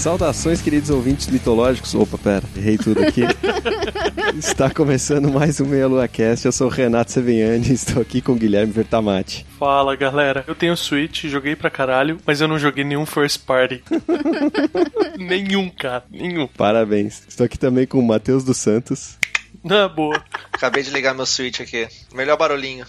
Saudações, queridos ouvintes mitológicos. Opa, pera, errei tudo aqui. Está começando mais um Meia Lua Cast. Eu sou o Renato Seveniani e estou aqui com o Guilherme Vertamati. Fala galera, eu tenho Switch, joguei pra caralho, mas eu não joguei nenhum First Party. nenhum, cara, nenhum. Parabéns. Estou aqui também com o Matheus dos Santos. Na boa. Acabei de ligar meu Switch aqui. Melhor barulhinho.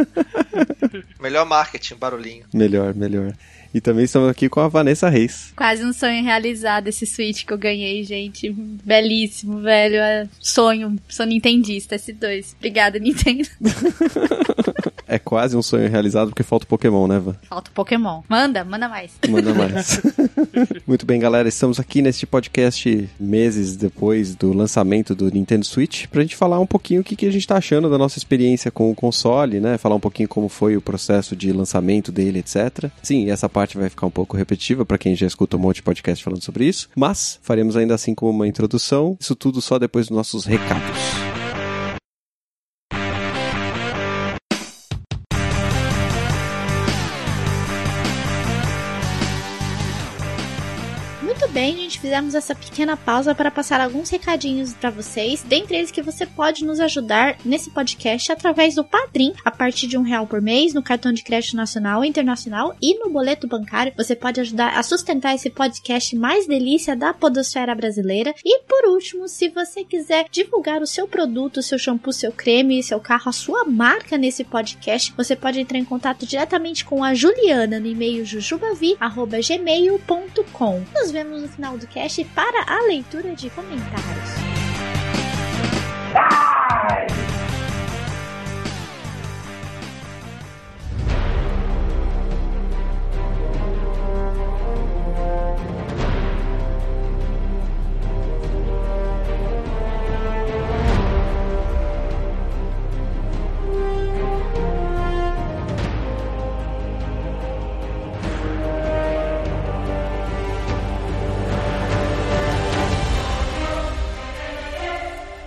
melhor marketing, barulhinho. Melhor, melhor. E também estamos aqui com a Vanessa Reis. Quase um sonho realizado esse Switch que eu ganhei, gente. Belíssimo, velho. É sonho. Sou nintendista, S2. Obrigada, Nintendo. é quase um sonho realizado porque falta o Pokémon, né, Van? Falta o Pokémon. Manda, manda mais. Manda mais. Muito bem, galera. Estamos aqui neste podcast meses depois do lançamento do Nintendo Switch pra gente falar um pouquinho o que, que a gente tá achando da nossa experiência com o console, né? Falar um pouquinho como foi o processo de lançamento dele, etc. Sim, essa parte parte vai ficar um pouco repetitiva para quem já escuta um monte de podcast falando sobre isso, mas faremos ainda assim como uma introdução, isso tudo só depois dos nossos recados. Gente, fizemos essa pequena pausa para passar alguns recadinhos para vocês. Dentre eles que você pode nos ajudar nesse podcast através do Padrim, a partir de um real por mês, no cartão de crédito nacional e internacional e no boleto bancário. Você pode ajudar a sustentar esse podcast mais delícia da podosfera brasileira. E por último, se você quiser divulgar o seu produto, seu shampoo, seu creme, seu carro, a sua marca nesse podcast, você pode entrar em contato diretamente com a Juliana no e-mail jujubavi@gmail.com. Nos vemos no final do cast para a leitura de comentários.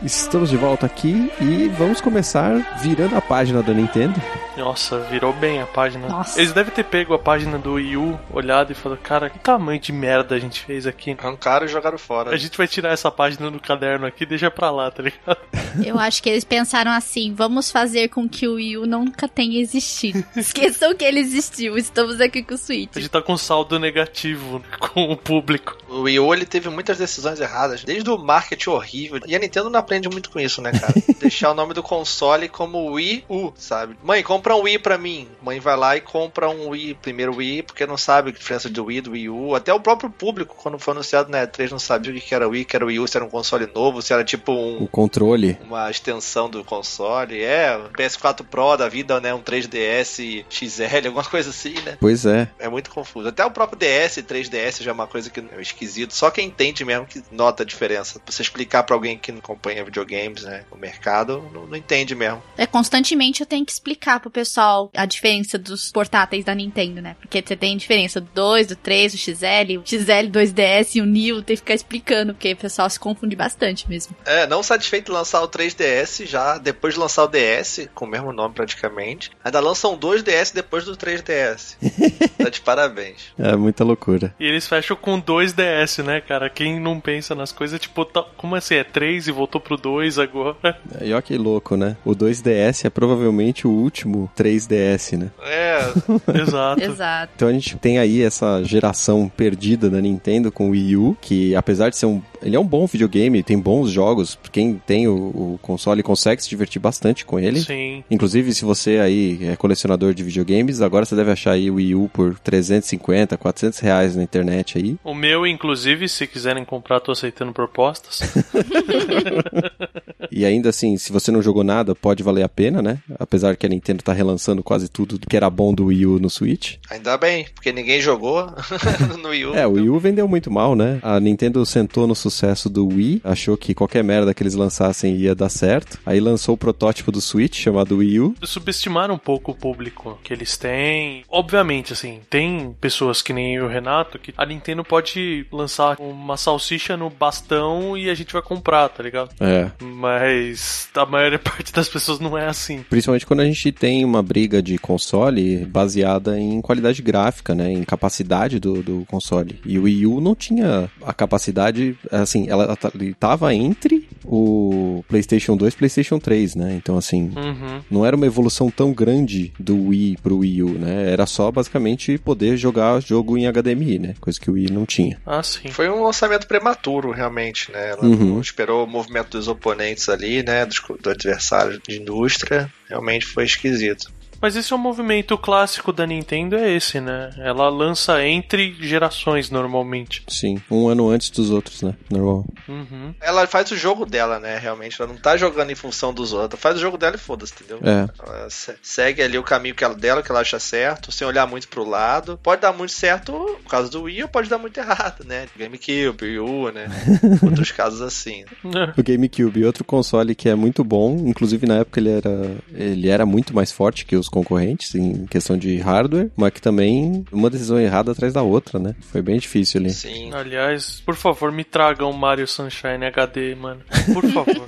Estamos de volta aqui e vamos começar virando a página da Nintendo. Nossa, virou bem a página. Nossa. Eles devem ter pego a página do Wii U, olhado e falado, cara, que tamanho de merda a gente fez aqui. Arrancaram e jogaram fora. A gente vai tirar essa página do caderno aqui e deixa pra lá, tá ligado? Eu acho que eles pensaram assim: vamos fazer com que o Wii U nunca tenha existido. Esqueçam que ele existiu, estamos aqui com o Switch. A gente tá com saldo negativo com o público. O Wii U ele teve muitas decisões erradas, desde o marketing horrível. E a Nintendo não aprende muito com isso, né, cara? Deixar o nome do console como Wii U, sabe? Mãe, compra um Wii pra mim. Mãe vai lá e compra um Wii, primeiro Wii, porque não sabe a diferença do Wii do Wii U. Até o próprio público, quando foi anunciado na E3, não sabia o que era o Wii, que era Wii U, se era um console novo, se era tipo um. O controle. Uma extensão do console. É, PS4 Pro da vida, né? Um 3DS XL, alguma coisa assim, né? Pois é. É muito confuso. Até o próprio DS, 3DS já é uma coisa que é esquisito. Só quem entende mesmo que nota a diferença. Pra você explicar pra alguém que não acompanha videogames, né? O mercado, não, não entende mesmo. É, constantemente eu tenho que explicar pro pessoal a diferença dos portáteis da Nintendo, né? Porque você tem diferença do 2, do 3, do XL, o XL, 2DS e o New, tem que ficar explicando, porque o pessoal se confunde bastante mesmo. É, não satisfeito de lançar o 3DS, já depois de lançar o DS, com o mesmo nome praticamente, ainda lançam dois DS depois do 3DS. tá de parabéns. É muita loucura. E eles fecham com dois DS, né, cara? Quem não pensa nas coisas, tipo, tá, como assim? É 3 e voltou pro 2 agora? E olha que louco, né? O 2DS é provavelmente o último 3DS, né? É, Exato. Exato. Então a gente tem aí essa geração perdida da Nintendo com o Wii U, que apesar de ser um. Ele é um bom videogame, tem bons jogos. Quem tem o, o console consegue se divertir bastante com ele. Sim. Inclusive, se você aí é colecionador de videogames, agora você deve achar aí o Wii U por 350, 400 reais na internet aí. O meu, inclusive, se quiserem comprar, tô aceitando propostas. E ainda assim, se você não jogou nada, pode valer a pena, né? Apesar que a Nintendo tá relançando quase tudo que era bom do Wii U no Switch. Ainda bem, porque ninguém jogou no Wii U. É, o Wii U vendeu muito mal, né? A Nintendo sentou no sucesso do Wii, achou que qualquer merda que eles lançassem ia dar certo. Aí lançou o protótipo do Switch, chamado Wii U. Subestimaram um pouco o público que eles têm. Obviamente, assim, tem pessoas que nem o Renato que a Nintendo pode lançar uma salsicha no bastão e a gente vai comprar, tá ligado? É. Mas a maior parte das pessoas não é assim. Principalmente quando a gente tem uma briga de console baseada em qualidade gráfica, né? Em capacidade do, do console. E o Wii U não tinha a capacidade, assim, ela estava entre o PlayStation 2 e PlayStation 3, né? Então, assim, Uhum. não era uma evolução tão grande do Wii pro Wii U, né? Era só basicamente poder jogar jogo em HDMI, né? Coisa que o Wii não tinha. Ah, sim. Foi um lançamento prematuro, realmente, né? Ela Uhum. não esperou o movimento dos oponentes ali, né? Do adversário de indústria. Realmente foi esquisito. Mas esse é um movimento clássico da Nintendo, é esse, né? Ela lança entre gerações normalmente. Sim, um ano antes dos outros, né? Normal. Uhum. Ela faz o jogo dela, né? Realmente. Ela não tá jogando em função dos outros. Ela faz o jogo dela e foda-se, entendeu? É. Ela se- segue ali o caminho que ela, dela, que ela acha certo, sem olhar muito pro lado. Pode dar muito certo por causa do Wii ou pode dar muito errado, né? GameCube, Wii U, né? Outros casos assim. O GameCube, outro console que é muito bom, inclusive na época ele era, ele era muito mais forte que os concorrentes em questão de hardware, mas que também uma decisão errada atrás da outra, né? Foi bem difícil ali. Sim. Aliás, por favor, me tragam Mario Sunshine HD, mano. Por favor.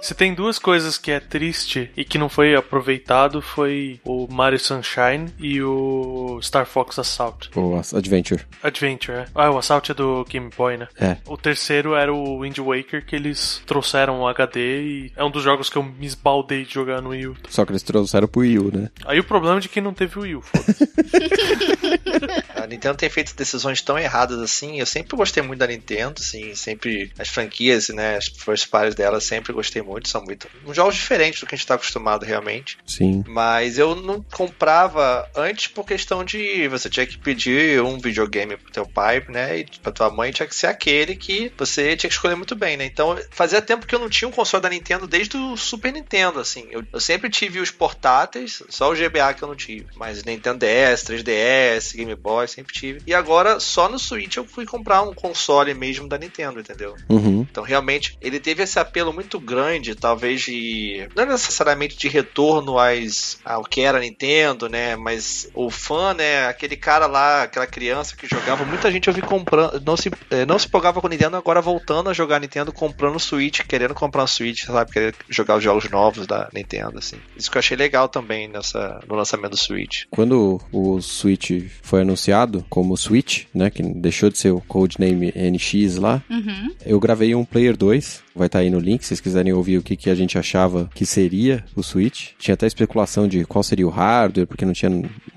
Se tem duas coisas que é triste e que não foi aproveitado, foi o Mario Sunshine e o Star Fox Assault. O Adventure. Adventure, é. Ah, o Assault é do Game Boy, né? É. O terceiro era o Wind Waker, que eles trouxeram o HD e é um dos jogos que eu me esbaldei de jogar no Wii U. Só que eles trouxeram pro Wii U, né? Aí o problema é de quem não teve o Wii U, foda-se. A Nintendo tem feito decisões tão erradas assim. Eu sempre gostei muito da Nintendo, assim, sempre as franquias, né, as first parties dela, sempre gostei muito, são muito uns jogos diferentes do que a gente tá acostumado realmente. Sim. Mas eu não comprava antes por questão de você tinha que pedir um videogame pro teu pai, né, e pra tua mãe tinha que ser aquele que você tinha que escolher muito bem, né? Então, fazia tempo que eu não tinha um console da Nintendo desde o Super Nintendo, assim. Eu, eu sempre tive os portáteis, só o GBA que eu não tive. Mas Nintendo DS, 3DS, Game Boy, sempre tive. E agora, só no Switch eu fui comprar um console mesmo da Nintendo, entendeu? Uhum. Então, realmente, ele teve esse apelo muito grande, talvez de. Não necessariamente de retorno às, ao que era a Nintendo, né? Mas o fã, né? Aquele cara lá, aquela criança que jogava, muita gente eu vi comprando. Não se, eh, não se empolgava com Nintendo, agora voltando a jogar Nintendo, comprando o Switch, querendo comprar um Switch, sabe? Querendo jogar os jogos novos da Nintendo, assim. Isso que eu achei legal também nessa, no lançamento do Switch. Quando o Switch foi anunciado como Switch, né, que deixou de ser o codename NX lá, Uhum. eu gravei um Player 2, vai estar aí no link, se vocês quiserem ouvir o que, que a gente achava que seria o Switch. Tinha até especulação de qual seria o hardware, porque não tinha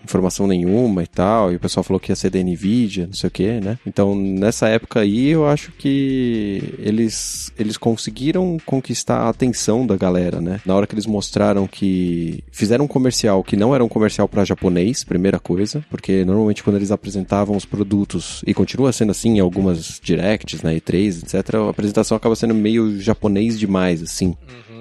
informação nenhuma e tal, e o pessoal falou que ia ser da Nvidia, não sei o que, né? Então, nessa época aí, eu acho que eles, eles conseguiram conquistar a atenção da galera, né? Na hora que eles mostraram que fizeram um comercial que não era um comercial para japonês, primeira coisa, porque normalmente quando eles apresentavam os produtos, e continua sendo assim em algumas directs, né, E3, etc, a apresentação acaba sendo meio japonês demais, assim.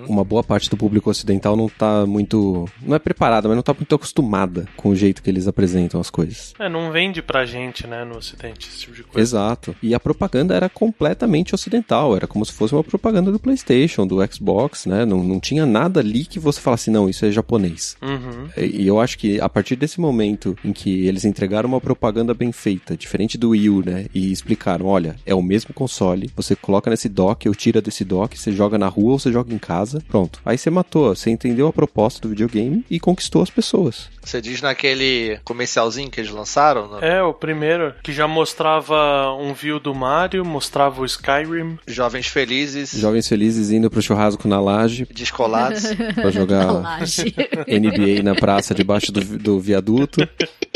Uma boa parte do público ocidental não tá muito. Não é preparada, mas não tá muito acostumada com o jeito que eles apresentam as coisas. É, não vende pra gente, né, no ocidente, esse tipo de coisa. Exato. E a propaganda era completamente ocidental. Era como se fosse uma propaganda do PlayStation, do Xbox, né? Não, não tinha nada ali que você falasse, não, isso é japonês. Uhum. E eu acho que a partir desse momento em que eles entregaram uma propaganda bem feita, diferente do Wii U, né? E explicaram: olha, é o mesmo console, você coloca nesse dock, eu tiro desse dock, você joga na rua ou você joga em casa, pronto. Aí você matou, você entendeu a proposta do videogame e conquistou as pessoas. Você diz naquele comercialzinho que eles lançaram? no- É, o primeiro, que já mostrava um view do Mario, mostrava o Skyrim. Jovens felizes, Jovens felizes indo pro churrasco na laje descolados. pra jogar Laje. NBA na praça debaixo do, do viaduto.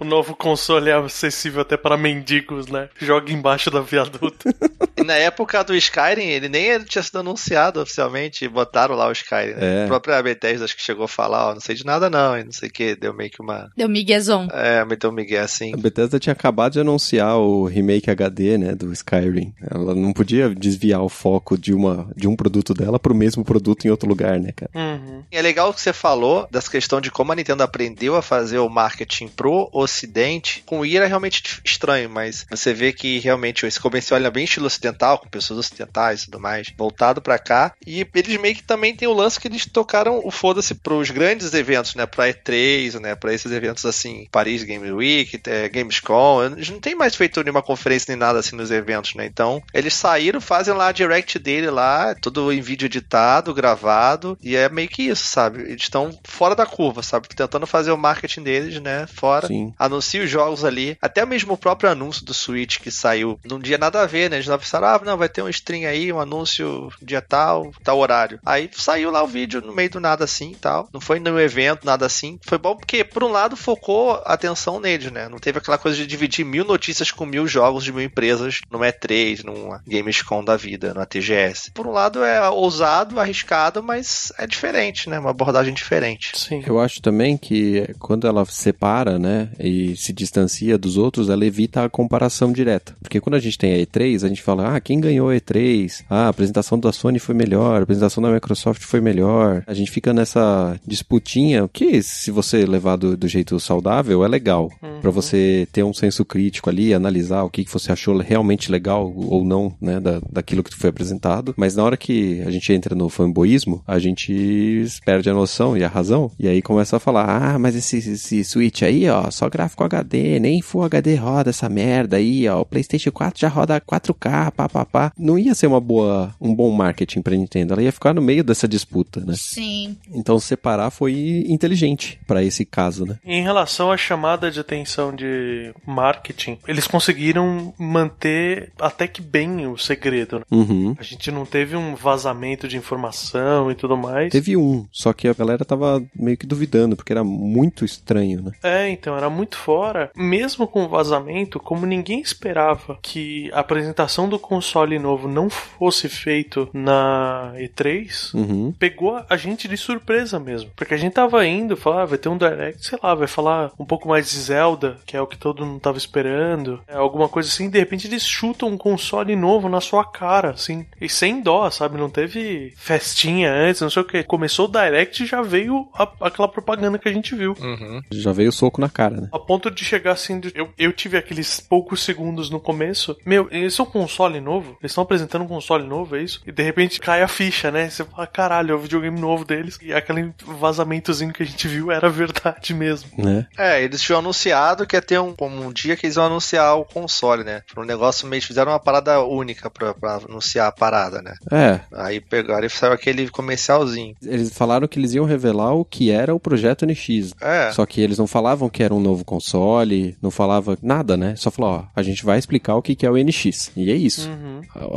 O novo console é acessível até para mendigos, né? Joga embaixo da viaduta. E na época do Skyrim, ele nem tinha sido anunciado oficialmente, botaram lá o Skyrim. Né? É. A própria Bethesda acho que chegou a falar, ó, não sei de nada não, e não sei o que, deu meio que uma... Deu miguezão. É, meteu um migué assim. A Bethesda tinha acabado de anunciar o remake HD, né, do Skyrim. Ela não podia desviar o foco de, uma, de um produto dela pro mesmo produto em outro lugar, né, cara? Uhum. E é legal que você falou dessa questão de como a Nintendo aprendeu a fazer o marketing pro ocidente. Com Wii era realmente estranho, mas você vê que realmente esse comercial é bem estilo ocidental, com pessoas ocidentais e tudo mais, voltado pra cá. E eles meio que também tem o lance que eles tocaram o foda-se pros grandes eventos, né, pra E3, né, pra esses eventos assim, Paris Game Week, é, Gamescom. Eles não tem mais feito nenhuma conferência nem nada assim nos eventos, né? Então, eles saíram, fazem lá a direct dele lá, tudo em vídeo editado, gravado, e é meio que isso, sabe? Eles estão fora da curva, sabe? Tentando fazer o marketing deles, né? Fora. Sim. Anuncia os jogos ali. Até mesmo o próprio anúncio do Switch que saiu num dia nada a ver, né? Eles não pensaram, ah, não, vai ter um stream aí, um anúncio dia tal, tal horário. Aí saiu lá o vídeo no meio do nada assim e tal. Não foi no evento, nada assim. Foi bom porque, por um lado, focou a atenção neles, né? Não teve aquela coisa de dividir mil notícias com mil jogos de mil empresas numa E3, numa Gamescom da vida, numa TGS. Por um lado é ousado, arriscado, mas é diferente, né? Uma abordagem diferente. Sim. Eu acho também que quando ela separa, né, e se distancia dos outros, ela evita a comparação direta. Porque quando a gente tem a E3, a gente fala, ah, quem ganhou a E3? Ah, a apresentação da Sony foi melhor, a apresentação da Microsoft foi melhor. A gente fica nessa disputinha, que se você levar do, do jeito saudável, é legal. Pra você ter um senso crítico ali, analisar o que, que você achou realmente legal ou não, né, da, daquilo que foi apresentado. Mas na hora que a gente entra no fanboísmo, a gente perde a noção e a razão. E aí começa a falar, ah, mas esse, esse Switch aí, ó, só gráfico HD, nem Full HD roda essa merda aí, ó. O PlayStation 4 já roda 4K, pá, pá, pá. Não ia ser uma boa, um bom marketing pra Nintendo. Ela ia ficar no meio dessa disputa, né? Sim. Então separar foi inteligente pra esse caso, né? Em relação à chamada de atenção de marketing, eles conseguiram manter até que bem o segredo. Né? Uhum. A gente não teve um vazamento de informação e tudo mais. Teve um, só que a galera tava meio que duvidando, porque era muito estranho, né? É, então era muito fora. Mesmo com o vazamento, como ninguém esperava que a apresentação do console novo não fosse feito na E3, Uhum. pegou a gente de surpresa mesmo. Porque a gente tava indo, falar, ah, vai ter um direct, sei lá, vai falar um pouco mais de Zelda, que é o que todo mundo tava esperando, é, alguma coisa assim, de repente eles chutam um console novo na sua cara, assim, e sem dó, sabe? Não teve festinha antes, não sei o que. Começou o direct e já veio a- aquela propaganda que a gente viu. Já veio o soco na cara, né? A ponto de chegar assim, de- eu, eu tive aqueles poucos segundos no começo. Meu, eles são um console novo? Eles estão apresentando um console novo, é isso? E de repente cai a ficha, né? Você fala, caralho, é o videogame novo deles. E aquele vazamentozinho que a gente viu era verdade mesmo. Né? É, eles tinham anunciado que ia ter um, como um dia que eles iam anunciar o console, né? Foi um negócio meio. Fizeram uma parada única pra, pra anunciar a parada, né? É, Aí pegaram e saiu aquele comercialzinho. eles falaram que eles iam revelar o que era o projeto NX. É. Só que eles não falavam que era um novo console, não falava nada, né? Só falou, ó, a gente vai explicar o que que é o NX. E é isso.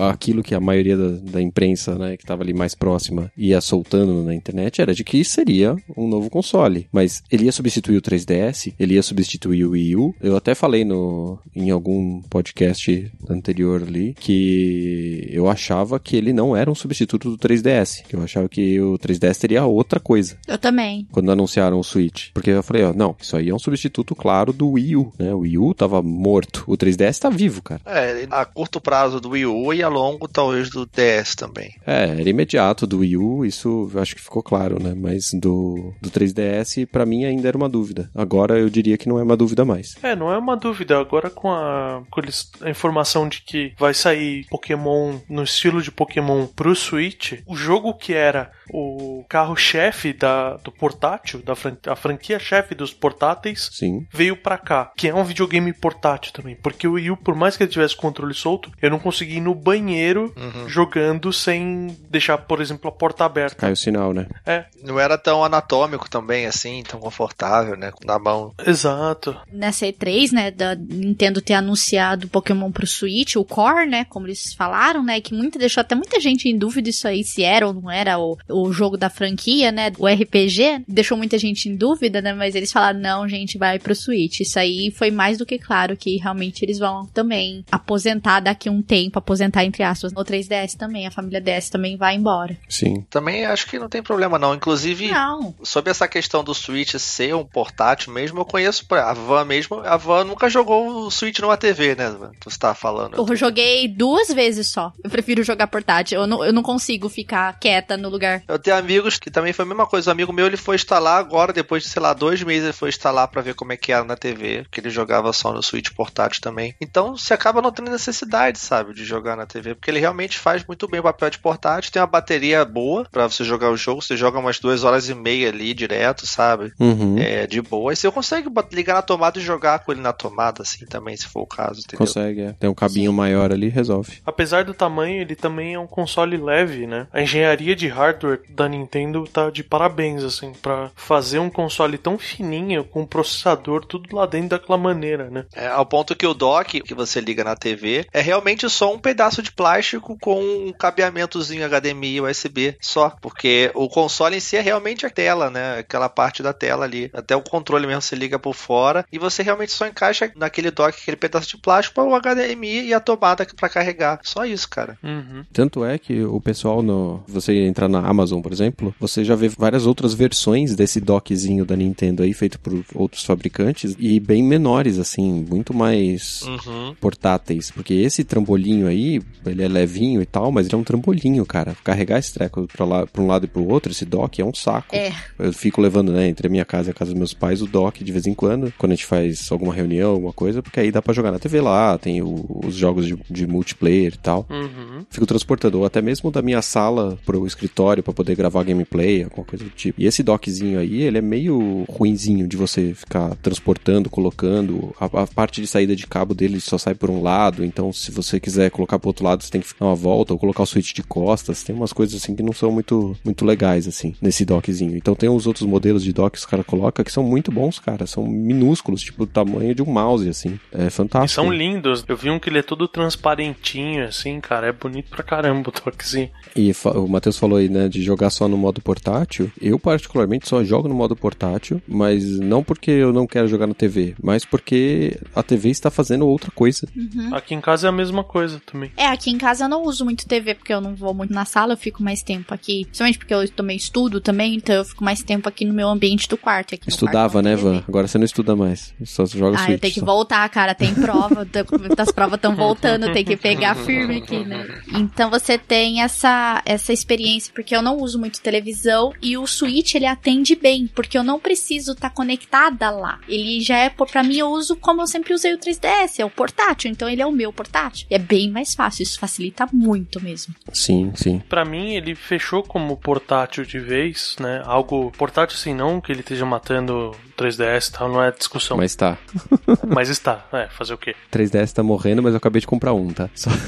Aquilo que a maioria da, da imprensa, né, que tava ali mais próxima, ia soltando na internet era de que seria um novo console. Mas ele ia substituir o 3DS, ele ia substituir o Wii U. Eu até falei no, em algum podcast anterior ali que eu achava que ele não era um substituto do 3DS. Que eu achava que o 3DS teria outra coisa Eu também. quando anunciaram o Switch. Porque eu falei, ó, não, isso aí é um substituto claro do Wii U, né? O Wii U tava morto, o 3DS tá vivo, cara. É, a curto prazo do Wii U e a longo talvez do DS também. É, era imediato do Wii U, isso eu acho que ficou claro, né? Mas do, do 3DS, pra mim ainda era uma dúvida. Agora eu diria que não é uma dúvida mais. É, não é uma dúvida. Agora com a, com a informação de que vai sair Pokémon no estilo de Pokémon pro Switch, o jogo que era o carro-chefe da, do portátil, da fran- a franquia-chefe dos portáteis, Sim. veio pra cá, que é um videogame portátil também. Porque o Wii U, por mais que ele tivesse controle solto, eu não consegui ir no banheiro jogando sem deixar, por exemplo, a porta aberta. Cai o sinal, né? É, Não era tão anatômico também, assim, tão confortável, né? Na mão. exato. Nessa E3, né, da Nintendo ter anunciado Pokémon pro Switch, o Core, né, como eles falaram, né, que muita, deixou até muita gente em dúvida isso aí, se era ou não era o, o o jogo da franquia, né? O RPG, deixou muita gente em dúvida, né? Mas eles falaram, não, gente, vai pro Switch. Isso aí foi mais do que claro que realmente eles vão também aposentar daqui a um tempo, aposentar entre aspas. O 3DS também, a família DS também vai embora. Sim. Também acho que não tem problema não. Inclusive, Não. sobre essa questão do Switch ser um portátil mesmo, eu conheço a Van mesmo. A Van nunca jogou o Switch numa TV, né? Tu está falando. Eu joguei duas vezes só. Eu prefiro jogar portátil. Eu não, eu não consigo ficar quieta no lugar. Eu tenho amigos que também foi a mesma coisa. O amigo meu ele foi instalar agora, depois de, sei lá, dois meses, ele foi instalar pra ver como é que era na TV, porque ele jogava só no Switch portátil também. Então você acaba não tendo necessidade, sabe, de jogar na TV, porque ele realmente faz muito bem o papel de portátil. Tem uma bateria boa pra você jogar o jogo, você joga umas duas horas e meia ali direto, sabe? Uhum. É, de boa. E você consegue ligar na tomada e jogar com ele na tomada, assim, também, se for o caso, entendeu? Consegue, é. Tem um cabinho maior ali, resolve. Apesar do tamanho, ele também é um console leve, né? A engenharia de hardware da Nintendo tá de parabéns, assim, pra fazer um console tão fininho, com processador, tudo lá dentro daquela maneira, né? É, ao ponto que o dock que você liga na TV é realmente só um pedaço de plástico com um cabeamentozinho HDMI USB só, porque o console em si é realmente a tela, né? Aquela parte da tela ali. Até o controle mesmo você liga por fora e você realmente só encaixa naquele dock, aquele pedaço de plástico para o HDMI e a tomada para carregar. Só isso, cara. Uhum. Tanto é que o pessoal, no, você entrar na Amazon, por exemplo, você já vê várias outras versões desse dockzinho da Nintendo aí, feito por outros fabricantes, e bem menores, assim, muito mais Uhum. portáteis. Porque esse trambolinho aí, ele é levinho e tal, mas ele é um trambolinho, cara. Carregar esse treco pra, lá, pra um lado e pro outro, esse dock é um saco. É. Eu fico levando, né, entre a minha casa e a casa dos meus pais, o dock de vez em quando, quando a gente faz alguma reunião, alguma coisa, porque aí dá pra jogar na TV lá, tem o- os jogos de, de multiplayer e tal. Uhum. Fico transportando, ou até mesmo da minha sala pro escritório pra poder gravar gameplay, alguma coisa do tipo. E esse dockzinho aí, ele é meio ruinzinho de você ficar transportando, colocando. A, a parte de saída de cabo dele só sai por um lado, então se você quiser colocar pro outro lado, você tem que dar uma volta ou colocar o switch de costas. Tem umas coisas assim que não são muito, muito legais, assim, nesse dockzinho. Então tem os outros modelos de dock que os caras colocam que são muito bons, cara. São minúsculos, tipo o tamanho de um mouse, assim. É E fantástico. são lindos. Eu vi um que ele é todo transparentinho, assim, cara. É bonito pra caramba o toquezinho. E o Matheus falou aí, né, de jogar só no modo portátil. Eu, particularmente, só jogo no modo portátil, mas não porque eu não quero jogar na TV, mas porque a TV está fazendo outra coisa. Aqui em casa é a mesma coisa também. É, aqui em casa eu não uso muito TV, porque eu não vou muito na sala, eu fico mais tempo aqui. Principalmente porque eu também estudo também, então eu fico mais tempo aqui no meu ambiente do quarto. Estudava, quarto, né, Van? Agora você não estuda mais. Só joga Ah, Switch. eu tenho que só. voltar, cara. Tem prova, as provas estão voltando, tem que pegar firme aqui, né? Então você tem essa, essa experiência, porque eu não uso muito televisão e o Switch ele atende bem, porque eu não preciso estar conectada lá. Ele já é, pra mim, eu uso como eu sempre usei o 3DS, é o portátil, então ele é o meu portátil. E é bem mais fácil, isso facilita muito mesmo. Sim, sim. Pra mim, ele fechou como portátil de vez, né? Algo portátil assim, não que ele esteja matando 3DS e tal, não é discussão. Mas, Mas tá. está, é, fazer o quê? 3DS tá morrendo, mas eu acabei de comprar um, tá? Só...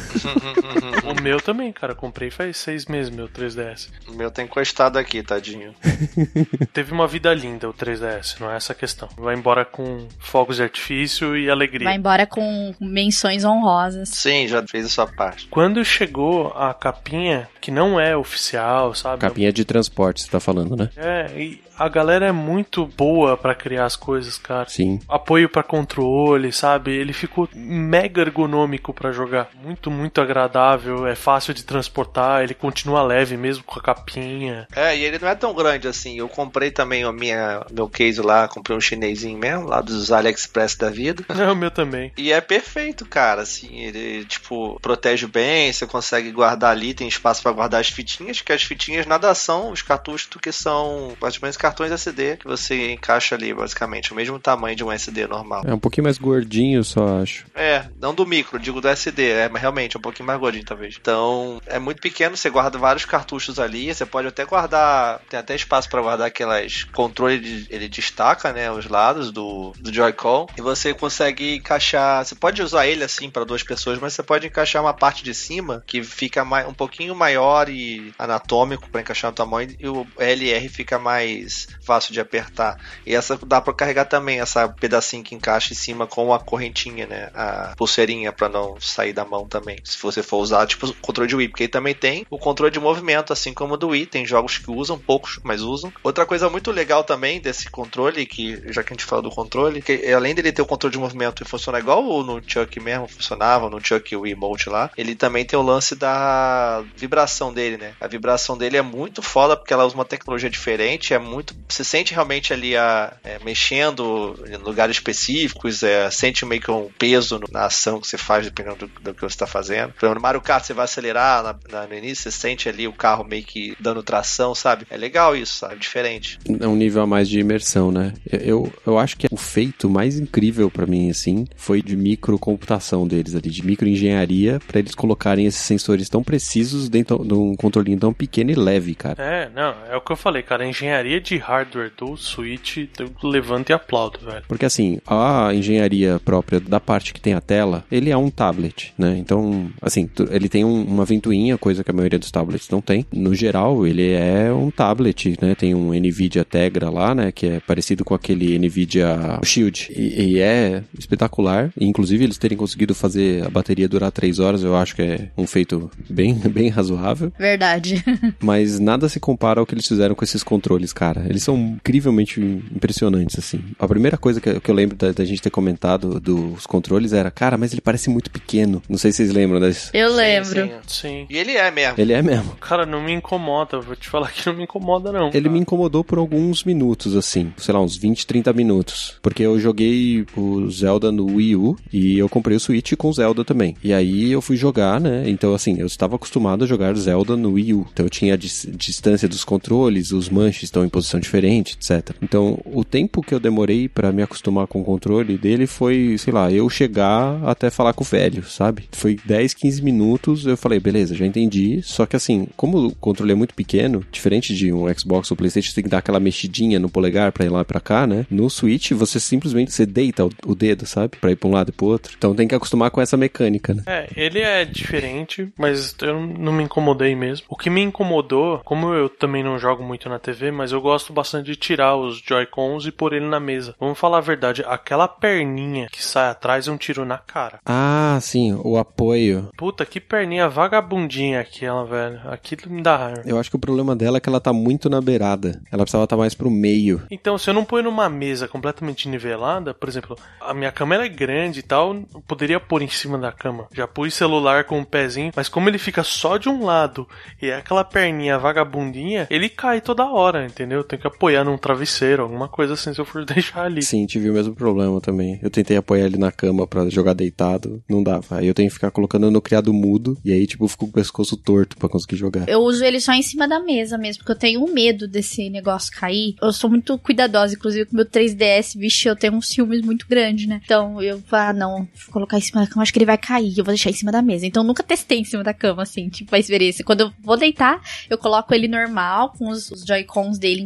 O meu também, cara, eu comprei faz seis meses, meu 3DS. O meu tá encostado aqui, tadinho. Teve uma vida linda o 3DS, não é essa a questão. Vai embora com fogos de artifício e alegria. Vai embora com menções honrosas. Sim, já fez a sua parte. Quando chegou a capinha, que não é oficial, sabe? Capinha de transporte, você tá falando, né? É, e a galera é muito boa pra criar as coisas, cara. Sim. Apoio pra controle, sabe? Ele ficou mega ergonômico pra jogar. Muito, muito agradável. É fácil de transportar. Ele continua leve mesmo com a capinha. É, e ele não é tão grande assim. Eu comprei também o minha, meu case lá, comprei um chinesinho mesmo, lá dos AliExpress da vida. É o meu também. E é perfeito, cara, assim, ele, tipo, protege bem, você consegue guardar ali, tem espaço pra guardar as fitinhas, que as fitinhas nada são os cartuchos que são praticamente cartões SD que você encaixa ali, basicamente, o mesmo tamanho de um SD normal. É um pouquinho mais gordinho, só acho. É, não do micro, digo do SD, é mas realmente é um pouquinho mais gordinho, talvez. Então, é muito pequeno, você guarda vários cartuchos ali, você pode até guardar, tem até espaço pra guardar aquelas controle, de- ele destaca, né, os lados do, do Joy-Con, e você consegue encaixar, você pode usar ele assim pra duas pessoas, mas você pode encaixar uma parte de cima que fica mai, um pouquinho maior e anatômico pra encaixar no tamanho, e o LR fica mais fácil de apertar. E essa dá pra carregar também essa pedacinho que encaixa em cima com a correntinha, né? A pulseirinha pra não sair da mão também. Se você for usar, tipo, o controle de Wii, porque aí também tem o controle de movimento, assim como o do Wii. Tem jogos que usam, poucos, mas usam. Outra coisa muito legal também desse controle, que já que a gente fala do controle, que além dele ter o controle de movimento e funcionar igual no Chuck mesmo funcionava, no Chuck o Emote lá, ele também tem o lance da vibração dele, né? A vibração dele é muito foda porque ela usa uma tecnologia diferente, é muito. Você sente realmente ali a, é, mexendo em lugares específicos, é, sente meio que um peso na ação que você faz, dependendo do, do que você está fazendo. Por exemplo, no Mario Kart você vai acelerar na, na, no início, você sente ali o carro meio que dando tração, sabe? É legal isso, sabe? Diferente. É um nível a mais de imersão, né? Eu, eu acho que o feito mais incrível para mim, assim, foi de microcomputação deles ali, de microengenharia, para eles colocarem esses sensores tão precisos dentro de um controlinho tão pequeno e leve, cara. É, não, é o que eu falei, cara. Engenharia de hardware do Switch, eu levanto e aplaudo, velho. Porque assim, a engenharia própria da parte que tem a tela, ele é um tablet, né? Então, assim, ele tem um, uma ventoinha, coisa que a maioria dos tablets não tem. No geral, ele é um tablet, né? Tem um NVIDIA Tegra lá, né? Que é parecido com aquele NVIDIA Shield. E, e é espetacular. E, inclusive, eles terem conseguido fazer a bateria durar 3 horas, eu acho que é um feito bem, bem razoável. Verdade. Mas nada se compara ao que eles fizeram com esses controles, cara. Eles são incrivelmente impressionantes, assim. A primeira coisa que, que eu lembro da, da, gente ter comentado dos controles era, cara, mas ele parece muito pequeno. Não sei se vocês lembram disso. Eu lembro. Sim, sim. E ele é mesmo. Ele é mesmo. Cara, não me incomoda. Vou te falar que não me incomoda, não. Ele cara. me incomodou por alguns minutos, assim. Sei lá, uns 20, 30 minutos. Porque eu joguei o Zelda no Wii U e eu comprei o Switch com Zelda também. E aí eu fui jogar, né? Então, assim, eu estava acostumado a jogar Zelda no Wii U. Então eu tinha a dis distância dos controles, os manches estão em posição diferente, etc. Então, o tempo que eu demorei para me acostumar com o controle dele foi, sei lá, eu chegar até falar com o velho, sabe? Foi 10, 15 minutos, eu falei, beleza, já entendi. Só que assim, como o controle é muito pequeno, diferente de um Xbox ou PlayStation, você tem que dar aquela mexidinha no polegar para ir lá e pra cá, né? No Switch, você simplesmente você deita o, dedo, sabe? Pra ir pra um lado e pro outro. Então tem que acostumar com essa mecânica, né? É, ele é diferente, mas eu não me incomodei mesmo. O que me incomodou, como eu também não jogo muito na TV, mas eu gosto bastante de tirar os Joy-Cons e pôr ele na mesa. Vamos falar a verdade, aquela perninha que sai atrás é um tiro na cara. Ah, sim, o apoio. Puta, que perninha vagabundinha aquela, velho. Aquilo me dá raiva. Eu acho que o problema dela é que ela tá muito na beirada. Ela precisava estar tá mais pro meio. Então, se eu não põe numa mesa completamente nivelada, por exemplo, a minha câmera é grande e tal, eu poderia pôr em cima da cama. Já pus celular com o um pezinho, mas como ele fica só de um lado e é aquela perninha vagabundinha, ele cai toda hora, entendeu? Tem que apoiar num travesseiro, alguma coisa assim, se eu for deixar ali. Sim, tive o mesmo problema também. Eu tentei apoiar ele na cama para jogar deitado, não dava. Aí eu tenho que ficar colocando no criado mudo e aí, tipo, fico com o pescoço torto para conseguir jogar. Eu uso ele só em cima da mesa mesmo, porque eu tenho um medo desse negócio cair. Eu sou muito cuidadosa, inclusive com meu 3DS, vixe, eu tenho uns ciúmes muito grande, né? Então eu, ah, não, vou colocar em cima da cama, acho que ele vai cair, eu vou deixar em cima da mesa. Então eu nunca testei em cima da cama, assim, tipo, a experiência. Quando eu vou deitar, eu coloco ele normal, com os, os Joy-Cons dele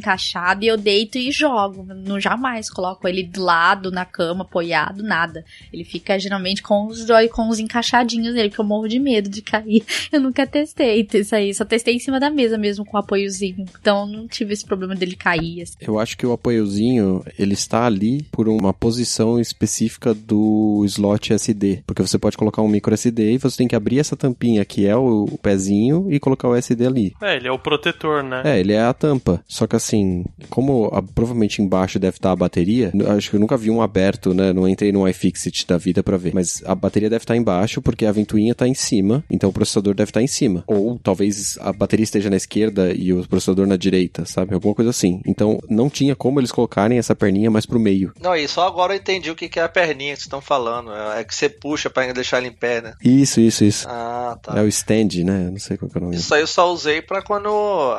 e eu deito e jogo. Não jamais coloco ele de lado, na cama, apoiado, nada. Ele fica geralmente com os Joy-Cons encaixadinhos nele, porque eu morro de medo de cair. Eu nunca testei isso aí, só testei em cima da mesa mesmo, com o apoiozinho. Então não tive esse problema dele cair. Assim. Eu acho que o apoiozinho, ele está ali por uma posição específica do slot SD, porque você pode colocar um micro SD e você tem que abrir essa tampinha que é o pezinho e colocar o SD ali. É, ele é o protetor, né? É, ele é a tampa. Só que assim, como a, provavelmente embaixo deve estar a bateria, acho que eu nunca vi um aberto, né? Não entrei no iFixit da vida para ver, mas a bateria deve estar embaixo porque a ventoinha está em cima, então o processador deve estar em cima. Ou talvez a bateria esteja na esquerda e o processador na direita, sabe? Alguma coisa assim. Então não tinha como eles colocarem essa perninha mais pro meio. Não, e só agora eu entendi o que é a perninha que vocês estão falando. É que você puxa para deixar ele em pé, né? Isso, isso, isso. Ah, tá. É o stand, né? Não sei qual é o nome. Isso aí eu só usei para quando,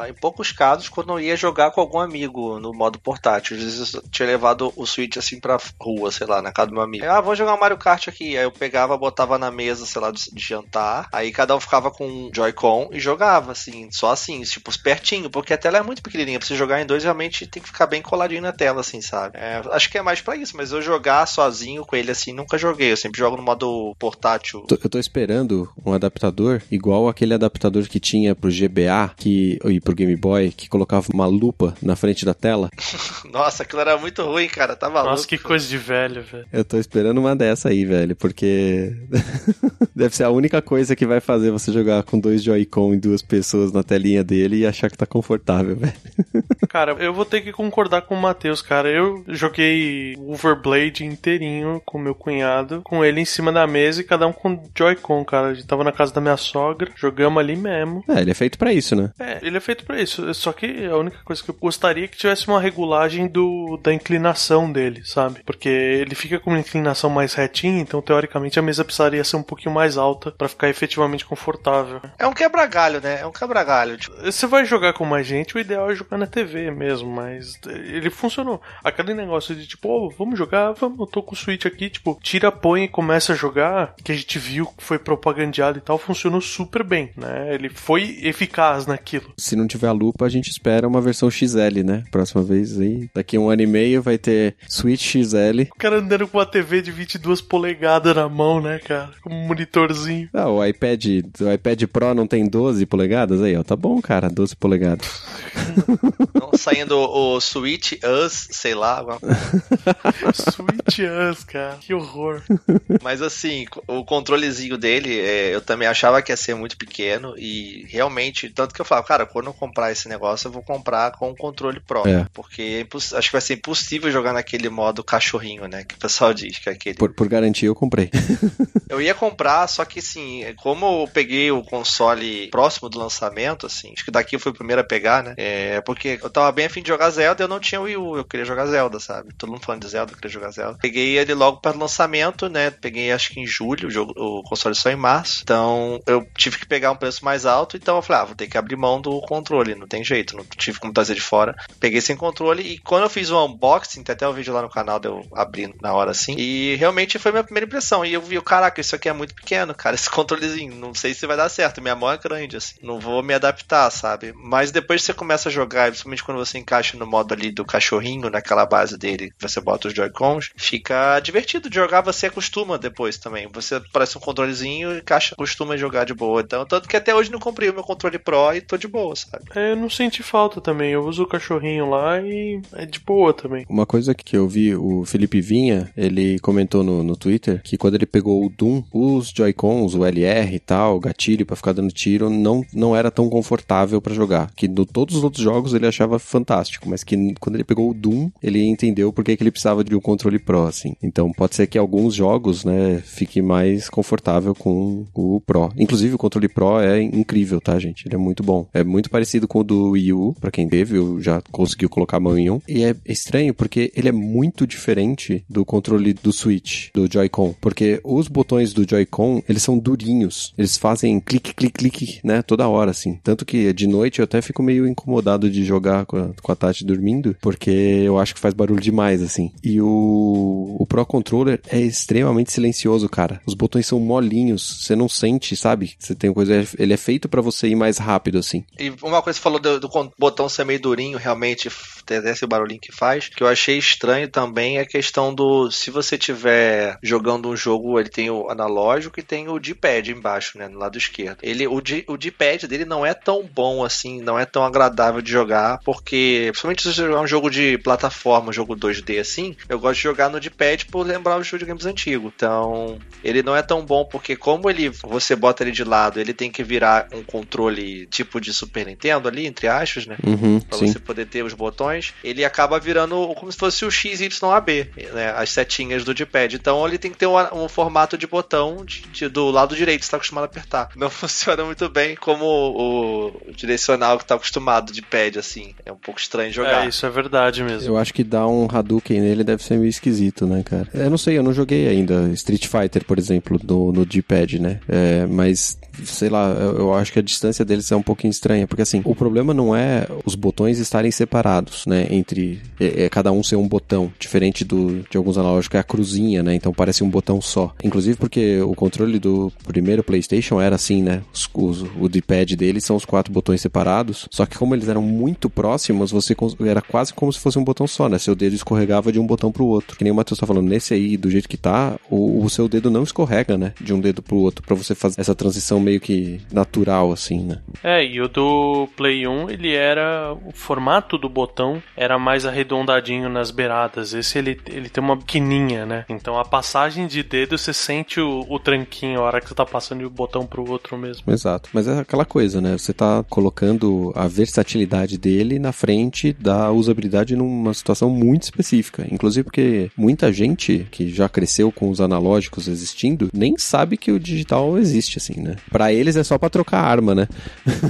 em poucos casos, quando eu ia jogar com algum amigo no modo portátil. Às vezes eu tinha levado o Switch assim pra rua, sei lá, na casa do meu amigo. Ah, vou jogar Mario Kart aqui. Aí eu pegava, botava na mesa, sei lá, de, de jantar. Aí cada um ficava com um Joy-Con e jogava, assim, só assim, tipo, pertinho, porque a tela é muito pequenininha. Pra você jogar em dois, realmente tem que ficar bem coladinho na tela, assim, sabe? É, acho que é mais para isso, mas eu jogar sozinho com ele assim, nunca joguei. Eu sempre jogo no modo portátil. Eu tô esperando um adaptador igual aquele adaptador que tinha pro GBA que, e pro Game Boy, que colocava uma lupa na frente da tela. Nossa, aquilo era muito ruim, cara. Tá maluco. Nossa, que coisa de velho, velho. Eu tô esperando uma dessa aí, velho, porque deve ser a única coisa que vai fazer você jogar com dois Joy-Con e duas pessoas na telinha dele e achar que tá confortável, velho. Cara, eu vou ter que concordar com o Matheus, cara. Eu joguei Overblade inteirinho com meu cunhado, com ele em cima da mesa e cada um com Joy-Con, cara. A gente tava na casa da minha sogra, jogamos ali mesmo. É, ele é feito pra isso, né? É, ele é feito pra isso. Só que a única coisa que eu gostaria que tivesse uma regulagem do da inclinação dele, sabe? Porque ele fica com uma inclinação mais retinha, então teoricamente a mesa precisaria ser um pouquinho mais alta pra ficar efetivamente confortável. É um quebra-galho, né? É um quebra-galho. Tipo, Você vai jogar com mais gente, o ideal é jogar na TV mesmo, mas ele funcionou. Aquele negócio de tipo, oh, vamos jogar, vamos, eu tô com o Switch aqui, tipo, tira, põe e começa a jogar, que a gente viu que foi propagandeado e tal, funcionou super bem, né? Ele foi eficaz naquilo. Se não tiver a lupa, a gente espera uma versão XL, né? Próxima vez aí, daqui a um ano e meio vai ter Switch XL. O cara andando com uma TV de 22 polegadas na mão, né, cara? Com um monitorzinho. Ah, o iPad, o iPad Pro não tem 12 polegadas aí, ó. Tá bom, cara, 12 polegadas. não saindo o Switch Us, sei lá. alguma coisa. Switch Us, cara. Que horror. Mas assim, o controlezinho dele, é, eu também achava que ia ser muito pequeno e realmente, tanto que eu falava, cara, quando eu comprar esse negócio, eu vou comprar com o controle Pro. É. Porque é acho que vai ser impossível jogar naquele modo cachorrinho, né? Que o pessoal diz que é aquele. Por, por garantia, eu comprei. Eu ia comprar, só que assim, como eu peguei o console próximo do lançamento, assim, acho que daqui eu fui o primeiro a pegar, né? É porque eu tava bem afim de jogar Zelda e eu não tinha Wii U, eu queria jogar Zelda, sabe? Todo mundo falando de Zelda, eu queria jogar Zelda. Peguei ele logo para o lançamento, né? Peguei acho que em julho, o, jogo, o console só em março. Então eu tive que pegar um preço mais alto, então eu falei, ah, vou ter que abrir mão do controle, não tem jeito, não tive como trazer de fora. Peguei sem controle e quando eu fiz o unboxing, tem até o vídeo lá no canal de eu abrir na hora assim, e realmente foi minha primeira impressão. E eu vi, caraca, isso aqui é muito pequeno, cara, esse controlezinho, não sei se vai dar certo, minha mão é grande, assim, não vou me adaptar, sabe? Mas depois que você começa a jogar, principalmente quando você encaixa no modo ali do cachorrinho, naquela base dele, você bota os Joy-Cons, fica divertido de jogar, você acostuma depois também. Você parece um controlezinho e encaixa, acostuma jogar de boa. Então, tanto que até hoje não comprei o meu controle Pro e tô de boa, sabe? É, eu não senti falta também. Eu uso o cachorrinho lá e é de boa também. Uma coisa que eu vi, o Felipe Vinha, ele comentou no, no Twitter que quando ele pegou o Doom, os Joy-Cons, o LR e tal, o gatilho pra ficar dando tiro, não, não era tão confortável pra jogar. Que no todos os outros jogos ele achava fantástico, mas que quando ele pegou o Doom, ele entendeu por que que ele precisava de um controle Pro, assim. Então pode ser que alguns jogos, né, fique mais confortável com o Pro. Inclusive o controle Pro é incrível, tá, gente? Ele é muito bom. É muito parecido com o do Wii U, pra quem teve, já conseguiu colocar a mão em um. E é estranho porque ele é muito diferente do controle do Switch, do Joy-Con. Porque os botões do Joy-Con, eles são durinhos. Eles fazem clique, clique, clique, né? Toda hora, assim. Tanto que de noite eu até fico meio incomodado de jogar com a, com a Tati dormindo, porque eu acho que faz barulho demais, assim. E o, o Pro Controller é extremamente silencioso, cara. Os botões são molinhos, você não sente, sabe? Você tem coisa. Ele é feito para você ir mais rápido, assim. E uma coisa que você falou do, do botão ser meio durinho, realmente f- tem esse barulhinho que faz. Que eu achei estranho também é a questão do. Se você tiver jogando um jogo, ele tem o analógico e tem o D-pad embaixo, né? No lado esquerdo. Ele, o, D, o D-pad dele não é tão bom assim, não é tão agradável de jogar, porque. Principalmente se você jogar um jogo de plataforma, um jogo 2D assim, eu gosto de jogar no D-pad por lembrar os videogames antigos. Então, ele não é tão bom porque como ele você bota ele de lado, ele tem que virar um controle tipo de Super Nintendo ali, entre aspas, né? Uhum, sim. você poder ter os botões, ele acaba virando como se fosse o XYAB, né? As setinhas do D-pad. Então ele tem que ter um, um formato de botão de- de- do lado direito, você tá acostumado a apertar. Não funciona muito bem como o, o direcional que tá acostumado de pad, assim. É um pouco estranho jogar. É, isso é verdade mesmo. Eu acho que dar um Hadouken nele deve ser meio esquisito, né, cara? Eu não sei, eu não joguei ainda Street Fighter, por exemplo, no, no D-pad, né? É, mas, sei lá, eu, acho que a distância deles é um pouquinho estranha, porque assim, o problema não é os botões estarem separados, né? Entre é, é cada um ser um botão, diferente do, de alguns analógicos, é a cruzinha, né? Então parece um botão só. Inclusive porque o controle do primeiro PlayStation era assim, né? Os, os- o D-pad deles são os quatro botões separados, só que como eles eram muito próximos, você era quase como se fosse um botão só, né? Seu dedo escorregava de um botão pro outro. Que nem o Matheus tá falando, nesse aí, do jeito que tá, o, o seu dedo não escorrega, né? De um dedo pro outro, pra você fazer essa transição meio que natural, assim, né? É, e o do Play 1, ele era. O formato do botão era mais arredondadinho nas beiradas. Esse ele, ele tem uma pequenininha, né? Então a passagem de dedo você sente o, o tranquinho a hora que você tá passando de um botão pro outro mesmo. Exato. Mas é aquela coisa, né? Você tá colocando a versatilidade dele na frente da usabilidade numa situação muito específica. Inclusive porque muita gente que já cresceu com os analógicos existindo nem sabe que o digital existe, assim, né? Pra eles é só pra trocar arma, né?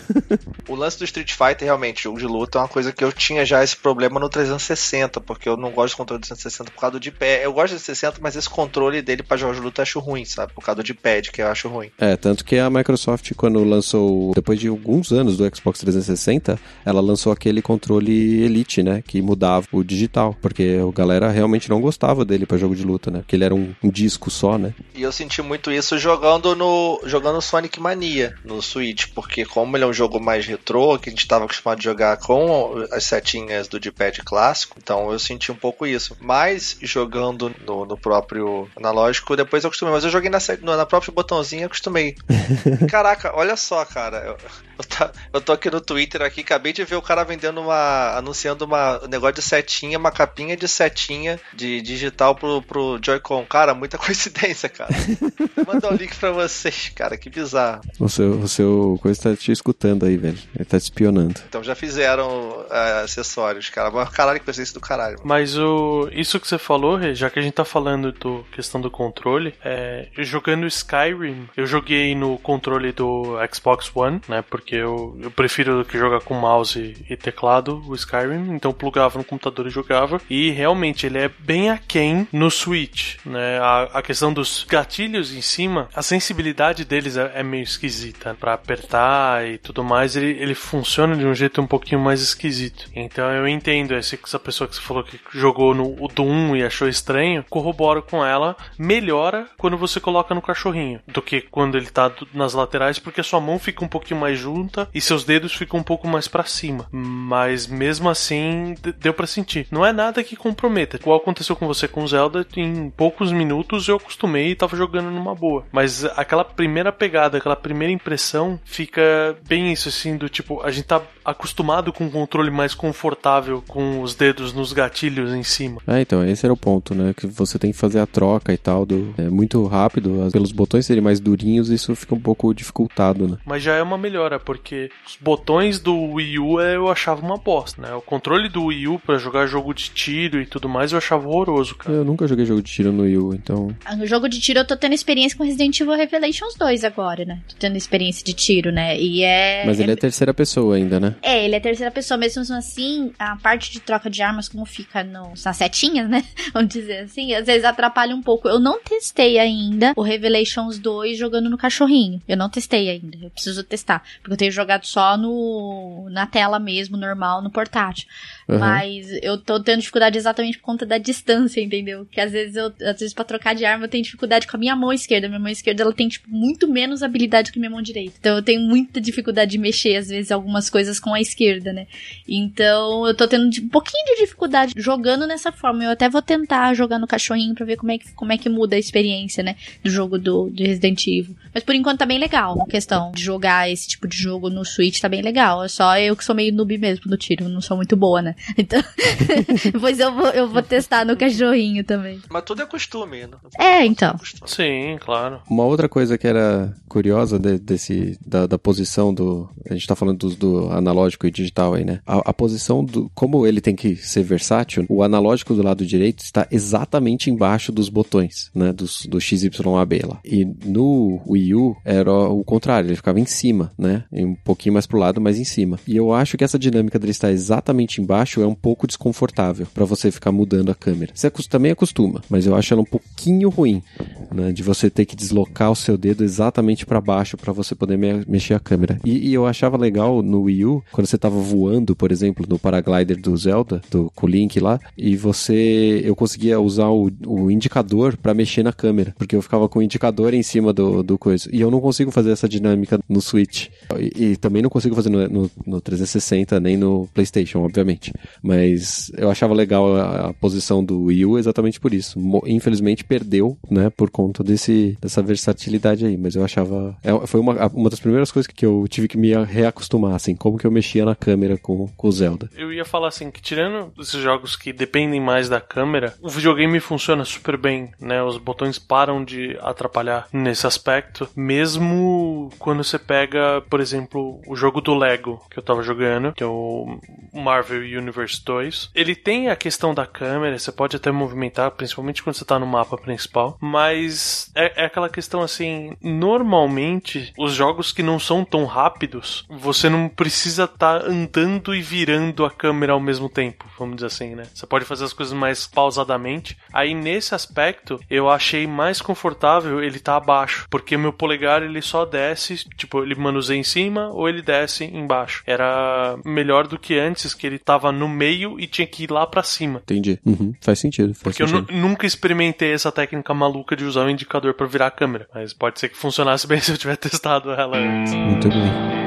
o lance do Street Fighter, realmente, jogo de luta é uma coisa que eu tinha já esse problema no 360, porque eu não gosto do controle do 360 por causa do pé. Eu gosto do 360, mas esse controle dele pra jogos de luta eu acho ruim, sabe? Por causa do pad, que eu acho ruim. É, tanto que a Microsoft, quando lançou, depois de alguns anos do Xbox 360, ela lançou aquele controle Elite, né? Que mudava o digital, porque a galera realmente não gostava dele para jogo de luta, né? Porque ele era um, um, disco só, né? E eu senti muito isso jogando no jogando Sonic Mania no Switch, porque como ele é um jogo mais retrô, que a gente estava acostumado a jogar com as setinhas do D-pad clássico, então eu senti um pouco isso. Mas jogando no, no próprio analógico, depois eu acostumei. Mas eu joguei na, na própria botãozinha e acostumei. Caraca, olha só, cara. Eu, eu, tá, eu, tô aqui no Twitter aqui, acabei de ver o cara vendendo uma. anunciando uma, um negócio de setinha, uma capinha de setinha de digital pro, pro Joy-Con. Cara, muita coincidência, cara. Vou mandar o um link pra vocês, cara, que bizarro. O seu, o seu coisa tá te escutando aí, velho. Ele tá te espionando. Então já fizeram uh, acessórios, cara. Mas caralho, que coincidência do caralho. Mas o, isso que você falou, já que a gente tá falando do questão do controle, é, jogando Skyrim, eu joguei no controle do Xbox One, né? Porque eu, eu prefiro que jogar com mouse e teclado o Skyrim, então plugava no computador e jogava. E realmente ele é bem aquém no Switch, né? A, a questão dos gatilhos em cima, a sensibilidade deles é, é meio esquisita. para apertar e tudo mais, ele, ele funciona de um jeito um pouquinho mais esquisito. Então eu entendo esse, essa pessoa que você falou que jogou no o Doom e achou estranho, corroboro com ela, melhora quando você coloca no cachorrinho do que quando ele tá nas laterais, porque a sua mão fica um pouquinho mais junta e seus dedos ficam um pouco mais para cima. Mas mesmo assim, deu para sentir. Não é nada que comprometa. Igual aconteceu com você com Zelda, em poucos minutos eu acostumei e tava jogando numa boa. Mas aquela primeira pegada, aquela primeira impressão, fica bem isso assim, do tipo, a gente tá acostumado com um controle mais confortável com os dedos nos gatilhos em cima. É, então, esse era o ponto, né? Que você tem que fazer a troca e tal, do, é muito rápido, pelos botões serem mais durinhos, isso fica um pouco dificultado, né? Mas já é uma melhora, porque os botões do Wii U eu achava uma bosta, né? O controle do Wii U pra jogar jogo de tiro e tudo mais eu achava horroroso, cara. Eu nunca joguei jogo de tiro no Wii U, então. Ah, no jogo de tiro eu tô tendo experiência com Resident Evil Revelations 2 agora, né? Tô tendo experiência de tiro, né? E é. Mas ele é, é terceira pessoa ainda, né? É, ele é terceira pessoa, mesmo assim, a parte de troca de armas, como fica no, nas setinhas, né? Vamos dizer assim, às vezes atrapalha um pouco. Eu não testei ainda o Revelations 2 jogando no cachorrinho. Eu não testei ainda. Eu preciso testar. Porque eu tenho jogado só no na tela mesmo, normal, no portátil. Uhum. Mas eu tô tendo dificuldade exatamente por conta da distância, entendeu? Que às vezes eu, às vezes para trocar de arma eu tenho dificuldade com a minha mão esquerda. Minha mão esquerda ela tem tipo muito menos habilidade que minha mão direita. Então eu tenho muita dificuldade de mexer às vezes algumas coisas com a esquerda, né? Então eu tô tendo um pouquinho de dificuldade jogando nessa forma. Eu até vou tentar jogar no cachorrinho para ver como é que como é que muda a experiência, né, do jogo do, do Resident Evil. Mas por enquanto tá bem legal a questão de jogar esse tipo de jogo no Switch, tá bem legal. É só eu que sou meio noob mesmo no tiro, não sou muito boa, né? Então, depois eu vou, eu vou testar no cachorrinho também. Mas tudo é costume, né? É, então. Sim, claro. Uma outra coisa que era curiosa de, desse, da, da, posição do. A gente tá falando do, do analógico e digital aí, né? A, a, posição do. Como ele tem que ser versátil, o analógico do lado direito está exatamente embaixo dos botões, né? Dos, do XYAB lá. E no Wii U era o contrário, ele ficava em cima, né? Um pouquinho mais pro lado, mas em cima. E eu acho que essa dinâmica dele estar exatamente embaixo é um pouco desconfortável para você ficar mudando a câmera. Você também acostuma, mas eu acho ela um pouquinho ruim, né? De você ter que deslocar o seu dedo exatamente para baixo para você poder me mexer a câmera. E, e, eu achava legal no Wii U, quando você tava voando, por exemplo, no paraglider do Zelda, do, com Link lá, e você. Eu conseguia usar o, o indicador para mexer na câmera, porque eu ficava com o indicador em cima do, do coisa. E eu não consigo fazer essa dinâmica no Switch. E, e também não consigo fazer no, no, no 360 nem no PlayStation, obviamente. Mas eu achava legal a, a posição do Wii U exatamente por isso. Mo- Infelizmente perdeu, né, por conta desse, dessa versatilidade aí. Mas eu achava. é- foi uma, uma das primeiras coisas que eu tive que me reacostumar, assim, como que eu mexia na câmera com, com o Zelda. Eu ia falar assim, que tirando esses jogos que dependem mais da câmera, o videogame funciona super bem, né? Os botões param de atrapalhar nesse aspecto, mesmo quando você pega, por exemplo, o jogo do Lego que eu tava jogando, que é o Marvel Universe 2. Ele tem a questão da câmera, você pode até movimentar, principalmente quando você tá no mapa principal, mas é, é aquela questão assim, normalmente os jogos que não são tão rápidos, você não precisa estar andando e virando a câmera ao mesmo tempo, vamos dizer assim, né? Você pode fazer as coisas mais pausadamente. Aí nesse aspecto, eu achei mais confortável ele tá abaixo, porque meu polegar ele só desce, tipo, ele manuseia em cima ou ele desce embaixo. Era melhor do que antes que ele tava no meio e tinha que ir lá pra cima. Entendi. Uhum, faz sentido. Faz Porque eu sentido. nu- nunca experimentei essa técnica maluca de usar o indicador pra virar a câmera. Mas pode ser que funcionasse bem se eu tiver testado ela antes. Muito bem.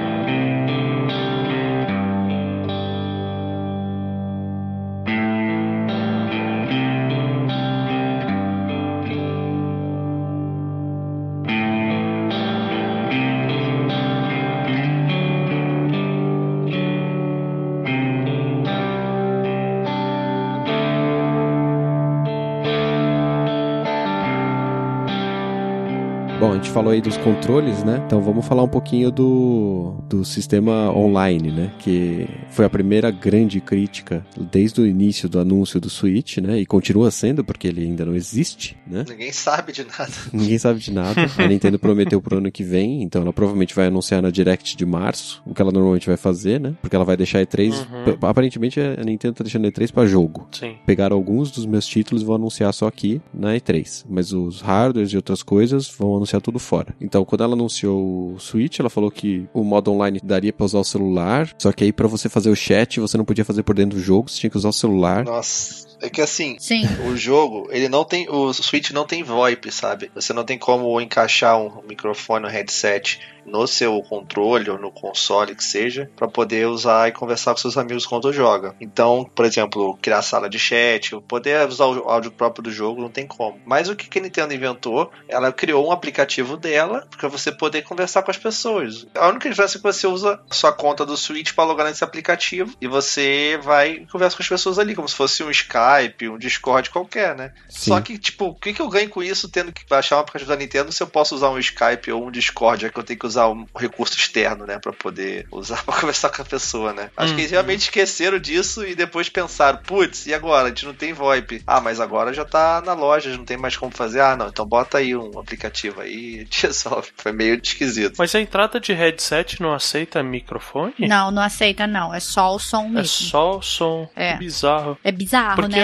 Falou aí dos controles, né? Então vamos falar um pouquinho do, do sistema online, né? Que foi a primeira grande crítica desde o início do anúncio do Switch, né? E continua sendo, porque ele ainda não existe, né? Ninguém sabe de nada. Ninguém sabe de nada. A Nintendo prometeu pro ano que vem, então ela provavelmente vai anunciar na Direct de março, o que ela normalmente vai fazer, né? Porque ela vai deixar E3. Uhum. Aparentemente a Nintendo tá deixando E3 pra jogo. Sim. Pegaram alguns dos meus títulos e vão anunciar só aqui na E3. Mas os hardwares e outras coisas vão anunciar tudo fora. Então, quando ela anunciou o Switch, ela falou que o modo online daria pra usar o celular. Só que aí, pra você fazer o chat, você não podia fazer por dentro do jogo, você tinha que usar o celular. Nossa. É que assim, Sim. o jogo, ele não tem. O Switch não tem VoIP, sabe? Você não tem como encaixar um microfone, um headset no seu controle ou no console que seja, pra poder usar e conversar com seus amigos quando joga. Então, por exemplo, criar sala de chat, poder usar o áudio próprio do jogo, não tem como. Mas o que a Nintendo inventou, ela criou um aplicativo dela pra você poder conversar com as pessoas. A única diferença é que você usa a sua conta do Switch pra logar nesse aplicativo e você vai e conversa com as pessoas ali, como se fosse um Skype, um Discord qualquer, né? Sim. Só que, tipo, o que, que eu ganho com isso tendo que baixar um aplicativo da Nintendo se eu posso usar um Skype ou um Discord, já que eu tenho que usar um recurso externo, né? Pra poder usar pra conversar com a pessoa, né? Acho que eles Uhum. realmente esqueceram disso e depois pensaram, putz, e agora? A gente não tem VoIP. Ah, mas agora já tá na loja, não tem mais como fazer. Ah, não, então bota aí um aplicativo aí e te resolve. Foi meio esquisito. Mas a entrada de headset não aceita microfone? Não, não aceita, não. É só o som É mesmo. só o som. É. Que bizarro. É bizarro, Porque né?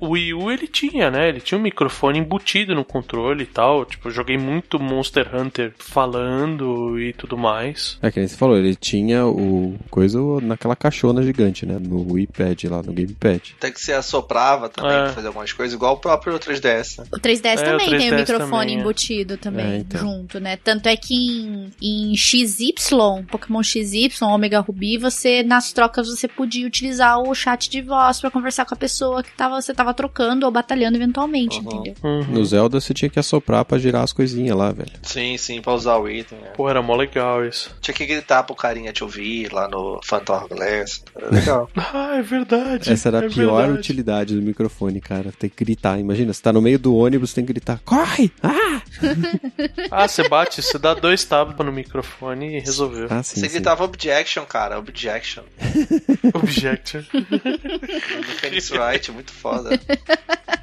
O Wii U ele tinha, né? Ele tinha um microfone embutido no controle e tal. Tipo, eu joguei muito Monster Hunter falando e tudo mais. É que nem você falou, ele tinha o coisa naquela caixona gigante, né? No Wii Pad lá, no Gamepad. Até que você assoprava também É. pra fazer algumas coisas, igual o próprio 3DS, né? O 3DS É, também o tem o 3DS microfone também, é. embutido também, É, então. junto, né? Tanto é que em, em XY, Pokémon XY, Omega Ruby, você, nas trocas, você podia utilizar o chat de voz pra conversar com a pessoa que tava, você tava trocando ou batalhando eventualmente, Uhum. entendeu? Uhum. No Zelda você tinha que assoprar pra girar as coisinhas lá, velho. Sim, sim, pra usar o item, né? Pô, era mó legal isso. Tinha que gritar pro carinha te ouvir lá no Phantom Glass. Era legal. Ah, é verdade. Essa era a é pior verdade. utilidade do microfone, cara. Ter que gritar. Imagina, você tá no meio do ônibus, tem que gritar: corre! Ah! Ah, você bate, você dá dois tapas no microfone e resolveu. Ah, sim. Você sim. gritava objection, cara, objection. Objection. No Phoenix Wright, muito foda.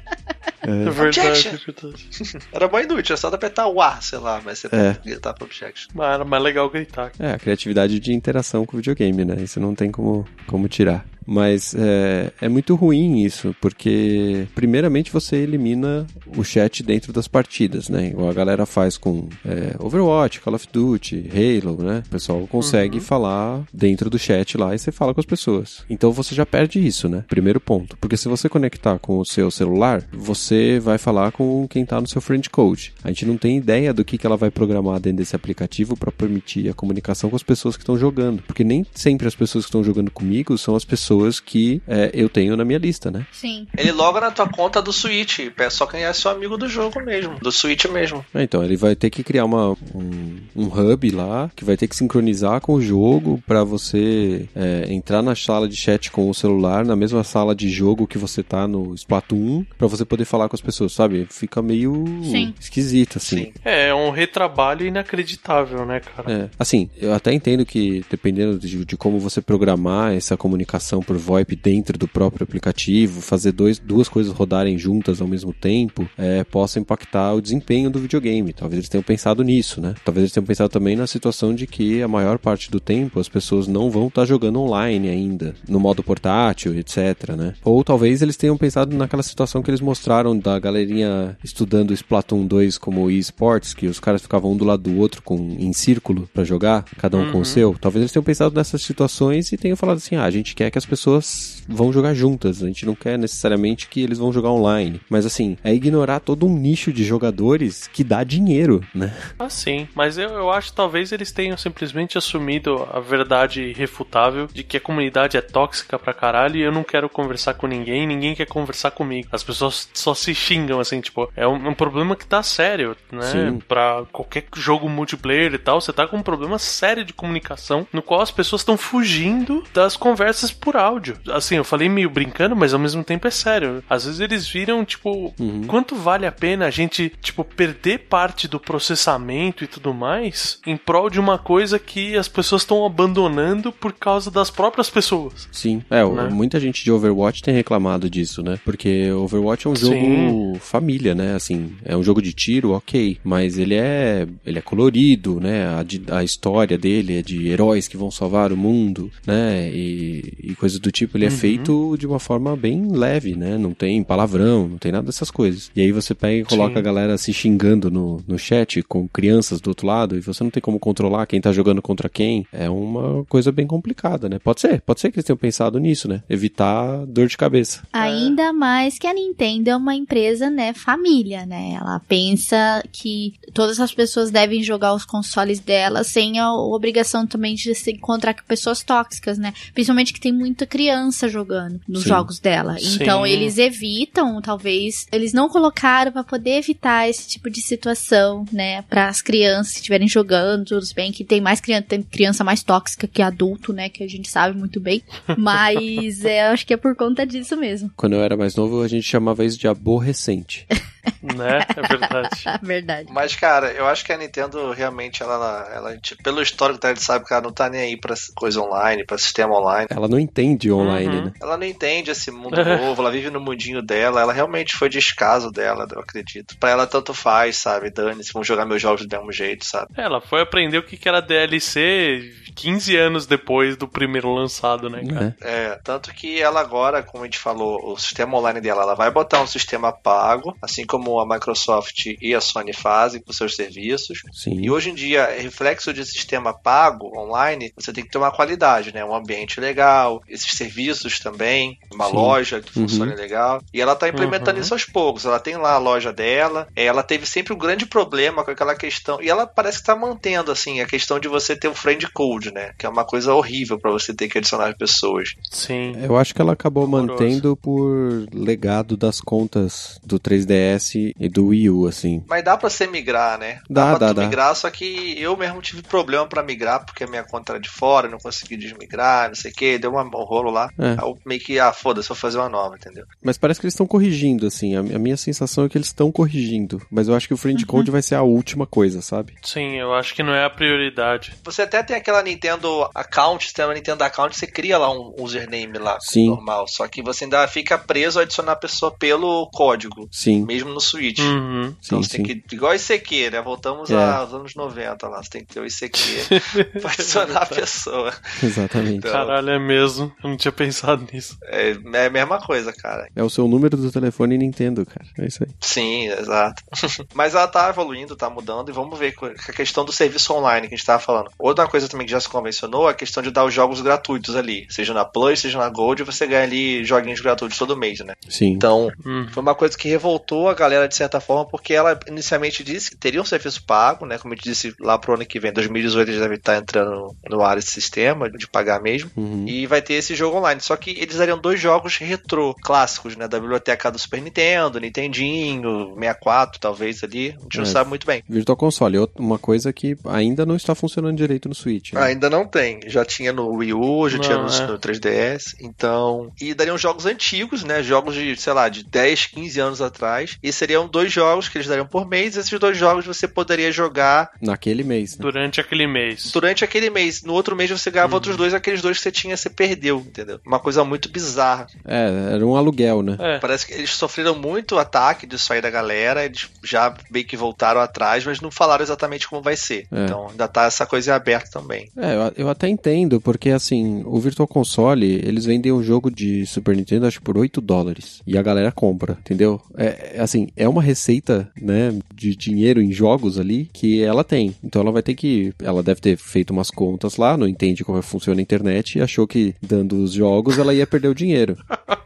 É verdade, Objection. é verdade. Era bom inútil, é só apertar o A, sei lá, mas você É. que gritar pro objection. Mas era mais legal gritar. É, a criatividade de interação com o videogame, né? Isso não tem como, como tirar. Mas é, é muito ruim isso, porque primeiramente você elimina o chat dentro das partidas, né? Igual a galera faz com é, Overwatch, Call of Duty, Halo, né? O pessoal consegue Uhum. falar dentro do chat lá e você fala com as pessoas. Então você já perde isso, né? Primeiro ponto. Porque se você conectar com o seu celular, você vai falar com quem tá no seu friend code. A gente não tem ideia do que, que ela vai programar dentro desse aplicativo para permitir a comunicação com as pessoas que estão jogando. Porque nem sempre as pessoas que estão jogando comigo são as pessoas que é, eu tenho na minha lista, né? Sim. Ele loga na tua conta do Switch. É só quem é seu amigo do jogo mesmo. Do Switch mesmo. É, Então, ele vai ter que criar uma, um, um hub lá, que vai ter que sincronizar com o jogo para você é, entrar na sala de chat com o celular, na mesma sala de jogo que você tá no Splatoon, para você poder falar com as pessoas, sabe? Fica meio Sim. esquisito, assim. Sim. É, é um retrabalho inacreditável, né, cara? É, assim, eu até entendo que dependendo de, de como você programar essa comunicação por VoIP dentro do próprio aplicativo, fazer dois, duas coisas rodarem juntas ao mesmo tempo, é, possa impactar o desempenho do videogame. Talvez eles tenham pensado nisso, né? Talvez eles tenham pensado também na situação de que a maior parte do tempo as pessoas não vão estar jogando online ainda, no modo portátil, etc, né? Ou talvez eles tenham pensado naquela situação que eles mostraram da galerinha estudando Splatoon 2 como eSports, que os caras ficavam um do lado do outro com, em círculo pra jogar, cada um com o seu. Talvez eles tenham pensado nessas situações e tenham falado assim: ah, a gente quer que as pessoas vão jogar juntas, a gente não quer necessariamente que eles vão jogar online. Mas assim, é ignorar todo um nicho de jogadores que dá dinheiro, né? Ah, sim. Mas eu, eu acho que talvez eles tenham simplesmente assumido a verdade irrefutável de que a comunidade é tóxica pra caralho e eu não quero conversar com ninguém, ninguém quer conversar comigo. As pessoas só se xingam, assim, tipo, é um, um problema que tá sério, né? Sim. Pra qualquer jogo multiplayer e tal, você tá com um problema sério de comunicação no qual as pessoas estão fugindo das conversas por áudio. Assim, eu falei meio brincando, mas ao mesmo tempo é sério. Às vezes eles viram, tipo, quanto vale a pena a gente, tipo, perder parte do processamento e tudo mais em prol de uma coisa que as pessoas estão abandonando por causa das próprias pessoas. Sim. É, Né? muita gente de Overwatch tem reclamado disso, né? Porque Overwatch é um jogo Sim. família, né? Assim, é um jogo de tiro, ok. Mas ele é, ele é colorido, né? A, a história dele é de heróis que vão salvar o mundo, né? E, e coisas do tipo. Ele é feito de uma forma bem leve, né? Não tem palavrão, não tem nada dessas coisas. E aí você pega e coloca Sim. a galera se xingando no, no chat com crianças do outro lado e você não tem como controlar quem tá jogando contra quem. É uma coisa bem complicada, né? Pode ser, pode ser que eles tenham pensado nisso, né? Evitar dor de cabeça. Ainda mais que a Nintendo é uma empresa, né, família, né? Ela pensa que todas as pessoas devem jogar os consoles dela sem a obrigação também de se encontrar com pessoas tóxicas, né? Principalmente que tem muita criança jogando nos Sim. jogos dela. Sim. Então eles evitam, talvez, eles não colocaram pra poder evitar esse tipo de situação, né, para as crianças que estiverem jogando, tudo bem que tem mais criança, tem criança mais tóxica que adulto, né, que a gente sabe muito bem. Mas é, eu acho que é por conta disso mesmo. Quando eu era mais novo, a gente chamava isso de aborrecente. Né? É verdade. Verdade. Mas, cara, eu acho que a Nintendo realmente, ela, ela tipo, pelo histórico dela, a gente sabe que ela não tá nem aí pra coisa online, pra sistema online. Ela não entende online, Uhum. né? Ela não entende esse mundo novo, ela vive no mundinho dela, ela realmente foi descaso dela, eu acredito. Pra ela tanto faz, sabe? Dane-se, vão jogar meus jogos do mesmo jeito, sabe? Ela foi aprender o que que era DLC 15 anos depois do primeiro lançado, né, cara? É. É, tanto que ela agora, como a gente falou, o sistema online dela, ela vai botar um sistema pago, assim como a Microsoft e a Sony fazem com seus serviços. Sim. E hoje em dia, reflexo de sistema pago online, você tem que ter uma qualidade, né? Um ambiente legal, esses serviços também, uma Sim. loja que Uhum. funcione legal. E ela tá implementando Uhum. isso aos poucos. Ela tem lá a loja dela, é, ela teve sempre um grande problema com aquela questão. E ela parece que tá mantendo, assim, a questão de você ter o friend code, né? Que é uma coisa horrível pra você ter que adicionar as pessoas. Sim. Eu acho que ela acabou Horroroso. mantendo por legado das contas do 3DS e do Wii U, assim. Mas dá pra você migrar, né? Dá, pra dá, tu dá. migrar, só que eu mesmo tive problema pra migrar, porque a minha conta era de fora, não consegui desmigrar, não sei o que, deu uma- um rolo lá. É. Aí eu meio que, ah, foda-se, vou fazer uma nova, entendeu? Mas parece que eles estão corrigindo, assim. A, a minha sensação é que eles estão corrigindo. Mas eu acho que o Friend Code vai ser a última coisa, sabe? Sim, eu acho que não é a prioridade. Você até tem aquela Nintendo Account, tem uma Nintendo Account, você cria lá um username lá, Sim. normal. Só que você ainda fica preso a adicionar a pessoa pelo código, Sim. mesmo no Switch. Uhum. Então Sim, você tem sim. que. Igual ICQ, né? Voltamos É. aos anos 90 lá. Você tem que ter o ICQ pra adicionar a pessoa. Exatamente. Então, Caralho, é mesmo. Eu não tinha pensado nisso. é, é a mesma coisa, cara. É o seu número do telefone Nintendo, cara. É isso aí. Sim, exato. Mas ela tá evoluindo, tá mudando, e vamos ver com a questão do serviço online que a gente tava falando. Outra coisa também que já se convencionou é a questão de dar os jogos gratuitos ali. Seja na Plus, seja na Gold, você ganha ali joguinhos gratuitos todo mês, né? Sim. Então, Hum. foi uma coisa que revoltou a galera de certa forma, porque ela inicialmente disse que teria um serviço pago, né? Como eu disse, lá pro ano que vem, 2018, eles devem estar entrando no ar esse sistema de pagar mesmo. Uhum. E vai ter esse jogo online. Só que eles dariam dois jogos retrô, clássicos, né? Da biblioteca do Super Nintendo, Nintendinho, 64, talvez ali. A gente não É. sabe muito bem. Virtual Console, outra- uma coisa que ainda não está funcionando direito no Switch. né? Ainda não tem. Já tinha no Wii U, já Não, tinha no, é. no 3DS. Então. E dariam jogos antigos, né? Jogos de, sei lá, de 10, 15 anos atrás. E seriam dois jogos que eles dariam por mês. Esses dois jogos você poderia jogar Naquele mês, né? Durante aquele mês. durante aquele mês. No outro mês você ganhava outros dois, aqueles dois que você tinha, você perdeu, entendeu? Uma coisa muito bizarra. É, era um aluguel, né? É. Parece que eles sofreram muito ataque disso aí da galera, eles já meio que voltaram atrás, mas não falaram exatamente como vai ser. É. Então ainda tá essa coisa em aberto também. É, eu, eu até entendo, porque assim, o Virtual Console, eles vendem um jogo de Super Nintendo, acho que por 8 dólares. E a galera compra, entendeu? É, é, assim, é uma receita, né, de dinheiro em jogos ali que ela tem. Então ela vai ter que. Ela deve ter feito umas contas lá, não entende como funciona a internet e achou que dando os jogos ela ia perder o dinheiro.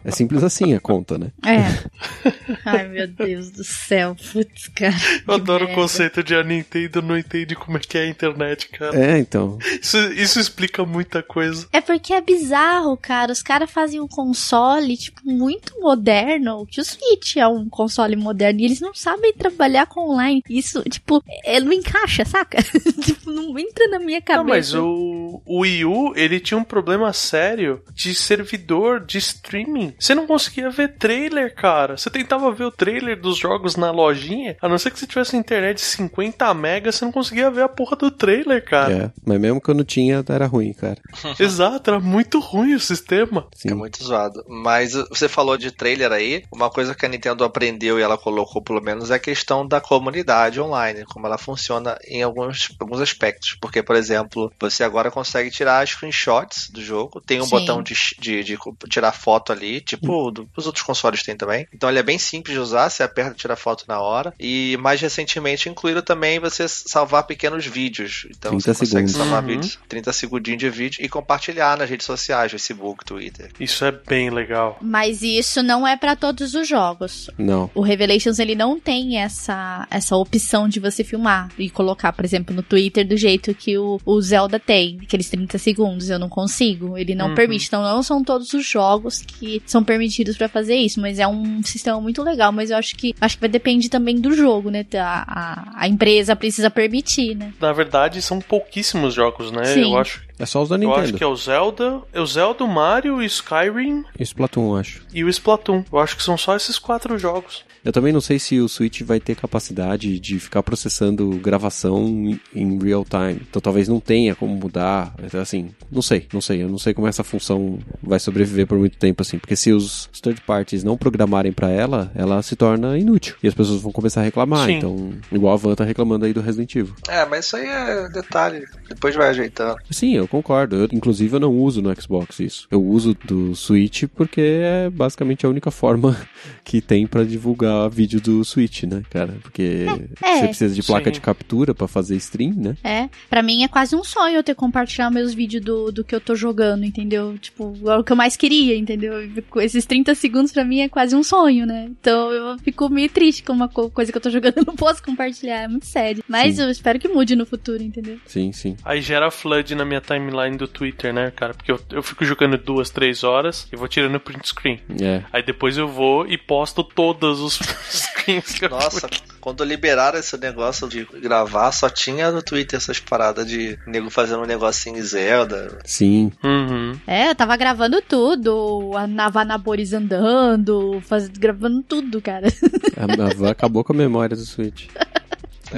É simples assim a conta, né? É. Ai, meu Deus do céu. Putz, cara. Eu adoro o merda. conceito de a Nintendo não entende como é que é a internet, cara. É, então. Isso, isso explica muita coisa. É porque é bizarro, cara. Os caras fazem um console, tipo, muito moderno. Que o Switch é um console moderno. E eles não sabem trabalhar com online. Isso, tipo, é, não encaixa, saca? tipo, não entra na minha cabeça. Não, mas o, o Wii U, ele tinha um problema sério de servidor, de streaming. Você não conseguia ver trailer, cara. Você tentava ver o trailer dos jogos na lojinha, a não ser que você tivesse internet de 50 megas, você não conseguia ver a porra do trailer, cara. É. Mas mesmo quando tinha, era ruim, cara. Exato, era muito ruim o sistema. Sim. É muito zoado. Mas você falou de trailer aí, uma coisa que a Nintendo aprendeu e ela colocou pelo menos é a questão da comunidade online, como ela funciona em alguns, alguns aspectos. Porque, por exemplo, você agora consegue tirar screenshots do jogo, tem um Sim. botão de, de, de tirar foto ali, tipo do, os outros consoles têm também. Então ele é bem simples de usar, você aperta e tira foto na hora. E mais recentemente incluíram também você salvar pequenos vídeos. Então 30 você consegue segundos. salvar Uhum. vídeos, 30 segundinhos de vídeo e compartilhar nas redes sociais, Facebook, Twitter. Isso é bem legal. Mas isso não é pra todos os jogos. Não. O Revelations ele não tem essa, essa opção de você filmar e colocar, por exemplo, no Twitter do jeito que o, o Zelda tem, aqueles 30 segundos. Eu não consigo. Ele não Uhum. permite. Então não são todos os jogos que são permitidos pra fazer isso, mas é um sistema muito legal. Mas eu acho que acho que vai depender também do jogo, né? A, a, a empresa precisa permitir, né? Na verdade, são pouquíssimos jogos, né? Sim. Eu acho, É só os da eu acho Nintendo. que é o Zelda, é o Zelda, o Mario, o Skyrim E Splatoon, acho. e o Splatoon. Eu acho que são só esses quatro jogos. Eu também não sei se o Switch vai ter capacidade de ficar processando gravação em- real time. Então talvez não tenha como mudar. Então, Assim, não sei, não sei. Eu não sei como essa função vai sobreviver por muito tempo, assim. Porque se os third parties não programarem pra ela, ela se torna inútil. E as pessoas vão começar a reclamar. Sim. Então, igual a Van tá reclamando aí do Resident Evil. É, mas isso aí é detalhe. Depois vai ajeitando. Sim, eu concordo. Eu, inclusive, eu não uso no Xbox isso. Eu uso do Switch porque é basicamente a única forma que tem pra divulgar vídeo do Switch, né, cara? Porque É. você precisa de placa Sim. de captura pra fazer stream, né? É, pra mim é quase um sonho eu ter compartilhar meus vídeos do, do que eu tô jogando, entendeu? Tipo, é o que eu mais queria, entendeu? Esses 30 segundos pra mim é quase um sonho, né? Então eu fico meio triste com uma co- coisa que eu tô jogando, eu não posso compartilhar, é muito sério. Mas Sim. eu espero que mude no futuro, entendeu? Sim, sim. Aí gera flood na minha timeline do Twitter, né, cara? Porque eu, eu fico jogando duas, três horas e vou tirando print screen. É. Aí depois eu vou e posto todos os Nossa, quando liberaram esse negócio de gravar, só tinha no Twitter essas paradas de nego fazendo um negocinho em Zelda. Sim. Uhum. É, eu tava gravando tudo, a Navanabores andando, faz, gravando tudo, cara. A, a Van acabou com a memória do Switch.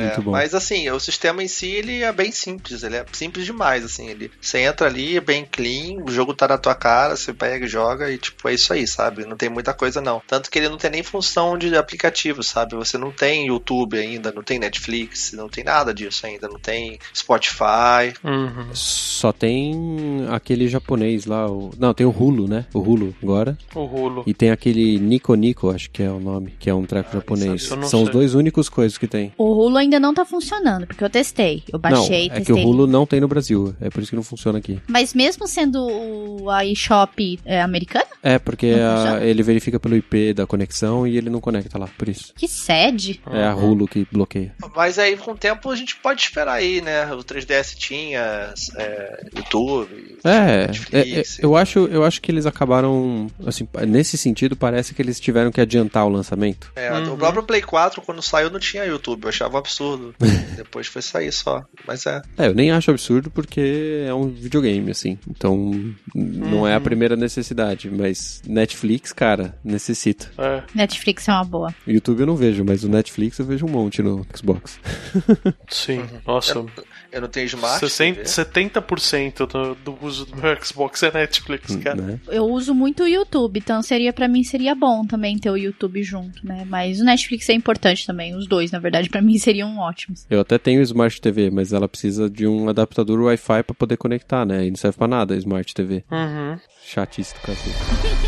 Muito bom. Mas assim, o sistema em si ele é bem simples, ele é simples demais, assim, ele você entra ali, é bem clean, o jogo tá na tua cara, você pega e joga e tipo, é isso aí, sabe? Não tem muita coisa não. Tanto que ele não tem nem função de aplicativo, sabe? Você não tem YouTube ainda, não tem Netflix, não tem nada disso ainda, não tem Spotify. Uhum. Só tem aquele japonês lá, o... não, tem o Hulu, né? O Hulu agora. O rolo. E tem aquele Nico Nico, acho que é o nome, que é um treco japonês. eu não São os sei. dois únicos coisas que tem. O Hulu ainda não tá funcionando, porque eu testei. Eu baixei, não, é testei. que o Hulu não tem no Brasil, é por isso que não funciona aqui. Mas mesmo sendo o a eShop é, americana? É, porque a- ele verifica pelo IP da conexão e ele não conecta lá, por isso. Que sede. É a Hulu que bloqueia. Mas aí com o tempo a gente pode esperar aí, né? O 3DS tinha é, YouTube. É, é, é, eu acho, eu acho que eles acabaram, assim, nesse sentido parece que eles tiveram que adiantar o lançamento. É, Uhum. O próprio Play 4, quando saiu, não tinha YouTube. Eu achava um absurdo. Depois foi sair só. Mas é. É, eu nem acho absurdo porque é um videogame, assim. Então, não é a primeira necessidade, mas Netflix, cara, necessita. É. Netflix é uma boa. O YouTube eu não vejo, mas o Netflix eu vejo um monte no Xbox. Sim. Nossa. Eu não tenho Smart. 60, TV. 70% do, do uso do meu Xbox é Netflix, cara. Né? Eu uso muito o YouTube, então seria para mim seria bom também ter o YouTube junto, né? Mas o Netflix é importante também, os dois, na verdade, pra mim seriam ótimos. Eu até tenho Smart TV, mas ela precisa de um adaptador Wi-Fi pra poder conectar, né? E não serve pra nada a Smart TV. Uhum. Chatice do cacete.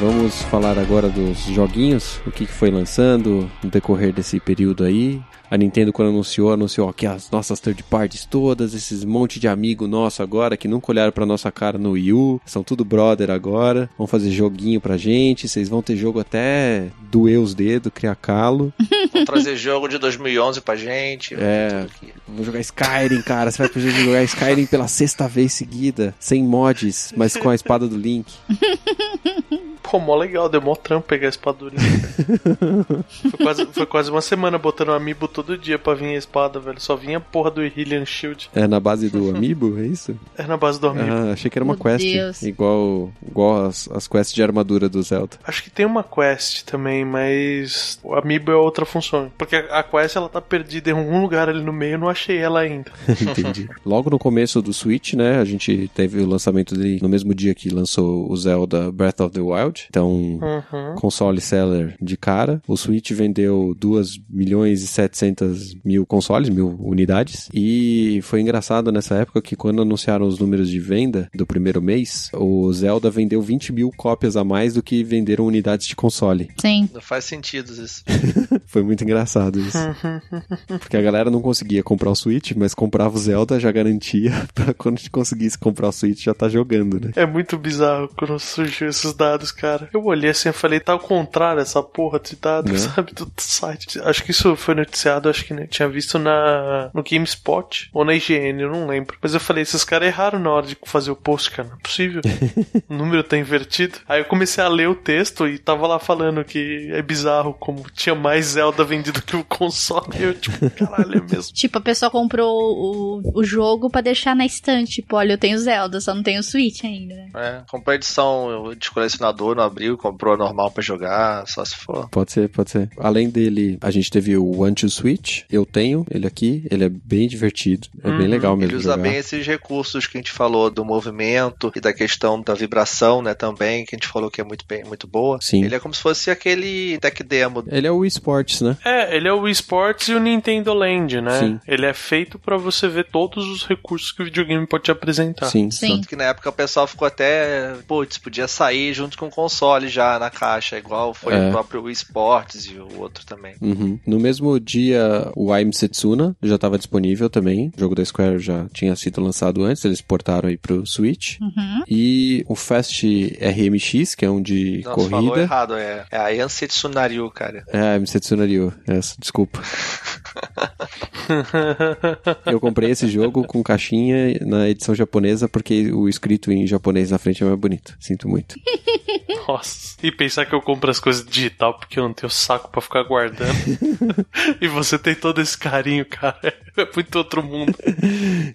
Vamos falar agora dos joguinhos, o que foi lançando no decorrer desse período aí. A Nintendo, quando anunciou, anunciou que as nossas third parties todas, esses monte de amigo nosso agora que nunca olharam pra nossa cara no Wii U, são tudo brother agora. Vão fazer joguinho pra gente, vocês vão ter jogo até doer os dedos, criar calo. Vamos trazer jogo de 2011 pra gente. É. Vou jogar Skyrim, cara. Você vai poder jogar Skyrim pela sexta vez seguida, sem mods, mas com a espada do Link. Pô, mó legal, deu mó trampo pegar a espadurinha. foi, quase, foi quase uma semana botando amiibo todo dia pra vir a espada, velho. Só vinha a porra do Hylian Shield. É na base do Amiibo, é isso? É na base do amiibo. Ah, achei que era uma Meu quest. Deus. Igual, igual as, as quests de armadura do Zelda. Acho que tem uma quest também, mas o amiibo é outra função. Porque a a quest ela tá perdida em algum lugar ali no meio, eu não achei ela ainda. Entendi. Logo no começo do Switch, né? A gente teve o lançamento dele no mesmo dia que lançou o Zelda Breath of the Wild. Então, Uhum. console seller de cara. O Switch vendeu 2 milhões e 700 mil consoles, mil unidades. E foi engraçado nessa época que quando anunciaram os números de venda do primeiro mês, o Zelda vendeu 20 mil cópias a mais do que venderam unidades de console. Sim. Não faz sentido isso. Foi muito engraçado isso. Porque a galera não conseguia comprar o Switch, mas comprava o Zelda, já garantia pra quando conseguisse comprar o Switch já tá jogando, né? É muito bizarro quando surgiu esses dados, cara. Eu olhei assim e falei, tá ao contrário essa porra de dados, Né? sabe, do site. Acho que isso foi noticiado, acho que né, tinha visto na no GameSpot ou na IGN, eu não lembro. Mas eu falei, esses caras erraram na hora de fazer o post, cara, não é possível. o número tá invertido. Aí eu comecei a ler o texto e tava lá falando que é bizarro como tinha mais Zelda vendido que o console. E eu, tipo, caralho, é mesmo. Tipo, a pessoa comprou o, o jogo pra deixar na estante. Tipo, olha, eu tenho Zelda, só não tenho Switch ainda, né? É, comprou a edição de colecionador, não abriu, comprou a normal pra jogar, só se for. Pode ser, pode ser. Além dele, a gente teve o One to Switch. Eu tenho ele aqui. Ele é bem divertido. É bem Uhum. legal mesmo Ele usa jogar. bem esses recursos que a gente falou do movimento e da questão da vibração, né, também, que a gente falou que é muito bem, muito boa. Sim. Ele é como se fosse aquele tech demo. Ele é o eSport Sports, né? É, ele é o Wii Sports e o Nintendo Land, né? Sim. Ele é feito pra você ver todos os recursos que o videogame pode te apresentar. Sim. Sim. Tanto que na época o pessoal ficou até, putz, podia sair junto com o console já na caixa, igual foi É. o próprio Wii Sports e o outro também. Uhum. No mesmo dia, o I'm Setsuna já estava disponível também. O jogo da Square já tinha sido lançado antes, eles portaram aí pro Switch. Uhum. E o Fast RMX, que é um de Não, você falou corrida. errado, é, é a Yansei Tsunaryu, cara. É, I'm Setsuna Ryu. Essa, desculpa. Eu comprei esse jogo com caixinha na edição japonesa porque o escrito em japonês na frente é mais bonito. Sinto muito. Nossa. E pensar que eu compro as coisas digital porque eu não tenho saco pra ficar guardando. e você tem todo esse carinho, cara. É muito outro mundo.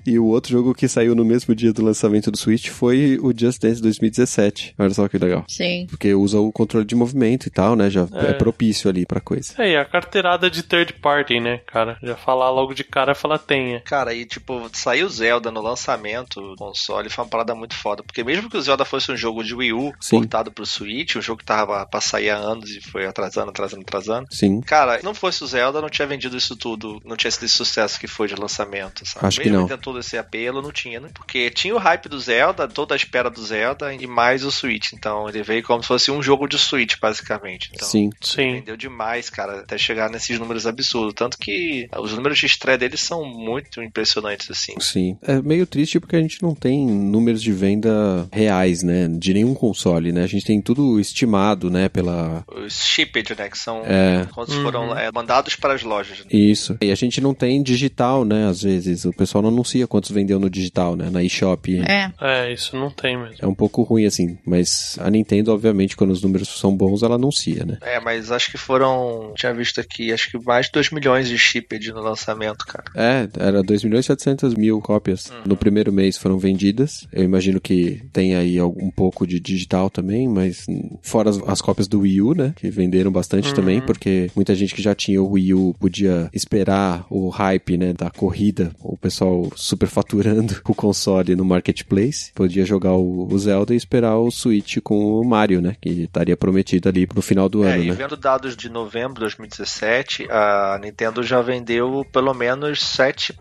E o outro jogo que saiu no mesmo dia do lançamento do Switch foi o Just Dance 2017. Olha só que legal. Sim. Porque usa o controle de movimento e tal, né? Já é, É. propício ali pra coisa. É, e a carteirada de third party, né, cara? Já falar logo de cara, falar tenha. Cara, e tipo, saiu Zelda no lançamento do console, foi uma parada muito foda. Porque mesmo que o Zelda fosse um jogo de Wii U, Sim. portado pro Switch, um jogo que tava pra sair há anos e foi atrasando, atrasando, atrasando. Sim. Cara, se não fosse o Zelda, não tinha vendido isso tudo, não tinha sido esse sucesso que foi de lançamento, sabe? Acho que Mesmo não. tendo todo esse apelo, não tinha, né? Porque tinha o hype do Zelda, toda a espera do Zelda e mais o Switch. Então ele veio como se fosse um jogo de Switch, basicamente. Então, Sim. Sim. Vendeu demais, cara, até chegar nesses números absurdos. Tanto que os números de estreia deles são muito impressionantes, assim. Sim. É meio triste porque a gente não tem números de venda reais, né? De nenhum console, né? A gente tem tudo estimado, né? Pela. Os shipped, né? Que são É. quantos Uhum. foram é, mandados para as lojas. Isso. E a gente não tem digital, né? Às vezes. O pessoal não anuncia quantos vendeu no digital, né? Na eShop. É. É, isso não tem mesmo. É um pouco ruim, assim. Mas a Nintendo, obviamente, quando os números são bons, ela anuncia, né? É, mas acho que foram. Tinha visto aqui, acho que mais de 2 milhões de shipped no lançamento, cara. É, era 2 milhões e 700 mil cópias no primeiro mês foram vendidas. Eu imagino que tem aí algum- um pouco de digital também, mas fora as, as cópias do Wii U, né? Que venderam bastante também, porque muita gente que já tinha o Wii U podia esperar o hype, né? Da corrida, o pessoal superfaturando o console no marketplace. Podia jogar o, o Zelda e esperar o Switch com o Mario, né? Que estaria prometido ali pro final do É, ano, e né? vendo dados de novembro de 2017, a Nintendo já vendeu pelo menos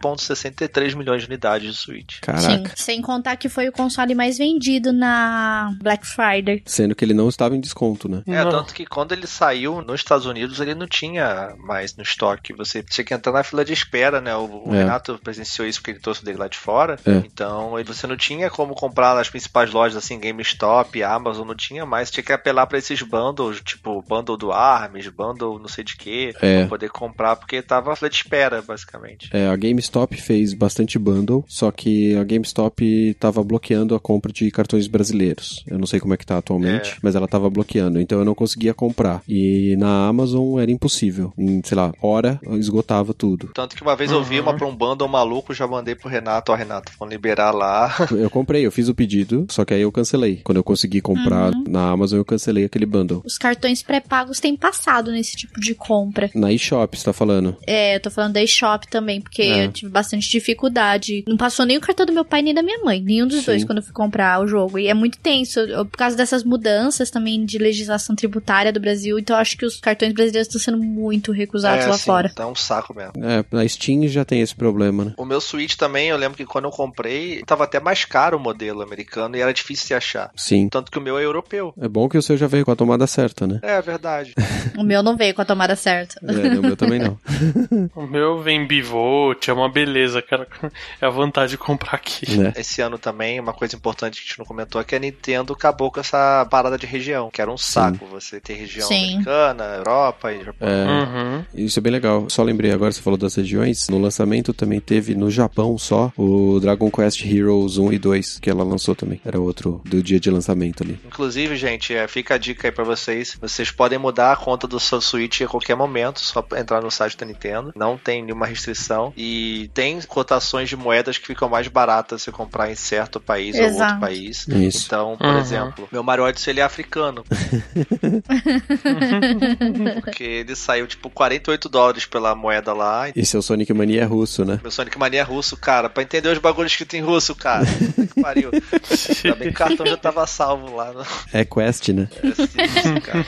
7,63 milhões de unidades de Switch. Sim. Caraca. Sem contar que foi o console mais vendido na Black Friday. Sendo que ele não estava em desconto, né? É, Não. tanto que quando ele saiu nos Estados Unidos, ele não tinha mais no estoque. Você tinha que entrar na fila de espera, né? O, o É. Renato presenciou isso porque ele trouxe dele lá de fora. É. Então, você não tinha como comprar nas principais lojas, assim, GameStop, Amazon, não tinha mais. Tinha que apelar pra esses bundles, tipo, bundle do Arms, bundle não sei de que, É. pra poder comprar, porque tava fila de espera, basicamente. É, a GameStop fez bastante bundle, só que a GameStop tava bloqueando a compra de cartões brasileiros. Eu não sei como é que tá atualmente, É. mas ela tava bloqueando, então eu não conseguia comprar. E na Amazon era impossível. Em, sei lá, hora esgotava tudo. Tanto que uma vez eu vi uma pra um bundle maluco, já mandei pro Renato, ó, Renato, vão liberar lá. Eu comprei, eu fiz o pedido, só que aí eu cancelei. Quando eu consegui comprar na Amazon, eu cancelei aquele bundle. Os cartões pré-pagos têm passado nesse tipo de compra. Na eShop, você tá falando? É, eu tô falando da eShop também, porque É. eu tive bastante dificuldade. Não passou nem o cartão do meu pai nem da minha mãe, nenhum dos Sim. dois quando eu fui comprar o jogo. E é muito tenso, eu- por causa dessas mudanças também de legislação tributária do Brasil. Então eu acho que os cartões brasileiros estão sendo muito recusados é, lá assim, fora. Tá um saco mesmo. É, na Steam já tem esse problema, né? O meu Switch também, eu lembro que quando eu comprei, tava até mais caro o modelo americano e era difícil de achar. Sim. Tanto que o meu é europeu. É bom que o seu já veio com a tomada certa, né? É verdade. O meu não veio com a tomada certa. É, o meu também não. O meu vem bivolt, é uma beleza, cara. É a vantagem de comprar aqui. né? Esse ano também, uma coisa importante que a gente não comentou é que a Nintendo acabou com essa parada de região, que era um saco você ter região Sim. americana, Europa e Japão. É. Uhum. Isso é bem legal. Só lembrei agora, você falou das regiões. No lançamento também teve no Japão só o Dragon Quest Heroes 1 e 2, que ela lançou também. Era outro do dia de lançamento ali. Inclusive, gente, é, fica a dica aí pra vocês. Vocês podem mudar a conta do seu Switch a qualquer momento, só entrar no site da Nintendo. Não tem nenhuma restrição. E tem cotações de moedas que ficam mais baratas se comprar em certo país ou Exato. outro país. Isso. Então, por Uhum. exemplo, meu Mario Odyssey ele é africano. Porque ele saiu tipo 48 dólares pela moeda lá. E seu Sonic Mania é russo, né? Meu Sonic Mania é russo, cara. Pra entender os bagulhos escritos em russo, cara. que pariu. Ainda bem que o cartão já tava salvo lá. No... É Quest, né? É sinistro, cara.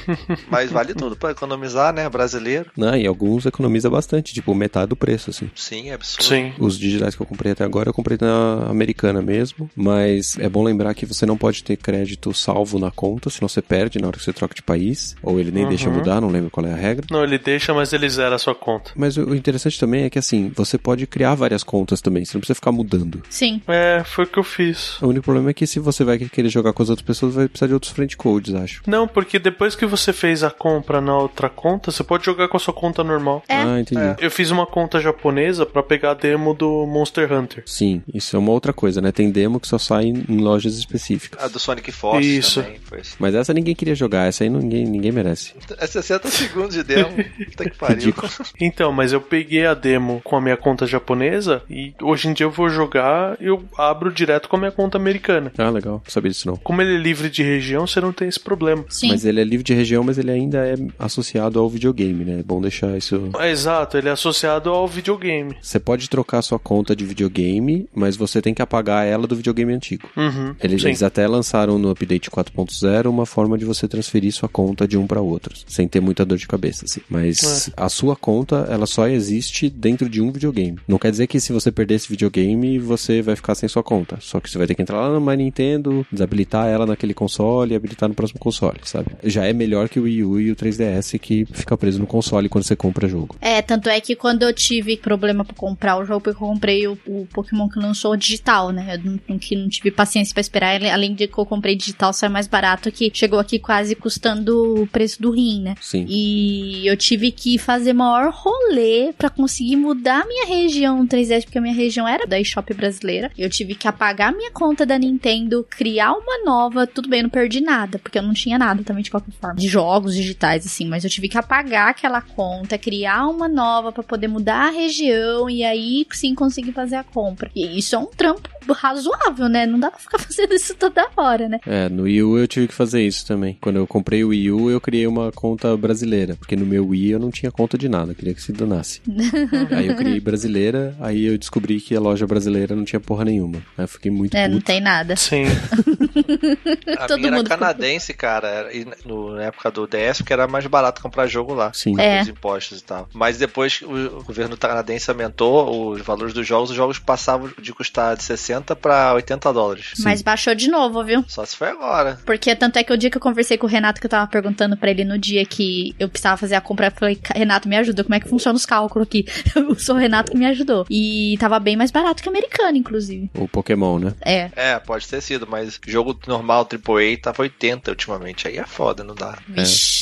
Mas vale tudo pra economizar, né? Brasileiro. Não, e alguns economiza bastante, tipo metade do preço, assim. Sim, é absurdo. Sim. Os digitais que eu comprei até agora, eu comprei na americana mesmo, mas é bom lembrar que você não pode ter crédito salvo na conta, senão você perde na hora que você troca de país, ou ele nem deixa Uhum. mudar, não lembro qual é a regra. Não, ele deixa, mas ele zera a sua conta. Mas o interessante também é que assim, você pode criar várias contas também, você não precisa ficar mudando. Sim. É, foi o que eu fiz. O único problema é que se você vai querer jogar com as outras pessoas, vai precisar de outros friend codes, acho. Não, porque depois que você fez a compra na outra conta, você pode jogar com a sua conta normal. É. Ah, entendi. É. Eu fiz uma conta japonesa pra pegar a demo do Monster Hunter. Sim, isso é uma outra coisa, né? Tem demo que só sai em em lojas específicas. A do Sonic Force Isso. também foi assim. Mas essa ninguém queria jogar, essa aí ninguém, ninguém merece. É 60 segundos de demo. Puta que pariu. Ridículo. Então, mas eu peguei a demo com a minha conta japonesa e hoje em dia eu vou jogar eu abro direto com a minha conta americana. Ah, legal, não sabia disso não. Como ele é livre de região, você não tem esse problema. Sim. Mas ele é livre de região, mas ele ainda é associado ao videogame, né? É bom deixar isso. É, exato, ele é associado ao videogame. Você pode trocar sua conta de videogame, mas você tem que apagar ela do videogame antigo. Uhum. Eles, sim. eles até lançaram no update 4.0 uma forma de você transferir sua conta de um para outro, sem ter muita dor de cabeça, assim. Mas a sua conta, ela só existe dentro de um videogame. Não quer dizer que se você perder esse videogame, você vai ficar sem sua conta. Só que você vai ter que entrar lá na My Nintendo, desabilitar ela naquele console e habilitar no próximo console, sabe? Já é melhor que o Wii U e o 3DS que fica preso no console quando você compra jogo. É, tanto é que quando eu tive problema pra comprar o jogo, porque eu comprei o, o Pokémon que lançou digital, né? Eu não, que não tive paciência pra esperar. Além de que eu comprei digital, sai mais barato, que chegou aqui quase custando o preço do rim, né? Sim. E eu tive que fazer maior rolê pra conseguir mudar minha região 3DS, porque a minha região era da eShop brasileira. Eu tive que apagar minha conta da Nintendo, criar uma nova. Tudo bem, não perdi nada, porque eu não tinha nada também de qualquer forma. De jogos digitais, assim. Mas eu tive que apagar aquela conta, criar uma nova pra poder mudar a região e aí sim conseguir fazer a compra. E isso é um trampo razoável, né? Não dá pra ficar fazendo isso toda hora, né? É, no Wii U eu tive que fazer isso também. Quando eu comprei o Wii U, eu criei uma conta brasileira, porque no meu Wii eu não tinha conta de nada, eu queria que se danasse. aí eu criei brasileira, aí eu descobri que a loja brasileira não tinha porra nenhuma. Aí eu fiquei muito É, não puto. tem nada. Sim. A Todo minha era mundo ficou- canadense, cara. era- e no- na época do DS, porque era mais barato comprar jogo lá. Sim. com É. Os impostos e tal. Mas depois que o o governo canadense aumentou os valores dos jogos, os jogos passavam de custar de 60 pra 80 dólares. Sim. Mas baixou de novo, viu? Só se foi agora. Porque tanto é que o dia que eu conversei com o Renato, que eu tava perguntando pra ele no dia que eu precisava fazer a compra, eu falei, "Ca- Renato, me ajuda, como é que funciona os cálculos aqui? Eu sou o Renato que me ajudou. E tava bem mais barato que americano, inclusive. O Pokémon, né? É. É, pode ter sido, mas jogo normal AAA tava 80 ultimamente. Aí é foda, não dá. Vixi. É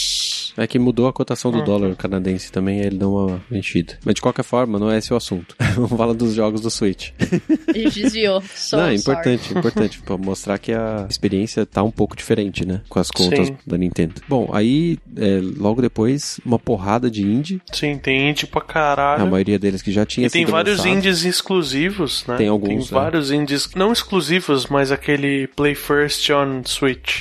que mudou a cotação do Uhum. dólar canadense também, aí ele deu uma mexida. Mas de qualquer forma, não é esse o assunto. Vamos falar dos jogos do Switch. A gente desviou. So não, é sorry. importante, importante, pra mostrar que a experiência tá um pouco diferente, né? Com as contas Sim. da Nintendo. Bom, aí, é, logo depois, uma porrada de indie. Sim, tem indie pra A caralho. maioria deles que já tinha E tem sido vários lançado. indies exclusivos, né? Tem alguns, Tem é. vários indies, não exclusivos, mas aquele Play First on Switch.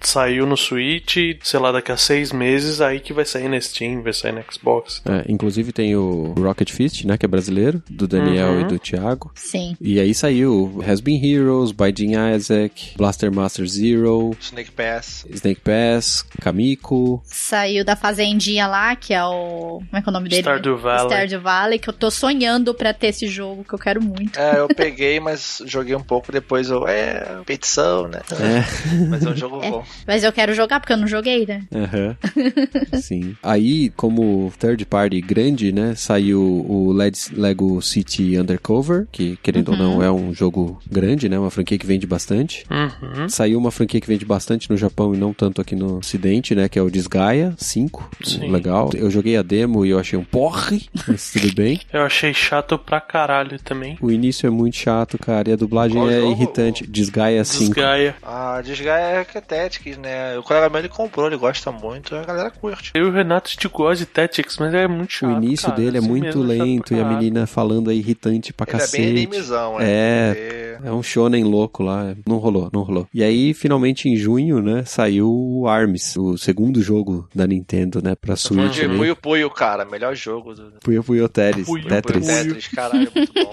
Saiu no Switch, sei lá, daqui a seis meses, aí que vai sair na Steam, vai sair no Xbox. É, inclusive tem o Rocket Fist, né? Que é brasileiro, do Daniel Uhum. e do Thiago. Sim. E aí saiu Has Been Heroes, Binding Isaac, Blaster Master Zero, Snake Pass. Snake Pass, Kamiko. Saiu da fazendinha lá, que é o. Como é que é o nome dele? Stardew Valley. Stardew Valley, que eu tô sonhando pra ter esse jogo, que eu quero muito. É, eu peguei, mas joguei um pouco, depois eu. É, petição, né? É. Mas é um jogo É. bom. Mas eu quero jogar porque eu não joguei, né? Aham. Sim. Aí, como third party grande, né, saiu o Led- Lego City Undercover, que, querendo ou não, é um jogo grande, né, uma franquia que vende bastante. Uhum. Saiu uma franquia que vende bastante no Japão e não tanto aqui no Ocidente, né, que é o Desgaia 5. Sim. Legal. Eu joguei a demo e eu achei um porre, mas tudo bem. Eu achei chato pra caralho também. O início é muito chato, cara, e a dublagem Qual é jogo? irritante. Desgaia 5. Desgaia. A Desgaia é Tactics, né? O colega meu ele comprou, ele gosta muito, a galera galera curte. Eu e o Renato, a gente gosta de Tactics, mas é muito chato. o início cara, dele é assim muito chato lento e a menina falando aí irritante pra Ele cacete. é bem animizão, É. É um shonen louco lá. Não rolou, não rolou. E aí, finalmente, em junho, né, saiu o ARMS, o segundo jogo da Nintendo, né, pra Switch. Né? Puyo Puyo, cara, melhor jogo do Puyo Puyo Tetris. Puyo Tetris. Puyo. Tetris, caralho, muito bom.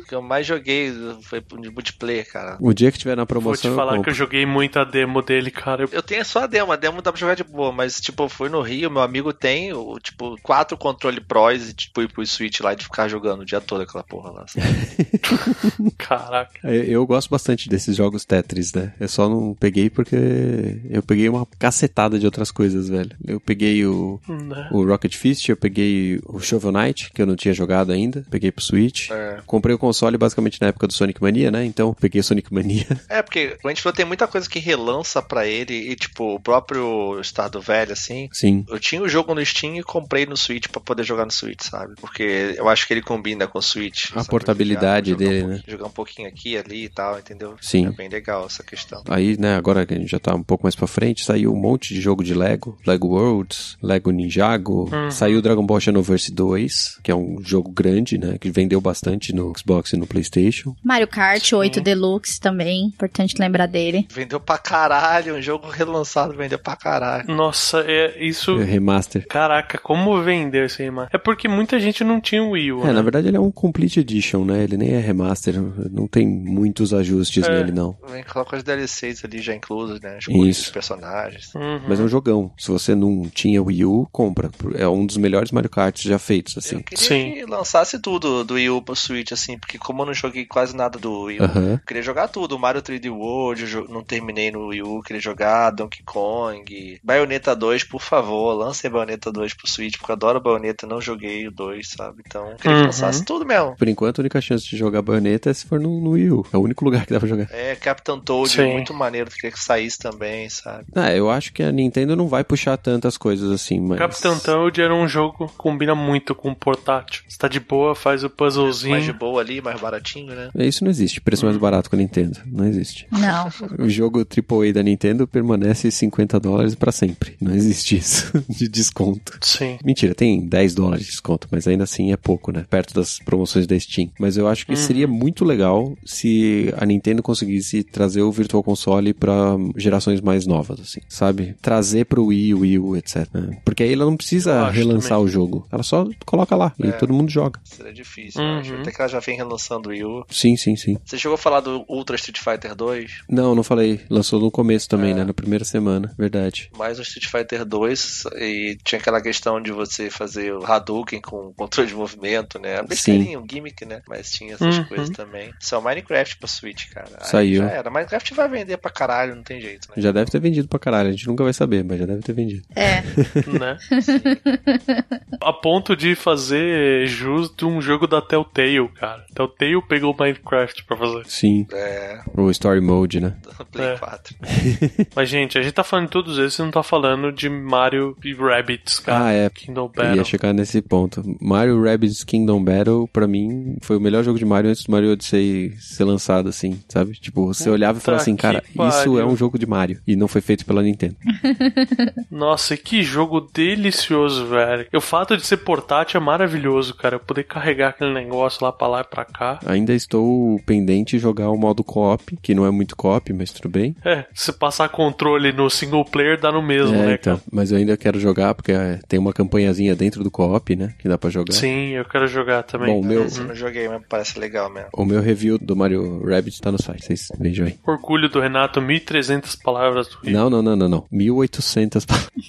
o que eu mais joguei foi de multiplayer, cara. O dia que tiver na Vou promoção, te falar eu que eu joguei muito a demo dele, cara. Eu- Eu tenho só a demo, a demo dá pra jogar de boa, mas tipo, eu fui no Rio, meu amigo tem, o, tipo, quatro controle pros e tipo, ir pro Switch lá de ficar jogando o dia todo aquela porra lá. Caraca. Eu, eu gosto bastante desses jogos Tetris, né? Eu só não peguei porque eu peguei uma cacetada de outras coisas, velho. Eu peguei o, Né? o Rocket Fist, eu peguei o Shovel Knight, que eu não tinha jogado ainda. Peguei pro Switch. É. Comprei o console basicamente na época do Sonic Mania, né? Então peguei o Sonic Mania. É, porque a gente falou, tem muita coisa que relança pra ele e tipo, o próprio Estado Velho, assim. Sim. Eu tinha o jogo no Steam e comprei no Switch pra poder jogar no Switch, sabe? Porque eu acho que ele combina com o Switch. A sabe? portabilidade Jogar um dele, pouquinho- né? Jogar um pouquinho aqui, ali e tal, entendeu? Sim. É bem legal essa questão. Aí, né, agora que a gente já tá um pouco mais pra frente, saiu um monte de jogo de Lego. Lego Worlds, Lego Ninjago. Uhum. Saiu Dragon Ball Xenoverse 2, que é um jogo grande, né? Que vendeu bastante no Xbox e no Playstation. Mario Kart 8 Deluxe também, importante lembrar dele. Vendeu pra caralho, um jogo relançado vendeu pra caralho. Nossa, é isso. É Remaster. Caraca, como vendeu esse mano? É porque muita gente não tinha o Wii U, É, né? na verdade ele é um Complete Edition, né? Ele nem é remaster, não tem muitos ajustes É. nele, não. Vem com as DLCs ali já inclusas, né? As cores Isso. dos personagens. Uhum. Mas é um jogão. Se você não tinha Wii U, compra. É um dos melhores Mario Kart já feitos, assim. Eu queria Sim. que lançasse tudo do Wii U pro Switch, assim, porque como eu não joguei quase nada do Wii U, eu queria jogar tudo. Mario 3D World, não terminei no Wii U, queria jogar Donkey Kong. Bayonetta 2, por favor, lance Bayonetta 2 pro Switch, porque eu adoro Bayonetta, não joguei o 2, sabe? Então, eu queria Uhum. que lançasse tudo mesmo. Por enquanto, a única chance de jogar baioneta é se for no, no Wii U. É o único lugar que dá pra jogar. É, Captain Toad, Sim. muito maneiro, queria que saísse também, sabe? Ah, eu acho que a Nintendo não vai puxar tantas coisas assim, mas. Capitão Toad era um jogo que combina muito com o portátil. Você tá de boa, faz o Mais de puzzlezinho. boa ali, mais baratinho, né? Isso não existe. Preço mais barato com a Nintendo. Não existe. Não. O jogo AAA da Nintendo permanece 50 dólares pra sempre. Não existe isso de desconto. Sim. Mentira, tem 10 dólares de desconto, mas ainda assim é pouco, né? Perto das promoções da Steam. Mas eu acho que seria muito legal se a Nintendo conseguisse trazer o Virtual Console pra gerações mais novas, assim, sabe? Trazer pro Wii, Wii U, etc. né? Porque aí ela não precisa relançar também. o jogo. Ela só coloca lá e É. todo mundo joga. Seria difícil, Uhum. acho. Até que ela já vem relançando o Wii U. Sim, sim, sim. Você chegou a falar do Ultra Street Fighter 2? Não, não falei. Lançou no começo também, É. né? Na primeira semana. Verdade. mais o Street Fighter 2 e tinha aquela questão de você fazer o Hadouken com controle de movimento, né? A besteirinha, um gimmick, né? Mas tinha essas Uhum. coisas também. O Minecraft pra Switch, cara. Aí Saiu. Já era. Minecraft vai vender pra caralho, não tem jeito, né? Já deve ter vendido pra caralho. A gente nunca vai saber, mas já deve ter vendido. É. né? A ponto de fazer jus de um jogo da Telltale, cara. Telltale pegou Minecraft pra fazer. Sim. É, O Story Mode, né? Play É. 4. Mas, gente, a gente tá falando de todos esses e não tá falando de Mario e Rabbids, cara. Ah, é. Kingdom Eu ia Battle. chegar nesse ponto. Mario Rabbids Kingdom Battle, pra mim, foi o melhor jogo de Mario antes do Mario Odyssey ser lançado, assim, sabe? Tipo, você Puta olhava e falava assim, cara, isso pariu. é um jogo de Mario. E não foi feito pela Nintendo. Nossa, que jogo delicioso, velho. O fato de ser portátil é maravilhoso, cara. Eu poder carregar aquele negócio lá pra lá e pra cá. Ainda estou pendente de jogar o modo co-op, que não é muito co-op, mas tudo bem. É, se passar controle no single player, dá no mesmo, é, né, então. Mas eu ainda quero jogar, porque é, tem uma campanhazinha dentro do co-op, né? Que dá pra jogar. Sim, eu quero jogar também. Bom, o meu, eu não joguei, mas parece legal mesmo. o meu review do Mario Rabbids tá no site, vocês vejam aí. Orgulho do Renato, 1.300 palavras do Rio. Não, não, não, não, não. 1800 palavras.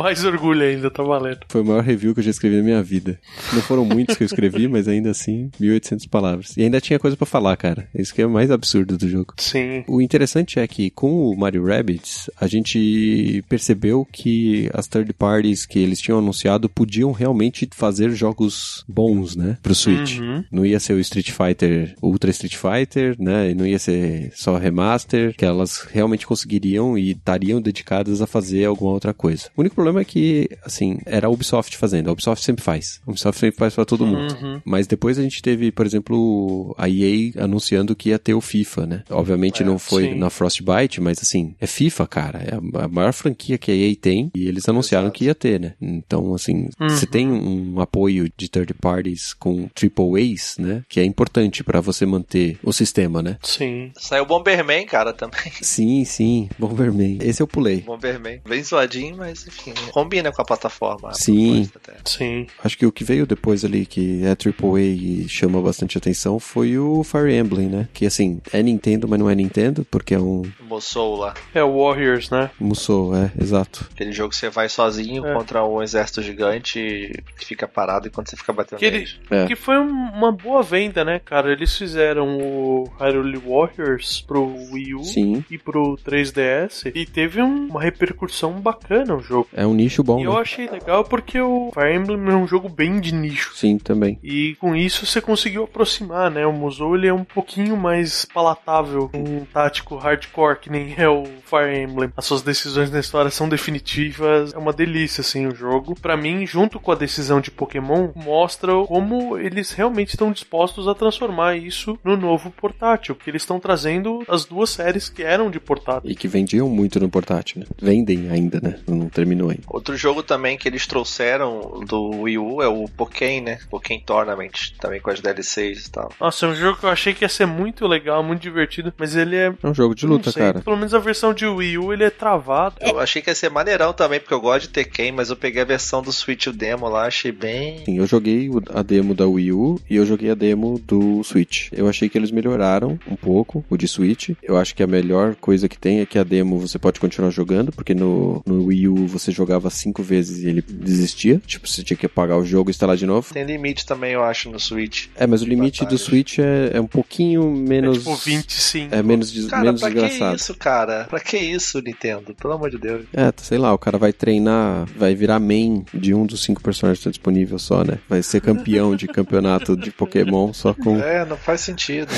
Mais orgulho ainda, tá valendo. Foi o maior review que eu já escrevi na minha vida. Não foram muitos que eu escrevi, mas ainda assim, 1800 palavras. E ainda tinha coisa pra falar, cara. Isso que é o mais absurdo do jogo. Sim. O interessante é que com o Mario Rabbids, a gente percebeu que as third parties que eles tinham anunciado podiam realmente fazer jogos bons, né, pro Switch. Uhum. Não ia ser o Street Fighter, Ultra Street Fighter, né, e não ia ser só remaster, que elas realmente conseguiriam e estariam dedicadas a fazer alguma outra coisa. O único problema problema é que, assim, era a Ubisoft fazendo. A Ubisoft sempre faz. A Ubisoft sempre faz pra todo mundo. Uhum. Mas depois a gente teve, por exemplo, a EA anunciando que ia ter o FIFA, né? Obviamente É, não foi sim. na Frostbite, mas assim, é FIFA, cara. É a- maior franquia que a EA tem e eles anunciaram Exato. que ia ter, né? Então, assim, Uhum. você tem um apoio de third parties com triple A's, né? Que é importante pra você manter o sistema, né? Sim. Saiu Bomberman, cara, também. Sim, sim, Bomberman. Esse eu pulei. Bomberman. Bem zoadinho, mas enfim. Combina com a plataforma. Sim. Sim. Acho que o que veio depois ali, que é AAA e chama bastante atenção, foi o Fire Emblem, né? Que assim, é Nintendo, mas não é Nintendo, porque é um Musou lá. É o Warriors, né? Musou, é, exato. Aquele jogo que você vai sozinho É. contra um exército gigante e fica parado enquanto você fica batendo Que ele- neles. É. Que foi um- uma boa venda, né, cara? Eles fizeram o Hyrule Warriors pro Wii U Sim, e pro 3DS e teve um- uma repercussão bacana o jogo. É um nicho bom, E eu né? achei legal porque o Fire Emblem é um jogo bem de nicho. Sim, também. E com isso você conseguiu aproximar, né? O Musou ele é um pouquinho mais palatável, um tático hardcore que nem é o Fire Emblem. As suas decisões na história são definitivas, é uma delícia assim o jogo. Pra mim, junto com a decisão de Pokémon, mostra como eles realmente estão dispostos a transformar isso no novo portátil, que eles estão trazendo as duas séries que eram de portátil. E que vendiam muito no portátil, né? Vendem ainda, né? Não terminou ainda. Outro jogo também que eles trouxeram do Wii U é o Pokémon, né? Pokémon Tournament, também com as DLCs e tal. Nossa, é um jogo que eu achei que ia ser muito legal, muito divertido, mas ele é É um jogo de luta, sei, cara. Pelo menos a versão de Wii U ele é travado. Eu achei que ia ser maneirão também, porque eu gosto de Tekken, mas eu peguei a versão do Switch o demo lá, achei bem. Sim, eu joguei a demo da Wii U e eu joguei a demo do Switch. Eu achei que eles melhoraram um pouco o de Switch. Eu acho que a melhor coisa que tem é que a demo você pode continuar jogando, porque no, no Wii U você jogava cinco vezes e ele desistia. Tipo, você tinha que apagar o jogo e instalar de novo. Tem limite também, eu acho, no Switch. É, mas o limite do Batalhas. Switch é, é um pouquinho menos. É tipo 25. É menos, des- Cara, menos pra que desgraçado. isso, cara? Pra que isso, Nintendo? Pelo amor de Deus. É, sei lá, o cara vai treinar, vai virar main de um dos cinco personagens que estão disponíveis só, né? Vai ser campeão de campeonato de Pokémon só com. É, não faz sentido.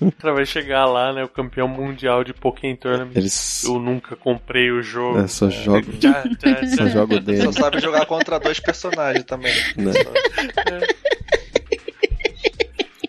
O cara vai chegar lá, né? O campeão mundial de Pokémon Tournament. Eles Eu nunca comprei o jogo. é, só jogam. Já, já, Só já. jogo Só sabe jogar contra dois personagens também. né?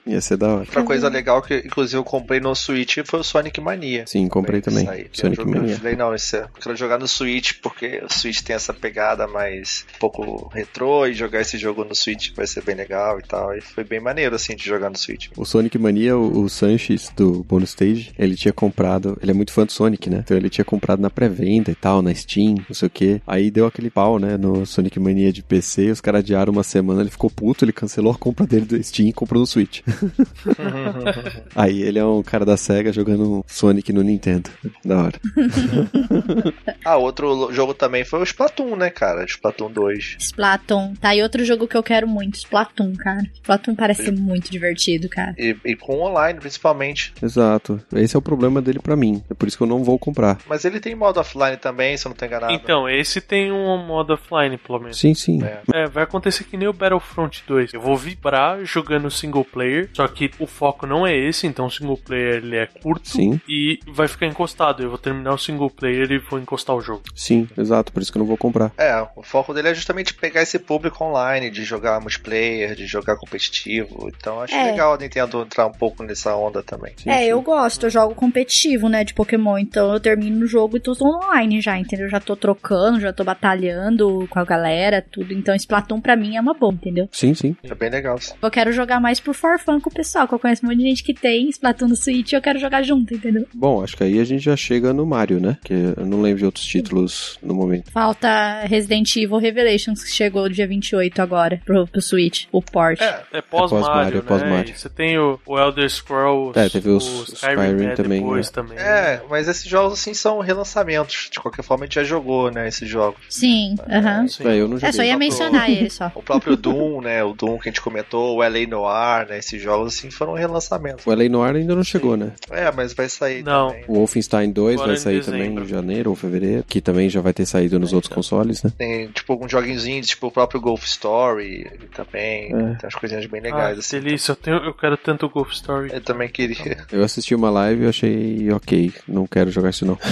Ia ser da hora. Outra coisa legal que, inclusive, eu comprei no Switch foi o Sonic Mania. Sim, comprei também. Isso aí, Sonic que Mania. Eu falei, não, esse é, eu quero jogar no Switch porque o Switch tem essa pegada mais um pouco retrô e jogar esse jogo no Switch vai ser bem legal e tal. E foi bem maneiro, assim, de jogar no Switch. O Sonic Mania, o, o Sanches do Bonus Stage, ele tinha comprado. Ele é muito fã do Sonic, né? Então ele tinha comprado na pré-venda e tal, na Steam, não sei o que. Aí deu aquele pau, né? No Sonic Mania de PC, os caras adiaram uma semana, ele ficou puto, ele cancelou a compra dele do Steam e comprou no Switch. Aí ele é um cara da SEGA jogando Sonic no Nintendo. Da hora. Ah, outro jogo também foi o Splatoon, né, cara? Splatoon 2. Splatoon. Tá aí outro jogo que eu quero muito. Splatoon, cara. Splatoon parece ser muito divertido, cara. E, e com online, principalmente. Exato. Esse é o problema dele pra mim. É por isso que eu não vou comprar. Mas ele tem modo offline também, se eu não tô enganado. Então, esse tem um modo offline, pelo menos. Sim, sim. É. É, vai acontecer que nem o Battlefront 2. Eu vou vibrar jogando single player, só que o foco não é esse, então o single player ele é curto Sim. e vai ficar encostado. Eu vou terminar o single player e vou encostar o jogo. Sim, exato. Por isso que eu não vou comprar. É, o foco dele é justamente pegar esse público online, de jogar multiplayer, de jogar competitivo. Então acho É. legal a Nintendo entrar um pouco nessa onda também. Sim, é, sim. eu gosto, eu jogo competitivo, né, de Pokémon, então eu termino o jogo e tô online já, entendeu? Já tô trocando, já tô batalhando com a galera, tudo. Então Splatoon pra mim é uma boa, entendeu? Sim, sim. É bem legal. Eu quero jogar mais por for fun com o pessoal, que eu conheço um monte de gente que tem Splatoon no Switch e eu quero jogar junto, entendeu? Bom, acho que aí a gente já chega no Mario, né? Que eu não lembro de outros títulos no momento. Falta Resident Evil Revelations, que chegou dia 28 agora pro, pro Switch, o port. É, É pós-Mario, pós-Mario, é né? pós-Mario. E Você tem o, o Elder Scrolls, É, teve o os Skyrim, Skyrim né, também, depois né? também. É, mas esses jogos assim são relançamentos. De qualquer forma, a gente já jogou, né, esses jogos. Sim, aham. Sim. É, eu não É, joguei. só ia mencionar ele só. O próprio Doom, né, o Doom que a gente comentou, o LA Noir, né, esses jogos assim foram relançamentos. O LA Noir ainda não chegou, né? É, mas vai sair Não. também. O Wolfenstein 2 Agora vai sair dezembro. também em janeiro ou fevereiro, que também já vai ter saído nos outros consoles, né? Tem, tipo, alguns joguinhos indies, tipo o próprio Golf Story também. É. Tem umas coisinhas bem Ah, legais, que assim. delícia, eu, tenho, eu quero tanto o Golf Story. Eu também queria. Eu assisti uma live e achei ok, não quero jogar isso não.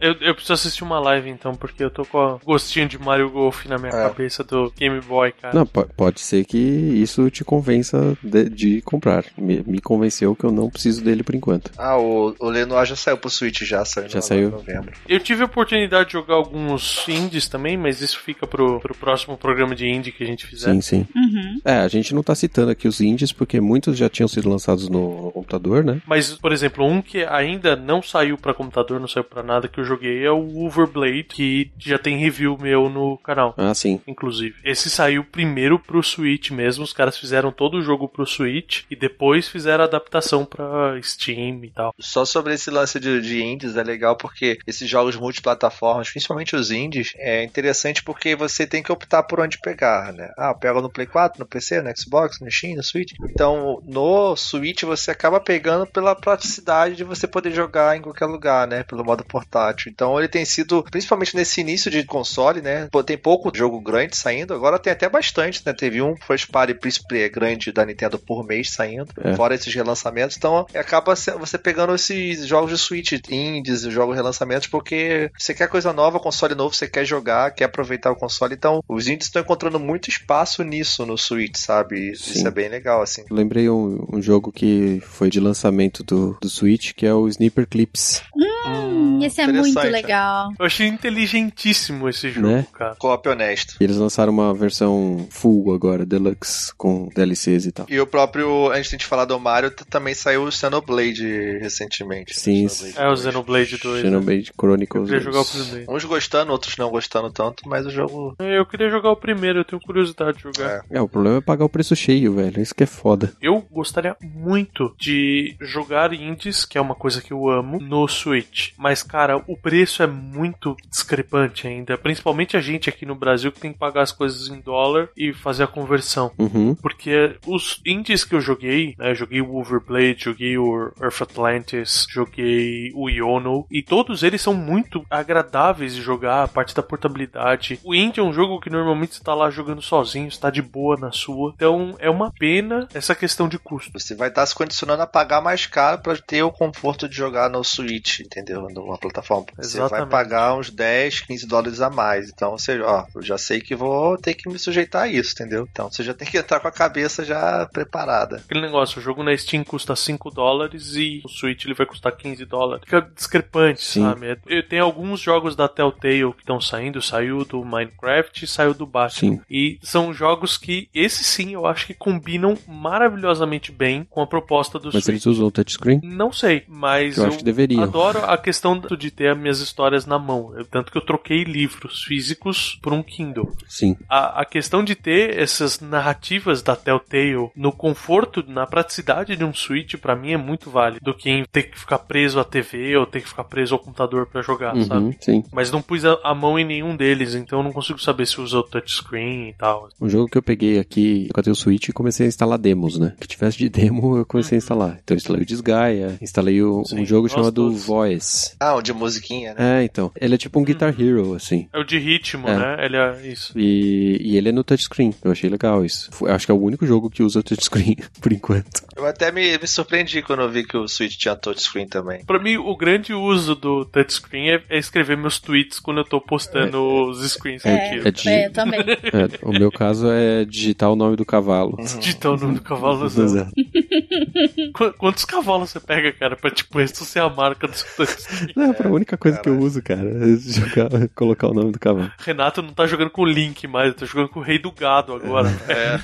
Eu, eu preciso assistir uma live então, porque eu tô com o gostinho de Mario Golf na minha É. cabeça do Game Boy, cara. Não, po- pode ser que isso te convença de, de comprar. Me, me convenceu que eu não preciso dele por enquanto. Ah, o, o Lenoir já saiu pro Switch, já saiu. Já no- saiu. Em novembro. Eu tive a oportunidade de jogar alguns indies também, mas isso fica pro, pro próximo programa de indie que a gente fizer. Sim, sim. Uhum. É, a gente não tá citando aqui os indies porque muitos já tinham sido lançados no computador, né? Mas, por exemplo, um que ainda não saiu pra computador, não saiu pra nada, que eu joguei é o Overblade, que já tem review meu no canal. Ah, sim. Inclusive, esse saiu primeiro pro Switch mesmo. Os caras fizeram todo o jogo pro Switch e depois fizeram a adaptação pra Steam e tal. Só sobre esse lance de, de indies é legal porque esses jogos multiplataformas, principalmente os indies, é interessante porque você tem que optar por onde pegar, né? Ah, pega no Play 4, no PC, no Xbox, no Steam, no Switch. Então, no Switch você acaba pegando pela praticidade de você poder jogar em qualquer lugar, né? Pelo modo portátil. Então, ele tem sido, principalmente nesse início de console, né? Tem pouco jogo grande saindo, agora tem até bastante, né? Teve um First Party Príncipe grande da Nintendo por mês saindo, É. fora esses relançamentos. Então, acaba você pegando esses jogos de Switch, indies, jogos relançamentos, porque você quer coisa nova, console novo, você quer jogar, quer aproveitar o console. Então, os indies estão encontrando muito espaço nisso no Switch, sabe? Isso Sim. é bem legal, assim. Lembrei um, um jogo que foi de lançamento do, do Switch, que é o Sniper Clips, Hum, esse é muito interessante, legal. Eu achei inteligentíssimo esse jogo, Né? cara. Co-op honesto. E eles lançaram uma versão full agora, deluxe, com DLCs e tal. E o próprio, antes de a gente falar do Mario, também saiu o Xenoblade recentemente. Sim, Xenoblade É o 2. Xenoblade 2. né? Xenoblade Eu Chronicles. queria jogar o 2. primeiro. Uns gostando, outros não gostando tanto, mas o jogo. Eu queria jogar o primeiro, eu tenho curiosidade de jogar. É, o problema é pagar o preço cheio, velho. Isso que é foda. Eu gostaria muito de jogar indies, que é uma coisa que eu amo, no Switch. Mas, cara, o preço é muito discrepante ainda. Principalmente a gente aqui no Brasil que tem que pagar as coisas em dólar e fazer a conversão. Uhum. Porque os indies que eu joguei, né? Joguei o Overblade, joguei o Earth Atlantis, joguei o Iono, e todos eles são muito agradáveis de jogar, a parte da portabilidade. O indie é um jogo que normalmente você tá lá jogando sozinho, está de boa na sua. Então é uma pena essa questão de custo. Você vai estar se condicionando a pagar mais caro pra ter o conforto de jogar no Switch, entendeu? Numa plataforma. Você vai pagar uns 10, 15 dólares a mais. Então, você, ó, eu já sei que vou ter que me sujeitar a isso, entendeu? Então, você já tem que entrar com a cabeça já preparada. Aquele negócio, o jogo na Steam custa 5 dólares e o Switch ele vai custar 15 dólares. Fica discrepante, Sim. sabe? Eu tenho alguns jogos da Telltale que estão saindo, saiu do Minecraft e saiu do Batman. Sim. E são jogos que, esses sim, eu acho que combinam maravilhosamente bem com a proposta do Mas Switch. eles usam o touchscreen? Não sei, mas Eu eu, acho que deveriam. adoro a questão de ter as minhas histórias na mão. Tanto que eu troquei livros físicos por um Kindle. Sim. A, a questão de ter essas narrativas da Telltale no conforto, na praticidade de um Switch, pra mim é muito válido. Do que em ter que ficar preso à TV ou ter que ficar preso ao computador pra jogar, sabe? Uhum, sim. Mas não pus a, a mão em nenhum deles, então eu não consigo saber se usa o touchscreen e tal. Um jogo que eu peguei aqui, eu catei o Switch e comecei a instalar demos, né? Que tivesse de demo, eu comecei a instalar. Então eu instalei o Disgaea, instalei o- um jogo chamado todos. Voice. Ah, o de musiquinha, né? É, então. Ele é tipo um Guitar Hero, assim. É o de ritmo, É. né? Ele é isso. E, e ele é no touchscreen. Eu achei legal isso. Acho que é o único jogo que usa touchscreen, por enquanto. Eu até me, me surpreendi quando eu vi que o Switch tinha touchscreen também. Pra mim, o grande uso do touchscreen é, é escrever meus tweets quando eu tô postando os screens É, aqui. é de- É, eu também. É, o meu caso é digitar o nome do cavalo. Digitar o nome do cavalo. Exato. Qu- Quantos cavalos você pega, cara, pra tipo, isso ser a marca do seu touchscreen? Não, é a única coisa que eu uso, cara. É jogar, colocar o nome do cavalo. Renato não tá jogando com o Link mais, tá jogando com o Rei do Gado agora. É.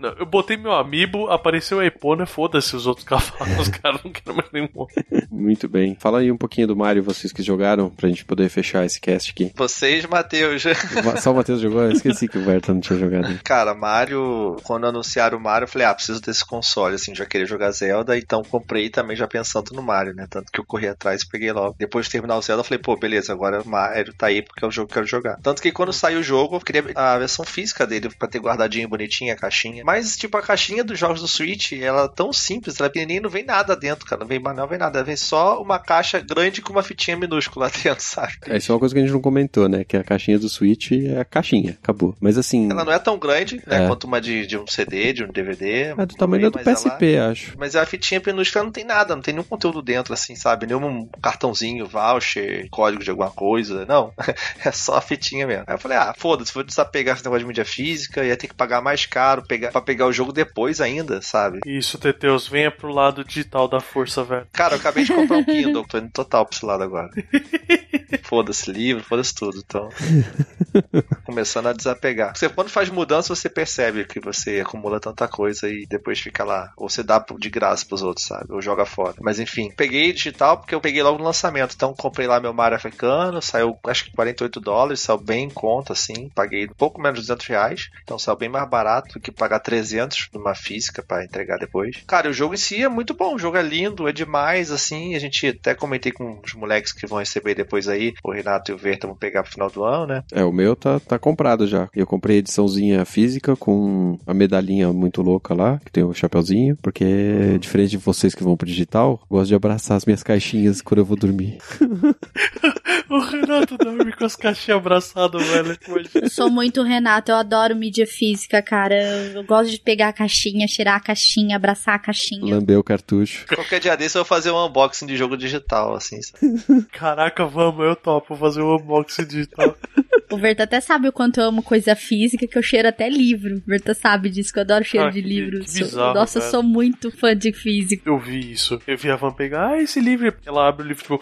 Não, Eu botei meu amiibo, apareceu a Epona, foda-se os outros cavalos, cara, não quero mais nenhum. Muito bem. Fala aí um pouquinho do Mario, vocês que jogaram, pra gente poder fechar esse cast aqui. Vocês, Matheus. Só o Matheus jogou? Eu esqueci que o Berta não tinha jogado. Cara, Mario, quando anunciaram o Mario, eu falei, ah, preciso desse console, assim, já queria jogar Zelda, então comprei também já pensando no Mario, né? Tanto que eu corri atrás e peguei logo. Depois de terminar o Zelda, eu falei, pô, beleza, agora o Mario tá aí porque é o jogo que eu quero jogar. Tanto que quando saiu o jogo, eu queria a versão física dele pra ter guardadinho, bonitinha, a caixinha. Mas, tipo, a caixinha dos jogos do Switch, ela é tão simples, ela é pequenininha não vem nada dentro, cara. Não vem manual, não vem nada. Vem só uma caixa grande com uma fitinha minúscula dentro, sabe? Essa é uma coisa que a gente não comentou, né? Que a caixinha do Switch é a caixinha, acabou. Mas assim. Ela não é tão grande, né? É. Quanto uma de, de um CD, de um DVD. É do tamanho do mas ela- PSP, acho. Mas a fitinha minúscula não tem nada, não tem nenhum conteúdo dentro, assim, sabe? Nenhum cartãozinho, voucher, código de alguma coisa. Não. É só a fitinha mesmo. Aí eu falei, ah, foda-se, vou desapegar esse negócio de mídia física, ia ter que pagar mais caro pegar, pra pegar o jogo depois ainda, sabe? Isso, Teteus, venha pro lado digital da força, velho. Cara, eu acabei de comprar um Kindle, tô indo total pra esse lado agora. Foda-se livro, foda-se tudo, então. Começando a desapegar. Você, quando faz mudança, você percebe que você acumula tanta coisa e depois fica lá. Ou você dá de graça pros outros, sabe? Ou joga fora. Mas enfim, peguei digital porque eu peguei logo no lançamento. Então comprei lá meu Mario africano, saiu acho que 48 dólares, saiu bem em conta, assim. Paguei um pouco menos de 200 reais. Então saiu bem mais barato do que pagar 300 numa física pra entregar depois. Cara, o jogo em si é muito bom. O jogo é lindo, é demais, assim. A gente até comentei com os moleques que vão receber depois aí. O Renato e o Verta vão pegar pro final do ano, né? É, o meu tá, tá comprado já. Eu comprei a ediçãozinha física com a medalhinha muito louca lá, que tem o chapeuzinho, porque diferente de vocês que vão pro digital, eu gosto de abraçar as minhas caixinhas quando eu vou dormir. O Renato dorme com as caixinhas abraçadas, velho. Eu sou muito Renato, eu adoro mídia física, cara. Eu gosto de pegar a caixinha, cheirar a caixinha, abraçar a caixinha. Lamber o cartucho. Qualquer dia desse eu vou fazer um unboxing de jogo digital, assim, sabe? Caraca, vamos, eu topo fazer um unboxing digital. O Verta até sabe o quanto eu amo coisa física, que eu cheiro até livro. O Verta sabe disso, que eu adoro cheiro Ah, de que- livro. bizarro, Nossa, eu cara. sou muito fã de física. Eu vi isso. Eu vi a Van pegar, ah, esse livro. Ela abre o livro, tipo,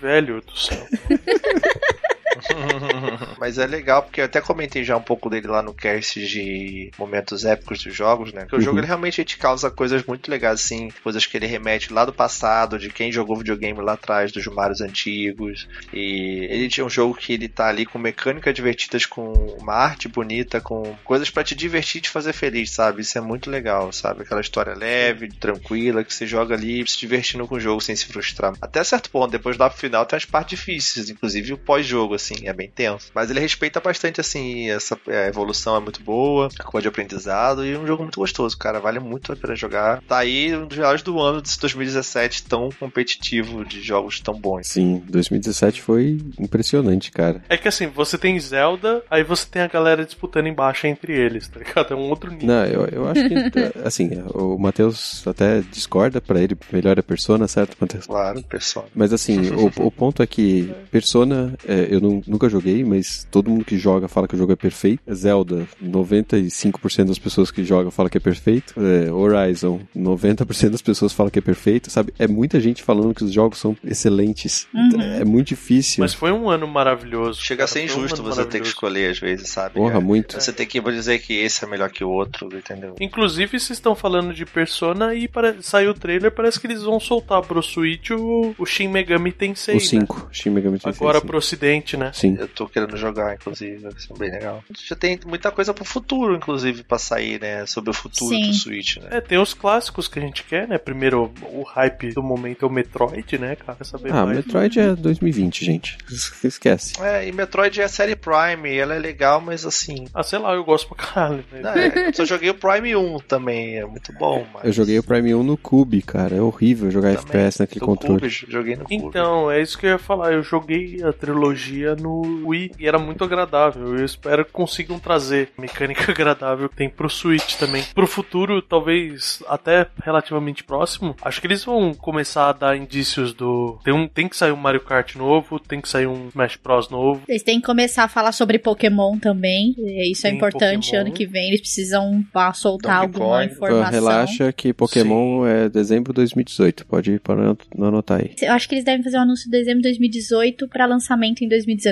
velho do céu. Mas é legal, porque eu até comentei já um pouco dele lá no cast de momentos épicos dos jogos, né? Porque o jogo ele realmente te causa coisas muito legais, assim, coisas que ele remete lá do passado, de quem jogou videogame lá atrás, dos Marios antigos. E ele tinha um jogo que ele tá ali com mecânicas divertidas, com uma arte bonita, com coisas pra te divertir e te fazer feliz, sabe? Isso é muito legal, sabe? Aquela história leve, tranquila, que você joga ali se divertindo com o jogo sem se frustrar. Até certo ponto, depois lá pro final tem as partes difíceis, inclusive o pós-jogo, assim, é bem tenso. Mas ele respeita bastante, assim, essa a evolução é muito boa, a curva de aprendizado e é um jogo muito gostoso, cara. Vale muito a pena jogar. Tá aí um dos melhores do ano de 2017, tão competitivo de jogos tão bons. Sim, 2017 foi impressionante, cara. É que assim, você tem Zelda, aí você tem a galera disputando embaixo entre eles, tá ligado? É um outro nível. Não, eu, eu acho que, assim, o Matheus até discorda, pra ele melhor é Persona, certo, Matheus? Claro, pessoal. Mas assim, o, o ponto é que Persona, é, eu nu- nunca joguei, mas todo mundo que joga fala que o jogo é perfeito. Zelda, 95% das pessoas que jogam falam que é perfeito. É, Horizon, 90% das pessoas falam que é perfeito, sabe? É muita gente falando que os jogos são excelentes. Uhum. É muito difícil. Mas foi um ano maravilhoso. Chega a ser um injusto ano você ter que escolher às vezes, sabe? Porra, cara? muito. Você tem que dizer que esse é melhor que o outro, entendeu? Inclusive, vocês estão falando de Persona e pare- saiu o trailer, parece que eles vão soltar pro Switch o, o Shin Megami Tensei, O né? 5, Shin Megami Tensei Agora 5. pro ocidente, né? Sim. Eu tô querendo jogar, inclusive, vai ser bem legal. Já tem muita coisa pro futuro, inclusive, pra sair, né? Sobre o futuro Sim. do Switch, né? É, tem os clássicos que a gente quer, né? Primeiro, o hype do momento é o Metroid, né, cara? Saber Ah, mais. Metroid é 2020, gente. Esquece. É, e Metroid é a série Prime, ela é legal, mas assim. Ah, sei lá, eu gosto pra caralho. Né? é, eu só joguei o Prime 1 também, é muito bom, mas. Eu joguei o Prime 1 no Cube, cara. É horrível jogar também. FPS naquele Do controle. Cube, joguei no Cube. Então, é isso que eu ia falar. Eu joguei a trilogia no Wii e era muito agradável. Eu espero que consigam trazer mecânica agradável que tem pro Switch também. Pro futuro, talvez até relativamente próximo, acho que eles vão começar a dar indícios do. Tem, um, tem que sair um Mario Kart novo, tem que sair um Smash Bros novo. Eles têm que começar a falar sobre Pokémon também. Isso é Sim, importante. Pokémon. Ano que vem eles precisam soltar Donkey alguma Kong. informação. Então, relaxa que Pokémon é dezembro de 2018. Pode ir para anotar aí. Eu acho que eles devem fazer um anúncio em dezembro de 2018 para lançamento em 2019.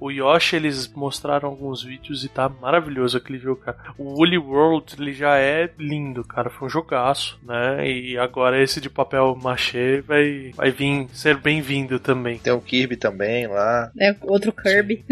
O Yoshi, eles mostraram alguns vídeos e tá maravilhoso aquele jogo, cara. O Woolly World, ele já é lindo, cara. Foi um jogaço, né? E agora esse de papel machê vai, vai vir ser bem-vindo também. Tem o Kirby também lá. É outro Kirby.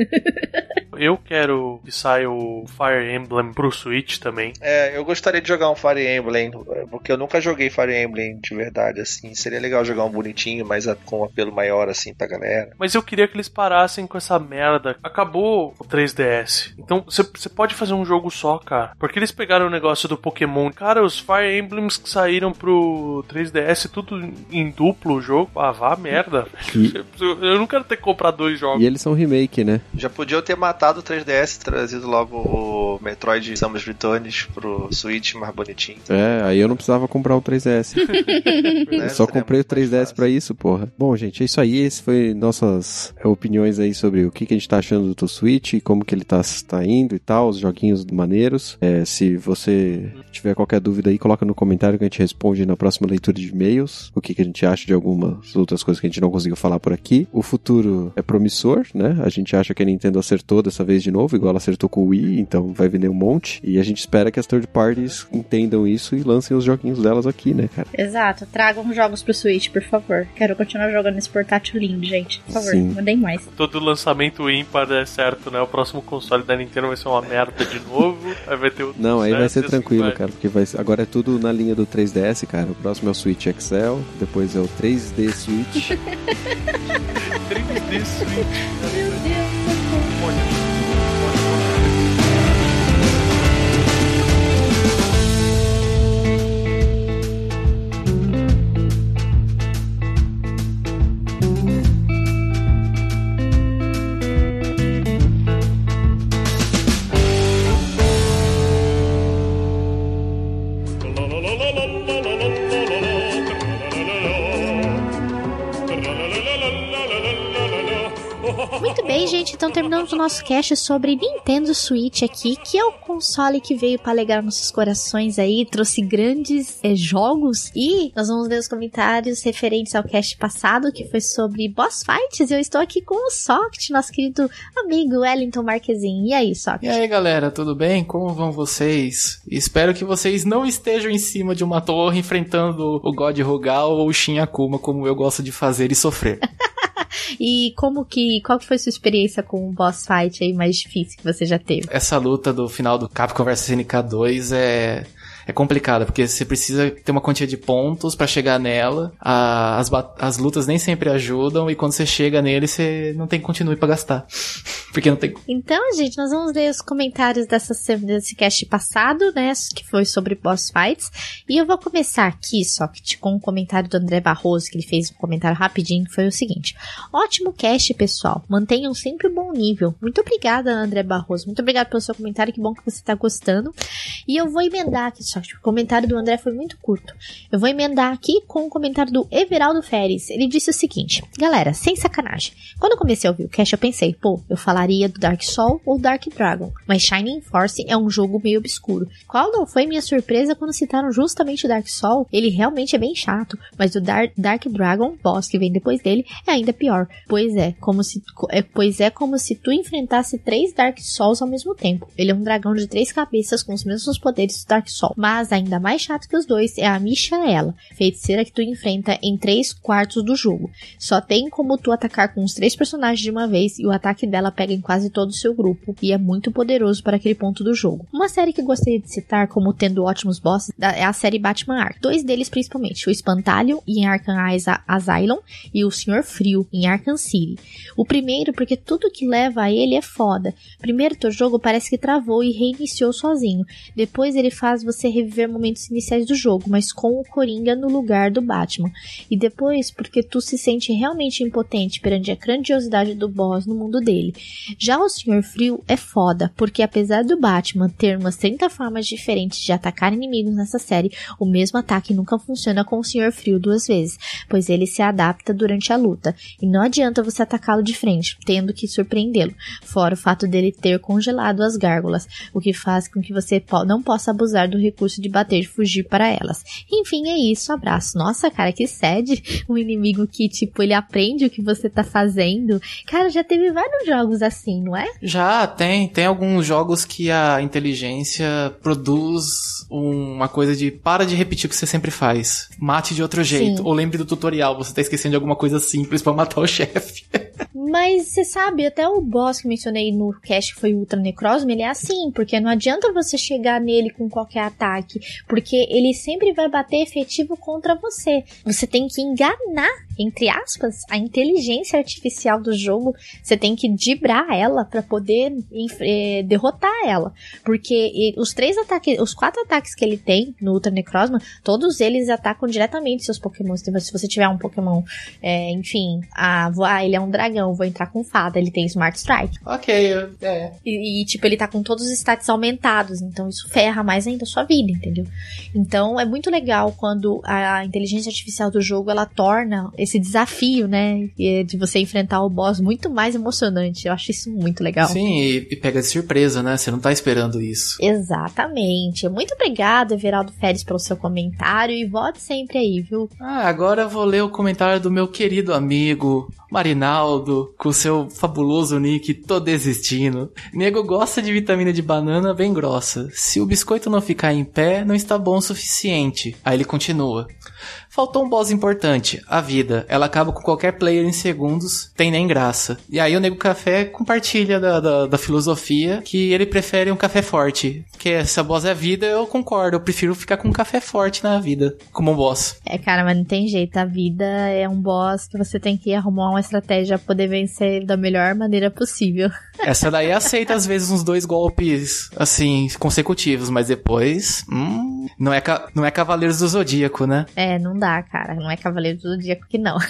Eu quero que saia o Fire Emblem pro Switch também. É, eu gostaria de jogar um Fire Emblem, porque eu nunca joguei Fire Emblem de verdade, assim. Seria legal jogar um bonitinho, mas com um apelo maior, assim, pra galera. Mas eu queria que eles parassem com essa merda. Acabou o 3DS. Então você pode fazer um jogo só, cara. Porque eles pegaram o negócio do Pokémon. Cara, os Fire Emblems que saíram pro 3DS, tudo em duplo o jogo. Ah, vá merda. E- Eu não quero ter que comprar dois jogos. E eles são remake, né? Já podiam ter matado o 3DS, trazido logo o Metroid Samus Returns pro Switch mais bonitinho. É, aí eu não precisava comprar o 3DS. né? Eu só comprei o muito mais 3DS fácil. pra isso, porra. Bom, gente, é isso aí. Esse foi nossas opiniões aí sobre o que, que a gente tá achando do Switch, como que ele tá, tá indo e tal, os joguinhos maneiros. É, se você tiver qualquer dúvida aí, coloca no comentário que a gente responde na próxima leitura de e-mails. O que, que a gente acha de algumas outras coisas que a gente não conseguiu falar por aqui. O futuro é promissor, né? A gente acha que a Nintendo acertou dessa vez de novo, igual ela acertou com o Wii, então vai vender um monte. E a gente espera que as third parties entendam isso e lancem os joguinhos delas aqui, né, cara? Exato, tragam jogos pro Switch, por favor. Quero continuar jogando esse portátil lindo, gente. Por favor, Sim. mandem mais. Todo lançamento ímpar é certo, né? O próximo console da Nintendo vai ser uma merda de novo. Aí vai ter o Não, aí vai 3DS, ser assim tranquilo, vai. cara, porque vai agora é tudo na linha do 3DS, cara. O próximo é o Switch Excel, depois é o 3D Switch. 3D Switch. Terminamos o nosso cast sobre Nintendo Switch aqui, que é o console que veio para alegrar nossos corações aí, trouxe grandes eh, jogos. E nós vamos ver os comentários referentes ao cast passado, que foi sobre boss fights. Eu estou aqui com o Socket, nosso querido amigo Wellington Marquezin. E aí, Socket? E aí, galera, tudo bem? Como vão vocês? Espero que vocês não estejam em cima de uma torre enfrentando o God Rugal ou o Shin Akuma, como eu gosto de fazer e sofrer. E como que. Qual que foi sua experiência com o boss fight aí mais difícil que você já teve? Essa luta do final do Capcom vs SNK 2 é é complicada, porque você precisa ter uma quantia de pontos pra chegar nela. A- as, as lutas nem sempre ajudam e quando você chega nele, você não tem continue pra gastar. Porque não tem Então, gente, nós vamos ler os comentários dessa, se- desse cast passado, né? Que foi sobre boss fights. E eu vou começar aqui, só que com um comentário do André Barroso, que ele fez um comentário rapidinho, que foi o seguinte: Ótimo cast, pessoal. Mantenham sempre um bom nível. Muito obrigada, André Barroso. Muito obrigada pelo seu comentário. Que bom que você tá gostando. E eu vou emendar aqui, só o comentário do André foi muito curto. Eu vou emendar aqui com o comentário do Everaldo Feres. Ele disse o seguinte: Galera, sem sacanagem. Quando eu comecei a ouvir o cast, eu pensei, pô, eu falaria do Dark Soul ou Dark Dragon. Mas Shining Force é um jogo meio obscuro. Qual não foi minha surpresa quando citaram justamente o Dark Soul? Ele realmente é bem chato, mas o Dar Dark Dragon, boss que vem depois dele, é ainda pior. Pois é, como se é, pois é como se tu enfrentasse três Dark Souls ao mesmo tempo. Ele é um dragão de três cabeças com os mesmos poderes do Dark Soul. Mas ainda mais chato que os dois é a Michaela, feiticeira que tu enfrenta em três quartos do jogo. Só tem como tu atacar com os três personagens de uma vez e o ataque dela pega em quase todo o seu grupo e é muito poderoso para aquele ponto do jogo. Uma série que gostaria de citar como tendo ótimos bosses é a série Batman Arkham. Dois deles principalmente, o Espantalho em Arkham As- Asylum e o Senhor Frio em Arkham City. O primeiro porque tudo que leva a ele é foda. Primeiro teu jogo parece que travou e reiniciou sozinho. Depois ele faz você reviver momentos iniciais do jogo, mas com o Coringa no lugar do Batman. E depois porque tu se sente realmente impotente perante a grandiosidade do boss no mundo dele. Já o Senhor Frio é foda, porque apesar do Batman ter umas 30 formas diferentes de atacar inimigos nessa série, o mesmo ataque nunca funciona com o Senhor Frio duas vezes, pois ele se adapta durante a luta, e não adianta você atacá-lo de frente, tendo que surpreendê-lo, fora o fato dele ter congelado as gárgulas, o que faz com que você não possa abusar do recurso de bater e fugir para elas. Enfim, é isso, abraço. Nossa, cara, que sede um inimigo que, tipo, ele aprende o que você tá fazendo. Cara, já teve vários jogos assim, não é? Já tem, tem alguns jogos que a inteligência produz uma coisa de para de repetir o que você sempre faz. Mate de outro jeito. Sim. Ou lembre do tutorial, você tá esquecendo de alguma coisa simples pra matar o chefe. Mas você sabe, até o boss que mencionei no cast que foi o Ultra Necrosme, ele é assim, porque não adianta você chegar nele com qualquer ataque, porque ele sempre vai bater efetivo contra você. Você tem que enganar, entre aspas, a inteligência artificial do jogo. Você tem que dibrar ela para poder eh, derrotar ela, porque os três ataques, os quatro ataques que ele tem no Ultra Necrosma, todos eles atacam diretamente seus Pokémon. Se você tiver um Pokémon, é, enfim, ah, ah, ele é um dragão, vou entrar com fada, ele tem Smart Strike. Ok, é. E, e, tipo, ele tá com todos os stats aumentados, então isso ferra mais ainda a sua vida, entendeu? Então é muito legal quando a inteligência artificial do jogo ela torna esse desafio, né, de você enfrentar o boss muito mais emocionante. Eu acho isso muito legal. Sim, e, e pega de surpresa, né? Você não tá esperando isso. Exatamente. Muito obrigada, Everaldo Férez, pelo seu comentário e volte sempre aí, viu? Ah, agora eu vou ler o comentário do meu querido amigo Marinaldo, com seu fabuloso nick Tô Desistindo. Nego gosta de vitamina de banana bem grossa. Se o biscoito não ficar em pé, não está bom o suficiente. Aí ele continua. Faltou um boss importante, a vida. Ela acaba com qualquer player em segundos, tem nem graça. E aí o Nego Café compartilha da, da, da filosofia que ele prefere um café forte. Que essa boss é a vida, eu concordo. Eu prefiro ficar com um café forte na vida, como um boss. É, cara, mas não tem jeito. A vida é um boss que você tem que arrumar uma estratégia pra poder vencer da melhor maneira possível. Essa daí aceita às vezes uns dois golpes, assim, consecutivos, mas depois. Hum, não, é, não é Cavaleiros do Zodíaco, né? É, não dá, cara. Não é Cavaleiro do Zodíaco que não. A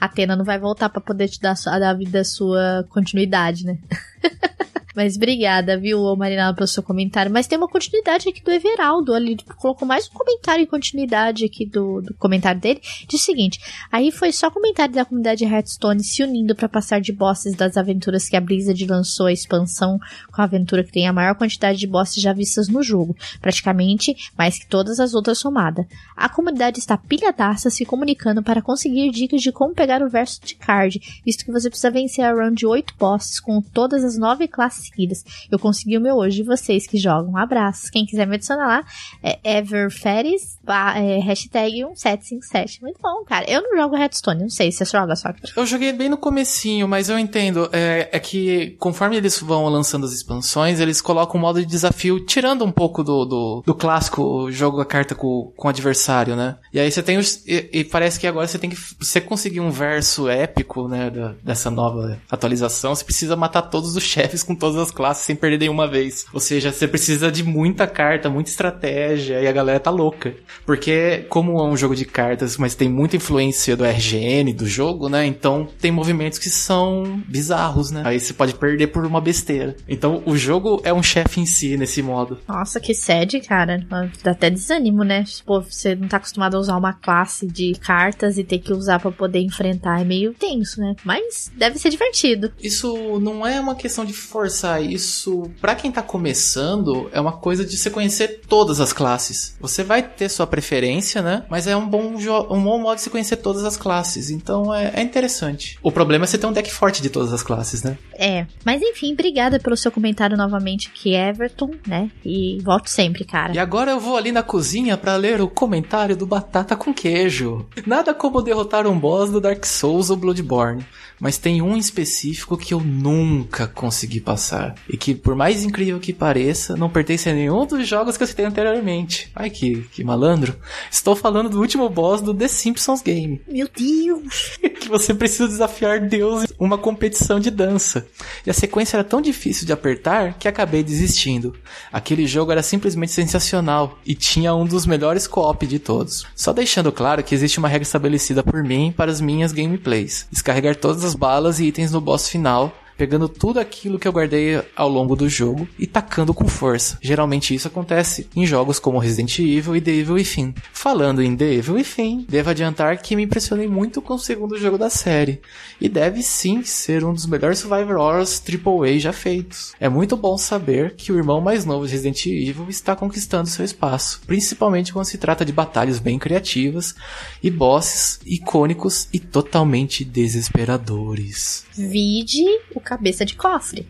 Atena não vai voltar para poder te dar a vida sua continuidade, né? Mas obrigada, viu, Marinaldo, pelo seu comentário. Mas tem uma continuidade aqui do Everaldo. Ele colocou mais um comentário em continuidade aqui do, do comentário dele. Diz o seguinte: aí foi só comentário da comunidade Hearthstone se unindo para passar de bosses das aventuras que a Blizzard lançou a expansão com a aventura que tem a maior quantidade de bosses já vistas no jogo, praticamente mais que todas as outras somadas. A comunidade está pilhadaça se comunicando para conseguir dicas de como pegar o verso de card, visto que você precisa vencer a run de 8 bosses com todas as 9 classes seguidas. Eu consegui o meu hoje. Vocês que jogam, um abraço. Quem quiser me adicionar lá é everferes, é, hashtag 1757. Muito bom, cara. Eu não jogo Redstone, não sei se você joga só. Eu joguei bem no comecinho, mas eu entendo. É, é que conforme eles vão lançando as expansões, eles colocam um modo de desafio tirando um pouco do, do, do clássico jogo a carta com, com o adversário, né? E aí você tem os. E, e, parece que agora você tem que. Você conseguir um verso épico, né? Da, dessa nova atualização, você precisa matar todos os chefes com todas as classes sem perder nenhuma vez. Ou seja, você precisa de muita carta, muita estratégia, e a galera tá louca. Porque, como é um jogo de cartas, mas tem muita influência do RGN, do jogo, né? Então tem movimentos que são bizarros, né? Aí você pode perder por uma besteira. Então o jogo é um chefe em si nesse modo. Nossa, que sede, cara. Dá até desânimo, né? Pô, você não tá acostumado a usar uma classe de cartas e ter que usar para poder enfrentar. É meio tenso, né? Mas deve ser divertido. Isso não é uma questão de forçar isso, para quem tá começando, é uma coisa de você conhecer todas as classes. Você vai ter sua preferência, né? Mas é um bom, um bom modo de você conhecer todas as classes. Então é, é interessante. O problema é você ter um deck forte de todas as classes, né? É. Mas enfim, obrigada pelo seu comentário novamente aqui, Everton, né? E volto sempre, cara. E agora eu vou ali na cozinha para ler o comentário do Batata com Queijo. Nada como derrotar um boss do Dark Souls ou Bloodborne mas tem um específico que eu nunca consegui passar. E que, por mais incrível que pareça, não pertence a nenhum dos jogos que eu citei anteriormente. Ai, que, que malandro. Estou falando do último boss do The Simpsons Game. Meu Deus! que você precisa desafiar Deus em uma competição de dança. E a sequência era tão difícil de apertar que acabei desistindo. Aquele jogo era simplesmente sensacional e tinha um dos melhores co-op de todos. Só deixando claro que existe uma regra estabelecida por mim para as minhas gameplays. Descarregar todas as balas e itens no boss final pegando tudo aquilo que eu guardei ao longo do jogo e tacando com força. Geralmente isso acontece em jogos como Resident Evil e The Evil Within. Falando em The Evil Within, devo adiantar que me impressionei muito com o segundo jogo da série, e deve sim ser um dos melhores Survivor Horrors AAA já feitos. É muito bom saber que o irmão mais novo de Resident Evil está conquistando seu espaço, principalmente quando se trata de batalhas bem criativas e bosses icônicos e totalmente desesperadores. Vide o cabeça de cofre.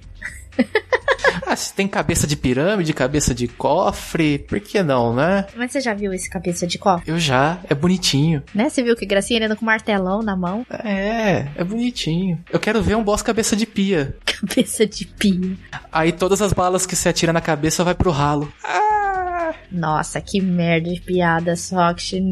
ah, se tem cabeça de pirâmide, cabeça de cofre, por que não, né? Mas você já viu esse cabeça de cofre? Eu já, é bonitinho. Né? Você viu que gracinha ele anda com martelão na mão? É, é bonitinho. Eu quero ver um boss cabeça de pia. Cabeça de pia. Aí todas as balas que você atira na cabeça vai pro ralo. Ah! Nossa, que merda de piada, Soction.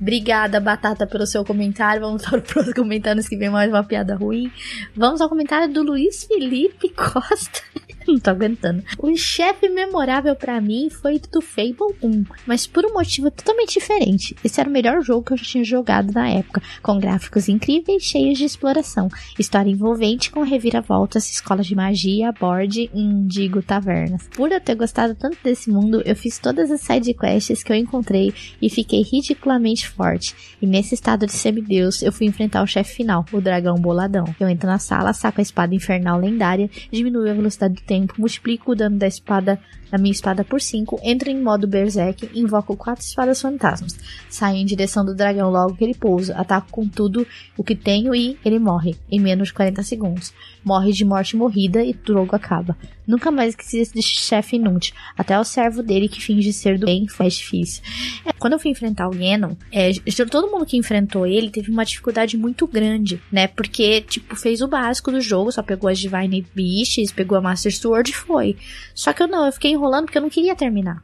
Obrigada, Batata, pelo seu comentário. Vamos para os comentários que vem mais uma piada ruim. Vamos ao comentário do Luiz Felipe Costa. Não tô aguentando. O chefe memorável para mim foi do Fable 1, mas por um motivo totalmente diferente. Esse era o melhor jogo que eu já tinha jogado na época, com gráficos incríveis, cheios de exploração, história envolvente com reviravoltas, escolas de magia, board, hum, digo, tavernas. Por eu ter gostado tanto desse mundo, eu fiz todas as side quests que eu encontrei e fiquei ridiculamente forte. E nesse estado de semideus, eu fui enfrentar o chefe final, o dragão boladão. Eu entro na sala, saco a espada infernal lendária, diminuo a velocidade do tempo, multiplico o dano da espada da minha espada por 5, entro em modo berserk, invoco quatro espadas fantasmas. Saio em direção do dragão logo que ele pousa, ataco com tudo o que tenho e ele morre em menos de 40 segundos. Morre de morte morrida e o jogo acaba. Nunca mais esqueci desse chefe inútil. Até o servo dele que finge ser do bem faz difícil. É, quando eu fui enfrentar o Ganon, é, todo mundo que enfrentou ele teve uma dificuldade muito grande, né? Porque, tipo, fez o básico do jogo, só pegou as Divine Beasts, pegou a Master Sword foi. Só que eu não, eu fiquei enrolando porque eu não queria terminar.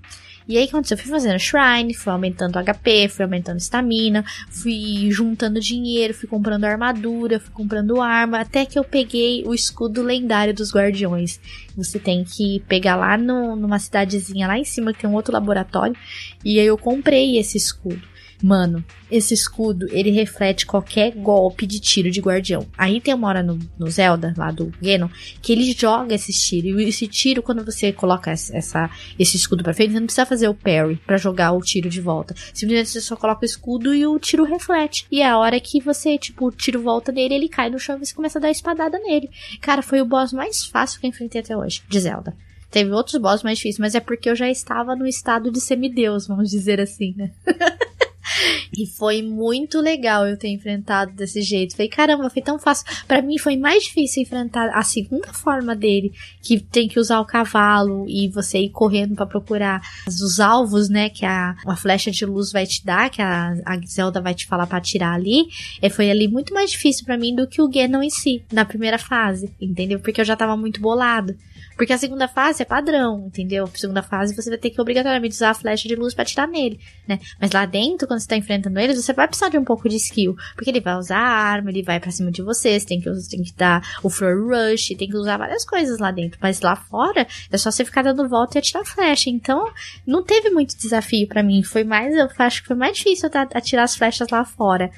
E aí, o que aconteceu? Eu fui fazendo shrine, fui aumentando HP, fui aumentando estamina, fui juntando dinheiro, fui comprando armadura, fui comprando arma, até que eu peguei o escudo lendário dos guardiões. Você tem que pegar lá no, numa cidadezinha lá em cima que tem um outro laboratório, e aí eu comprei esse escudo. Mano, esse escudo, ele reflete qualquer golpe de tiro de guardião. Aí tem uma hora no, no Zelda, lá do Ganon, que ele joga esse tiro. E esse tiro, quando você coloca essa, esse escudo pra frente, você não precisa fazer o parry para jogar o tiro de volta. Simplesmente você só coloca o escudo e o tiro reflete. E é a hora que você, tipo, o tiro volta nele, ele cai no chão e você começa a dar espadada nele. Cara, foi o boss mais fácil que eu enfrentei até hoje, de Zelda. Teve outros boss mais difíceis, mas é porque eu já estava no estado de semideus, vamos dizer assim, né? E foi muito legal eu ter enfrentado desse jeito. Falei, caramba, foi tão fácil. Para mim foi mais difícil enfrentar a segunda forma dele, que tem que usar o cavalo e você ir correndo para procurar os alvos, né? Que a, a flecha de luz vai te dar, que a, a Zelda vai te falar para tirar ali. E foi ali muito mais difícil para mim do que o Ganon em si, na primeira fase, entendeu? Porque eu já tava muito bolado. Porque a segunda fase é padrão, entendeu? A segunda fase você vai ter que obrigatoriamente usar a flecha de luz para tirar nele, né? Mas lá dentro, quando você tá enfrentando eles, você vai precisar de um pouco de skill. Porque ele vai usar a arma, ele vai pra cima de você, você tem que, você tem que dar o Flor Rush, tem que usar várias coisas lá dentro. Mas lá fora, é só você ficar dando volta e atirar flecha. Então, não teve muito desafio para mim. Foi mais, eu acho que foi mais difícil atirar as flechas lá fora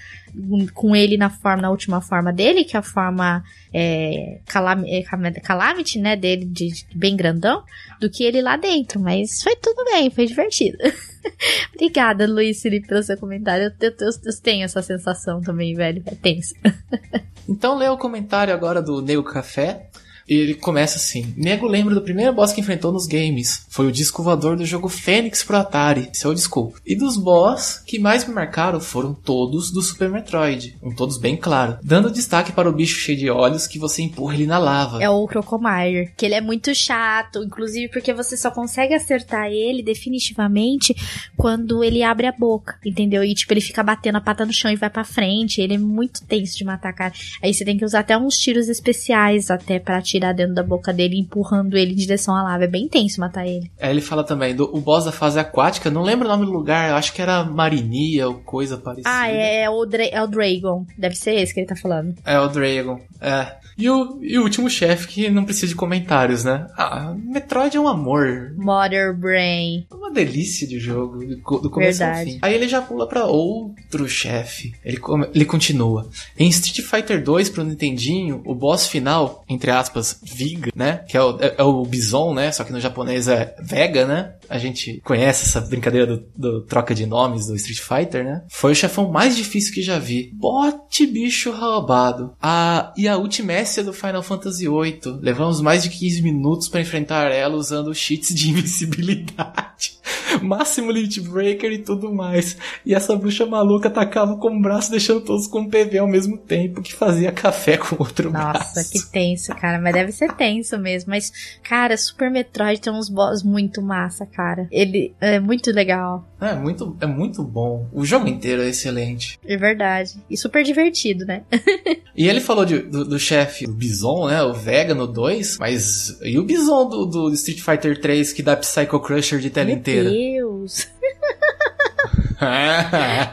com ele na forma, na última forma dele, que é a forma é, calam é, Calamity, né, dele de bem grandão, do que ele lá dentro. Mas foi tudo bem, foi divertido. Obrigada, Luiz Felipe, pelo seu comentário. Eu, eu, eu, tenho essa sensação também, velho. É tenso. então lê o comentário agora do Neo Café. E ele começa assim: Nego lembra do primeiro boss que enfrentou nos games. Foi o disco voador do jogo Fênix pro Atari. Seu é desculpa. E dos boss que mais me marcaram foram todos do Super Metroid. Um todos bem claro. Dando destaque para o bicho cheio de olhos que você empurra ele na lava. É o Crocomire. Que ele é muito chato. Inclusive porque você só consegue acertar ele definitivamente quando ele abre a boca. Entendeu? E tipo, ele fica batendo a pata no chão e vai para frente. Ele é muito tenso de matar, cara. Aí você tem que usar até uns tiros especiais até para tirar dentro da boca dele, empurrando ele em direção à lava. É bem tenso matar ele. É, ele fala também do o boss da fase aquática, não lembro o nome do lugar, eu acho que era Marinia ou coisa parecida. Ah, é, é, o, Dra é o Dragon. Deve ser esse que ele tá falando. É o Dragon, é. E o, e o último chefe que não precisa de comentários, né? Ah, Metroid é um amor. Mother Brain. Uma delícia de jogo, do começo Verdade. ao fim. Aí ele já pula para outro chefe. Ele, ele continua. Em Street Fighter 2 pro Nintendinho, o boss final, entre aspas, Viga, né? Que é o, é, é o Bison, né? Só que no japonês é Vega, né? A gente conhece essa brincadeira do, do, troca de nomes do Street Fighter, né? Foi o chefão mais difícil que já vi. Bote bicho roubado. A, e a ultimécia do Final Fantasy VIII. Levamos mais de 15 minutos para enfrentar ela usando cheats de invencibilidade. máximo limit breaker e tudo mais. E essa bruxa maluca atacava com o braço, deixando todos com PV ao mesmo tempo, que fazia café com outro Nossa, braço. que tenso, cara. Mas deve ser tenso mesmo. Mas, cara, Super Metroid tem uns boss muito massa, cara. Ele é muito legal. É muito, é muito bom. O jogo inteiro é excelente. É verdade. E super divertido, né? E ele falou de- do, do chefe, o Bison, né? O Vega no 2, mas e o Bison do, do Street Fighter 3 que dá Psycho Crusher de tela Meu inteira? Deus.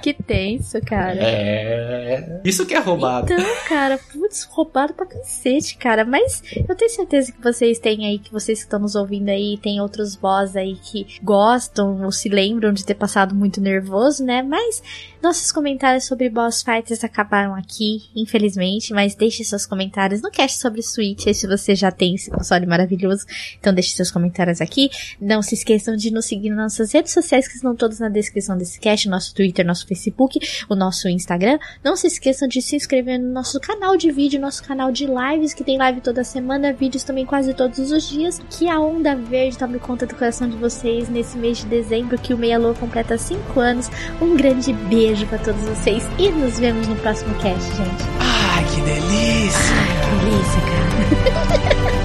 Que tenso, cara. é. Isso que é roubado. Então, cara, roubado pra cacete, cara. Mas eu tenho certeza que vocês têm aí, que vocês que estão nos ouvindo aí, tem outros boss aí que gostam ou se lembram de ter passado muito nervoso, né? Mas nossos comentários sobre boss fighters acabaram aqui, infelizmente. Mas deixe seus comentários no cast sobre Switch, se você já tem esse console maravilhoso. Então deixe seus comentários aqui. Não se esqueçam de nos seguir nas nossas redes sociais, que estão todas na descrição desse cast, nosso Twitter, nosso Facebook, o nosso Instagram. Não se esqueçam de se inscrever no nosso canal de vídeo, nosso canal de lives, que tem live toda semana, vídeos também quase todos os dias. Que a Onda Verde tome conta do coração de vocês nesse mês de dezembro, que o Meia Lua completa 5 anos. Um grande beijo pra todos vocês e nos vemos no próximo cast, gente. Ai, que delícia! Que delícia, cara.